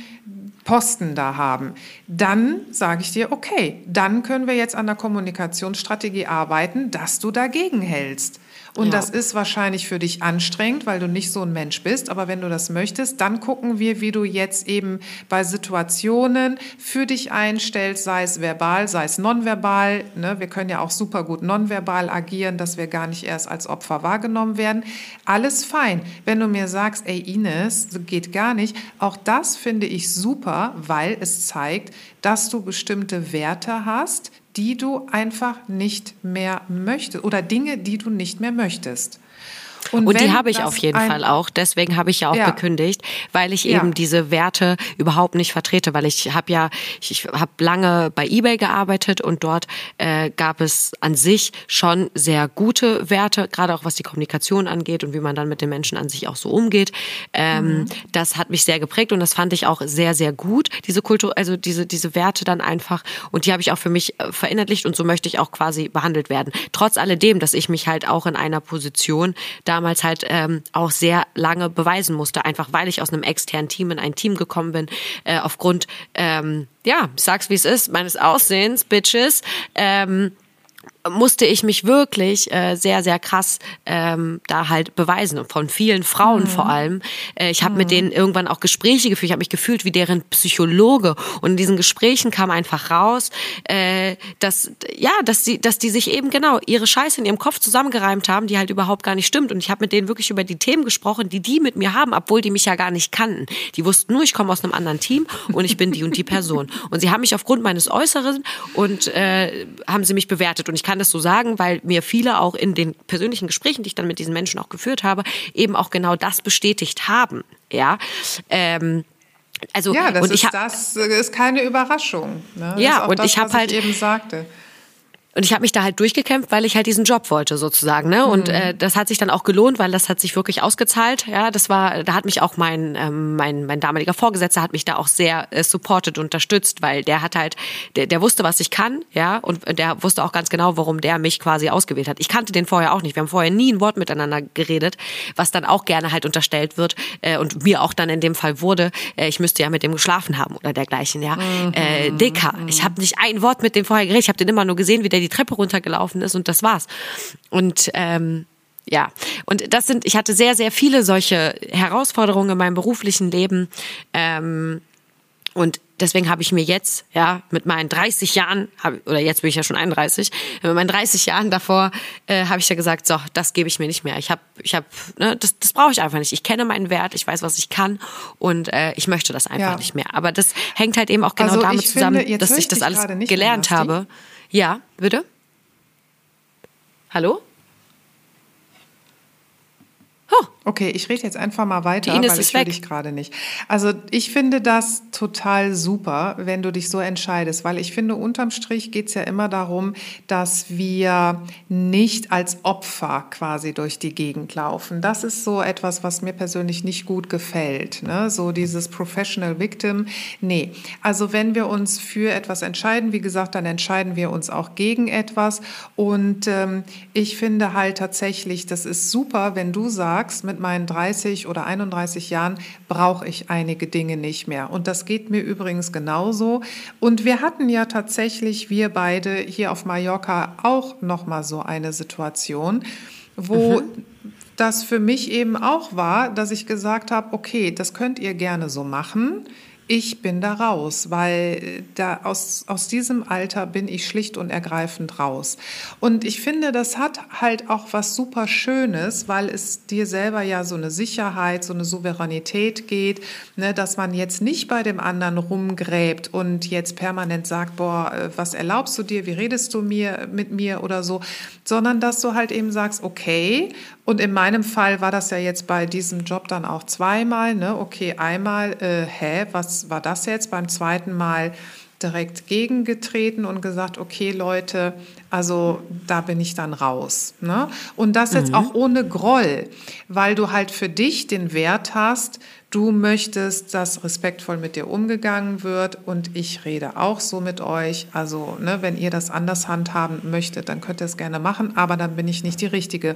Posten da haben, dann sage ich dir, okay, dann können wir jetzt an der Kommunikationsstrategie arbeiten, dass du dagegen hältst. Und ja. das ist wahrscheinlich für dich anstrengend, weil du nicht so ein Mensch bist. Aber wenn du das möchtest, dann gucken wir, wie du jetzt eben bei Situationen für dich einstellst, sei es verbal, sei es nonverbal. Ne? Wir können ja auch super gut nonverbal agieren, dass wir gar nicht erst als Opfer wahrgenommen werden. Alles fein. Wenn du mir sagst, ey Ines, geht gar nicht, auch das finde ich super, weil es zeigt, dass du bestimmte Werte hast, die du einfach nicht mehr möchtest oder Dinge, die du nicht mehr möchtest. Und, und die habe ich auf jeden Fall auch. Deswegen habe ich ja auch ja. gekündigt, weil ich ja. eben diese Werte überhaupt nicht vertrete, weil ich habe ja, ich, ich habe lange bei eBay gearbeitet und dort äh, gab es an sich schon sehr gute Werte, gerade auch was die Kommunikation angeht und wie man dann mit den Menschen an sich auch so umgeht. Ähm, mhm. Das hat mich sehr geprägt und das fand ich auch sehr, sehr gut, diese Kultur, also diese, diese Werte dann einfach. Und die habe ich auch für mich äh, verinnerlicht und so möchte ich auch quasi behandelt werden. Trotz alledem, dass ich mich halt auch in einer Position damals damals halt ähm, auch sehr lange beweisen musste, einfach weil ich aus einem externen Team in ein Team gekommen bin, äh, aufgrund, ähm, ja, sag's wie es ist, meines Aussehens, Bitches. Ähm, musste ich mich wirklich äh, sehr, sehr krass ähm, da halt beweisen und von vielen Frauen mhm. vor allem. Äh, ich habe mhm. mit denen irgendwann auch Gespräche geführt. Ich habe mich gefühlt wie deren Psychologe und in diesen Gesprächen kam einfach raus, äh, dass ja, dass die, dass die sich eben genau ihre Scheiße in ihrem Kopf zusammengereimt haben, die halt überhaupt gar nicht stimmt. Und ich habe mit denen wirklich über die Themen gesprochen, die die mit mir haben, obwohl die mich ja gar nicht kannten. Die wussten nur, ich komme aus einem anderen Team und ich bin die und die Person. Und sie haben mich aufgrund meines Äußeren und äh, haben sie mich bewertet und ich kann kann das so sagen, weil mir viele auch in den persönlichen Gesprächen, die ich dann mit diesen Menschen auch geführt habe, eben auch genau das bestätigt haben. Ja. Ähm, also, ja, das, und ist, ich das ist keine Überraschung. Ne? Ja, und das, ich habe halt eben sagte. Und ich habe mich da halt durchgekämpft, weil ich halt diesen Job wollte sozusagen. Ne? Und mhm. äh, das hat sich dann auch gelohnt, weil das hat sich wirklich ausgezahlt. Ja, das war, da hat mich auch mein ähm, mein mein damaliger Vorgesetzter hat mich da auch sehr äh, supported unterstützt, weil der hat halt, der, der wusste, was ich kann, ja, und der wusste auch ganz genau, warum der mich quasi ausgewählt hat. Ich kannte den vorher auch nicht. Wir haben vorher nie ein Wort miteinander geredet, was dann auch gerne halt unterstellt wird äh, und mir auch dann in dem Fall wurde, äh, ich müsste ja mit dem geschlafen haben oder dergleichen. Ja, mhm. äh, Dicker, ich habe nicht ein Wort mit dem vorher geredet. Ich habe den immer nur gesehen, wie der die Treppe runtergelaufen ist und das war's. Und ähm, ja, und das sind, ich hatte sehr, sehr viele solche Herausforderungen in meinem beruflichen Leben. Ähm, und deswegen habe ich mir jetzt, ja, mit meinen 30 Jahren, hab, oder jetzt bin ich ja schon 31, mit meinen 30 Jahren davor, äh, habe ich ja gesagt, so, das gebe ich mir nicht mehr. Ich habe, ich habe, ne, das, das brauche ich einfach nicht. Ich kenne meinen Wert, ich weiß, was ich kann und äh, ich möchte das einfach ja. nicht mehr. Aber das hängt halt eben auch genau also damit zusammen, finde, dass ich das alles gelernt habe. Ja, bitte? Hallo? Oh. Okay, ich rede jetzt einfach mal weiter, weil ich höre dich gerade nicht. Also ich finde das total super, wenn du dich so entscheidest, weil ich finde, unterm Strich geht es ja immer darum, dass wir nicht als Opfer quasi durch die Gegend laufen. Das ist so etwas, was mir persönlich nicht gut gefällt. Ne? So dieses Professional Victim. Nee, also wenn wir uns für etwas entscheiden, wie gesagt, dann entscheiden wir uns auch gegen etwas. Und ähm, ich finde halt tatsächlich, das ist super, wenn du sagst, mit mit meinen 30 oder 31 Jahren brauche ich einige Dinge nicht mehr. Und das geht mir übrigens genauso. Und wir hatten ja tatsächlich, wir beide hier auf Mallorca auch nochmal so eine Situation, wo mhm. das für mich eben auch war, dass ich gesagt habe, okay, das könnt ihr gerne so machen ich bin da raus, weil da aus, aus diesem Alter bin ich schlicht und ergreifend raus. Und ich finde, das hat halt auch was super Schönes, weil es dir selber ja so eine Sicherheit, so eine Souveränität geht, ne, dass man jetzt nicht bei dem anderen rumgräbt und jetzt permanent sagt, boah, äh, was erlaubst du dir, wie redest du mir mit mir oder so, sondern dass du halt eben sagst, okay, und in meinem Fall war das ja jetzt bei diesem Job dann auch zweimal, ne? Okay, einmal, äh, hä, was war das jetzt? Beim zweiten Mal direkt gegengetreten und gesagt, okay Leute, also da bin ich dann raus. Ne? Und das jetzt mhm. auch ohne Groll, weil du halt für dich den Wert hast, du möchtest, dass respektvoll mit dir umgegangen wird und ich rede auch so mit euch. Also ne, wenn ihr das anders handhaben möchtet, dann könnt ihr es gerne machen, aber dann bin ich nicht die Richtige.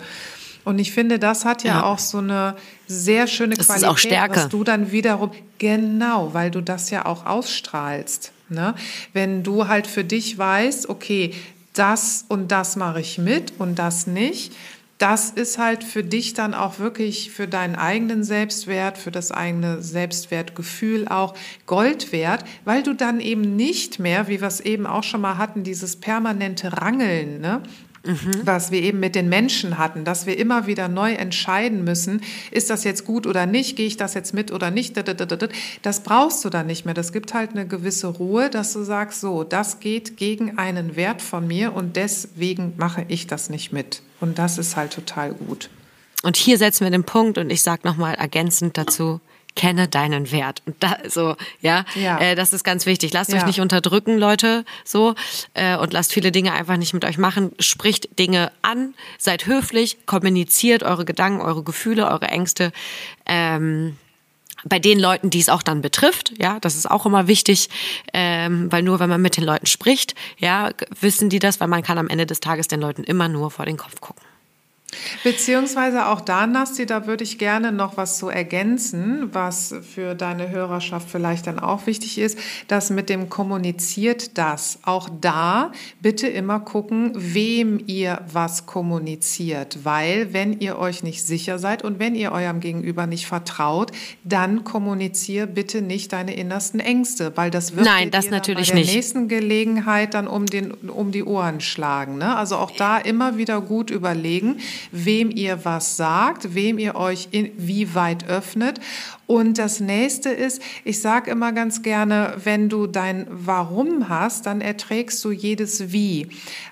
Und ich finde, das hat ja, ja. auch so eine sehr schöne das Qualität, ist auch Stärke. was du dann wiederum, genau, weil du das ja auch ausstrahlst. Ne? Wenn du halt für dich weißt, okay, das und das mache ich mit und das nicht, das ist halt für dich dann auch wirklich für deinen eigenen Selbstwert, für das eigene Selbstwertgefühl auch Gold wert, weil du dann eben nicht mehr, wie wir es eben auch schon mal hatten, dieses permanente Rangeln, ne? Mhm. was wir eben mit den Menschen hatten, dass wir immer wieder neu entscheiden müssen, ist das jetzt gut oder nicht, gehe ich das jetzt mit oder nicht, das brauchst du dann nicht mehr. Das gibt halt eine gewisse Ruhe, dass du sagst, so, das geht gegen einen Wert von mir und deswegen mache ich das nicht mit. Und das ist halt total gut. Und hier setzen wir den Punkt und ich sage nochmal ergänzend dazu, kenne deinen Wert. Und da so, ja, ja. Äh, das ist ganz wichtig. Lasst ja. euch nicht unterdrücken, Leute, so äh, und lasst viele Dinge einfach nicht mit euch machen. Spricht Dinge an, seid höflich, kommuniziert eure Gedanken, eure Gefühle, eure Ängste. Ähm, bei den Leuten, die es auch dann betrifft, ja, das ist auch immer wichtig, ähm, weil nur wenn man mit den Leuten spricht, ja, wissen die das, weil man kann am Ende des Tages den Leuten immer nur vor den Kopf gucken. Beziehungsweise auch da, Nasti, da würde ich gerne noch was so ergänzen, was für deine Hörerschaft vielleicht dann auch wichtig ist, dass mit dem kommuniziert das. Auch da bitte immer gucken, wem ihr was kommuniziert, weil wenn ihr euch nicht sicher seid und wenn ihr eurem Gegenüber nicht vertraut, dann kommunizier bitte nicht deine innersten Ängste, weil das wird Nein, das natürlich bei der nicht. nächsten Gelegenheit dann um, den, um die Ohren schlagen. Ne? Also auch da immer wieder gut überlegen, wem ihr was sagt, wem ihr euch in, wie weit öffnet. Und das nächste ist, ich sage immer ganz gerne, wenn du dein Warum hast, dann erträgst du jedes Wie.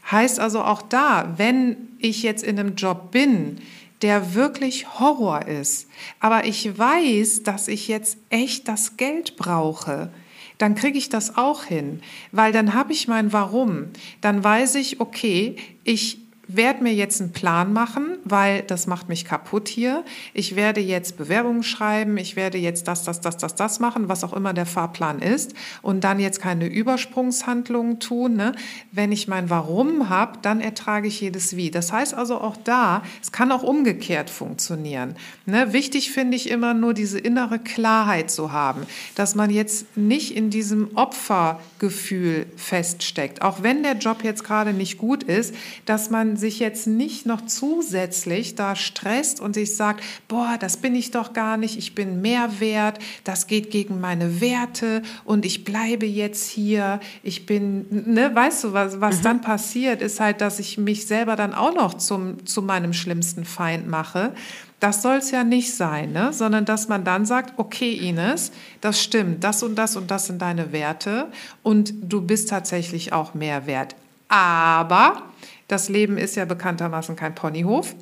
Heißt also auch da, wenn ich jetzt in einem Job bin, der wirklich Horror ist, aber ich weiß, dass ich jetzt echt das Geld brauche, dann kriege ich das auch hin, weil dann habe ich mein Warum. Dann weiß ich, okay, ich werde mir jetzt einen Plan machen, weil das macht mich kaputt hier. Ich werde jetzt Bewerbungen schreiben, ich werde jetzt das, das, das, das, das machen, was auch immer der Fahrplan ist und dann jetzt keine Übersprungshandlungen tun. Ne? Wenn ich mein Warum habe, dann ertrage ich jedes Wie. Das heißt also auch da, es kann auch umgekehrt funktionieren. Ne? Wichtig finde ich immer nur diese innere Klarheit zu haben, dass man jetzt nicht in diesem Opfergefühl feststeckt, auch wenn der Job jetzt gerade nicht gut ist, dass man sich jetzt nicht noch zusätzlich da stresst und sich sagt, boah, das bin ich doch gar nicht, ich bin mehr wert, das geht gegen meine Werte und ich bleibe jetzt hier, ich bin, ne, weißt du, was, was mhm. dann passiert, ist halt, dass ich mich selber dann auch noch zum, zu meinem schlimmsten Feind mache. Das soll es ja nicht sein, ne? sondern dass man dann sagt, okay Ines, das stimmt, das und das und das sind deine Werte und du bist tatsächlich auch mehr wert. Aber das Leben ist ja bekanntermaßen kein Ponyhof.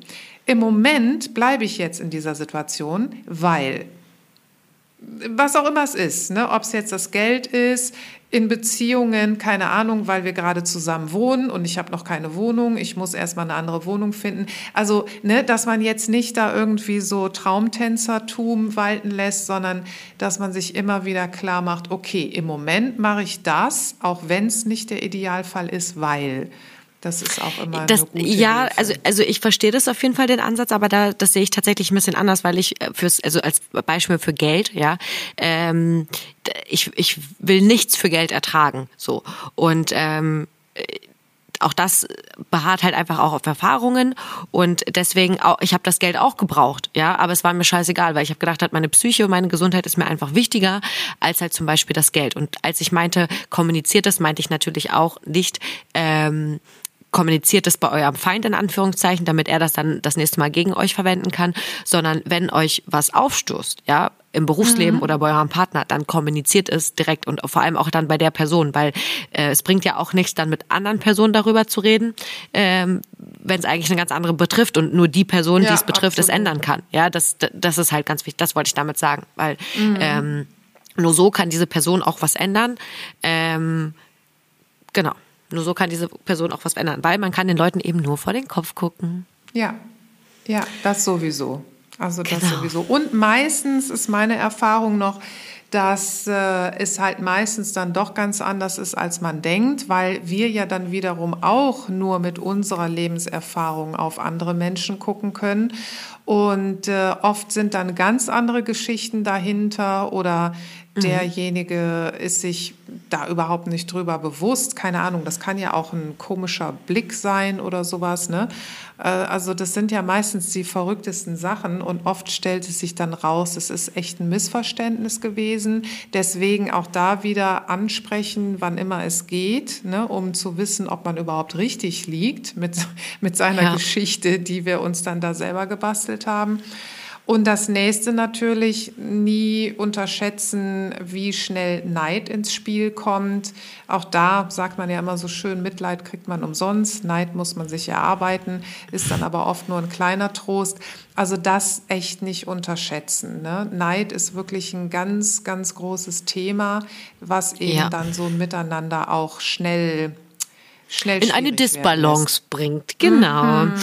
Im Moment bleibe ich jetzt in dieser Situation, weil was auch immer es ist, ne? ob es jetzt das Geld ist, in Beziehungen, keine Ahnung, weil wir gerade zusammen wohnen und ich habe noch keine Wohnung, ich muss erstmal eine andere Wohnung finden. Also, ne, dass man jetzt nicht da irgendwie so Traumtänzertum walten lässt, sondern dass man sich immer wieder klar macht, okay, im Moment mache ich das, auch wenn es nicht der Idealfall ist, weil Das ist auch immer das, eine gute Ja, Hilfe. also also ich verstehe das auf jeden Fall den Ansatz, aber da das sehe ich tatsächlich ein bisschen anders, weil ich äh, fürs also als Beispiel für Geld, ja, ähm, ich ich will nichts für Geld ertragen, so und ähm, auch das beharrt halt einfach auch auf Erfahrungen und deswegen auch, ich habe das Geld auch gebraucht, ja, aber es war mir scheißegal, weil ich habe gedacht, hat meine Psyche und meine Gesundheit ist mir einfach wichtiger als halt zum Beispiel das Geld. Und als ich meinte, kommuniziert das, meinte ich natürlich auch nicht. Ähm, kommuniziert es bei eurem Feind in Anführungszeichen, damit er das dann das nächste Mal gegen euch verwenden kann, sondern wenn euch was aufstoßt, ja, im Berufsleben mhm. oder bei eurem Partner, dann kommuniziert es direkt und vor allem auch dann bei der Person, weil äh, es bringt ja auch nichts, dann mit anderen Personen darüber zu reden, ähm, wenn es eigentlich eine ganz andere betrifft und nur die Person, ja, die es betrifft, absolut. es ändern kann. Ja, das, das ist halt ganz wichtig. Das wollte ich damit sagen, weil mhm. ähm, nur so kann diese Person auch was ändern. Ähm, genau. Nur so kann diese Person auch was verändern, weil man kann den Leuten eben nur vor den Kopf gucken. Ja, ja, das sowieso. Also das genau. sowieso. Und meistens ist meine Erfahrung noch, dass äh, es halt meistens dann doch ganz anders ist, als man denkt, weil wir ja dann wiederum auch nur mit unserer Lebenserfahrung auf andere Menschen gucken können. Und äh, oft sind dann ganz andere Geschichten dahinter oder. Derjenige ist sich da überhaupt nicht drüber bewusst. Keine Ahnung, das kann ja auch ein komischer Blick sein oder sowas. Ne? Äh, also das sind ja meistens die verrücktesten Sachen und oft stellt es sich dann raus, es ist echt ein Missverständnis gewesen. Deswegen auch da wieder ansprechen, wann immer es geht, ne? um zu wissen, ob man überhaupt richtig liegt mit, mit seiner ja. Geschichte, die wir uns dann da selber gebastelt haben. Und das nächste natürlich, nie unterschätzen, wie schnell Neid ins Spiel kommt. Auch da sagt man ja immer so schön, Mitleid kriegt man umsonst, Neid muss man sich erarbeiten, ist dann aber oft nur ein kleiner Trost. Also das echt nicht unterschätzen. Ne? Neid ist wirklich ein ganz, ganz großes Thema, was eben ja. dann so miteinander auch schnell schnell in eine Disbalance bringt. Genau. Mhm.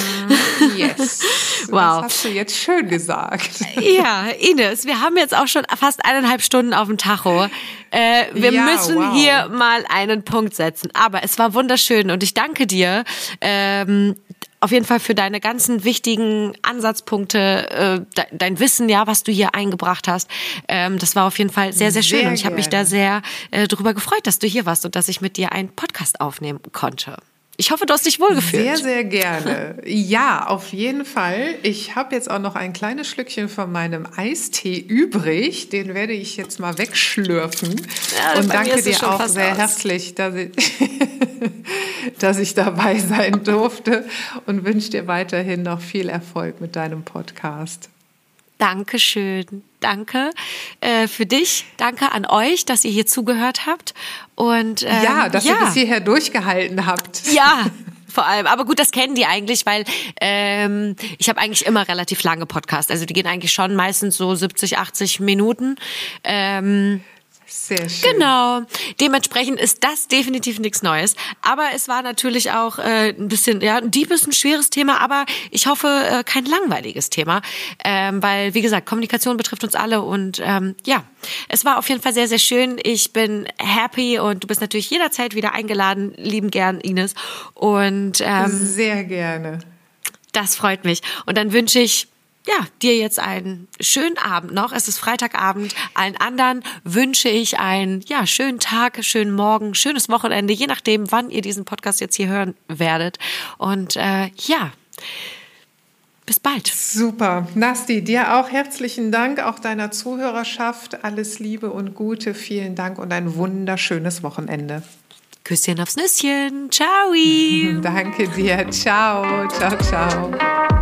Yes. wow. Das hast du jetzt schön gesagt. Ja, Ines, wir haben jetzt auch schon fast eineinhalb Stunden auf dem Tacho. Äh, wir ja, müssen wow. hier mal einen Punkt setzen. Aber es war wunderschön und ich danke dir, ähm, auf jeden Fall für deine ganzen wichtigen Ansatzpunkte, äh, dein Wissen, ja, was du hier eingebracht hast. Ähm, das war auf jeden Fall sehr, sehr schön. Sehr und ich habe mich da sehr äh, darüber gefreut, dass du hier warst und dass ich mit dir einen Podcast aufnehmen konnte. Ich hoffe, du hast dich wohlgefühlt. Sehr, sehr gerne. Ja, auf jeden Fall. Ich habe jetzt auch noch ein kleines Schlückchen von meinem Eistee übrig. Den werde ich jetzt mal wegschlürfen. Ja, Und danke dir auch sehr aus. herzlich, dass ich, dass ich dabei sein durfte und wünsche dir weiterhin noch viel Erfolg mit deinem Podcast. Dankeschön. Danke äh, für dich. Danke an euch, dass ihr hier zugehört habt. Und ähm, ja, dass ja. ihr bis hierher durchgehalten habt. Ja. Vor allem, aber gut, das kennen die eigentlich, weil ähm, ich habe eigentlich immer relativ lange Podcasts. Also die gehen eigentlich schon meistens so 70, 80 Minuten. Ähm, sehr schön. Genau. Dementsprechend ist das definitiv nichts Neues. Aber es war natürlich auch äh, ein bisschen, ja, ein deep ist ein schweres Thema, aber ich hoffe, äh, kein langweiliges Thema. Ähm, weil, wie gesagt, Kommunikation betrifft uns alle und ähm, ja, es war auf jeden Fall sehr, sehr schön. Ich bin happy und du bist natürlich jederzeit wieder eingeladen. Lieben gern, Ines. Und ähm, sehr gerne. Das freut mich. Und dann wünsche ich ja, dir jetzt einen schönen Abend noch. Es ist Freitagabend. Allen anderen wünsche ich einen ja, schönen Tag, schönen Morgen, schönes Wochenende, je nachdem, wann ihr diesen Podcast jetzt hier hören werdet. Und äh, ja, bis bald. Super. Nasti, dir auch herzlichen Dank, auch deiner Zuhörerschaft. Alles Liebe und Gute. Vielen Dank und ein wunderschönes Wochenende. Küsschen aufs Nüsschen. Ciao. Danke dir. Ciao. Ciao, ciao.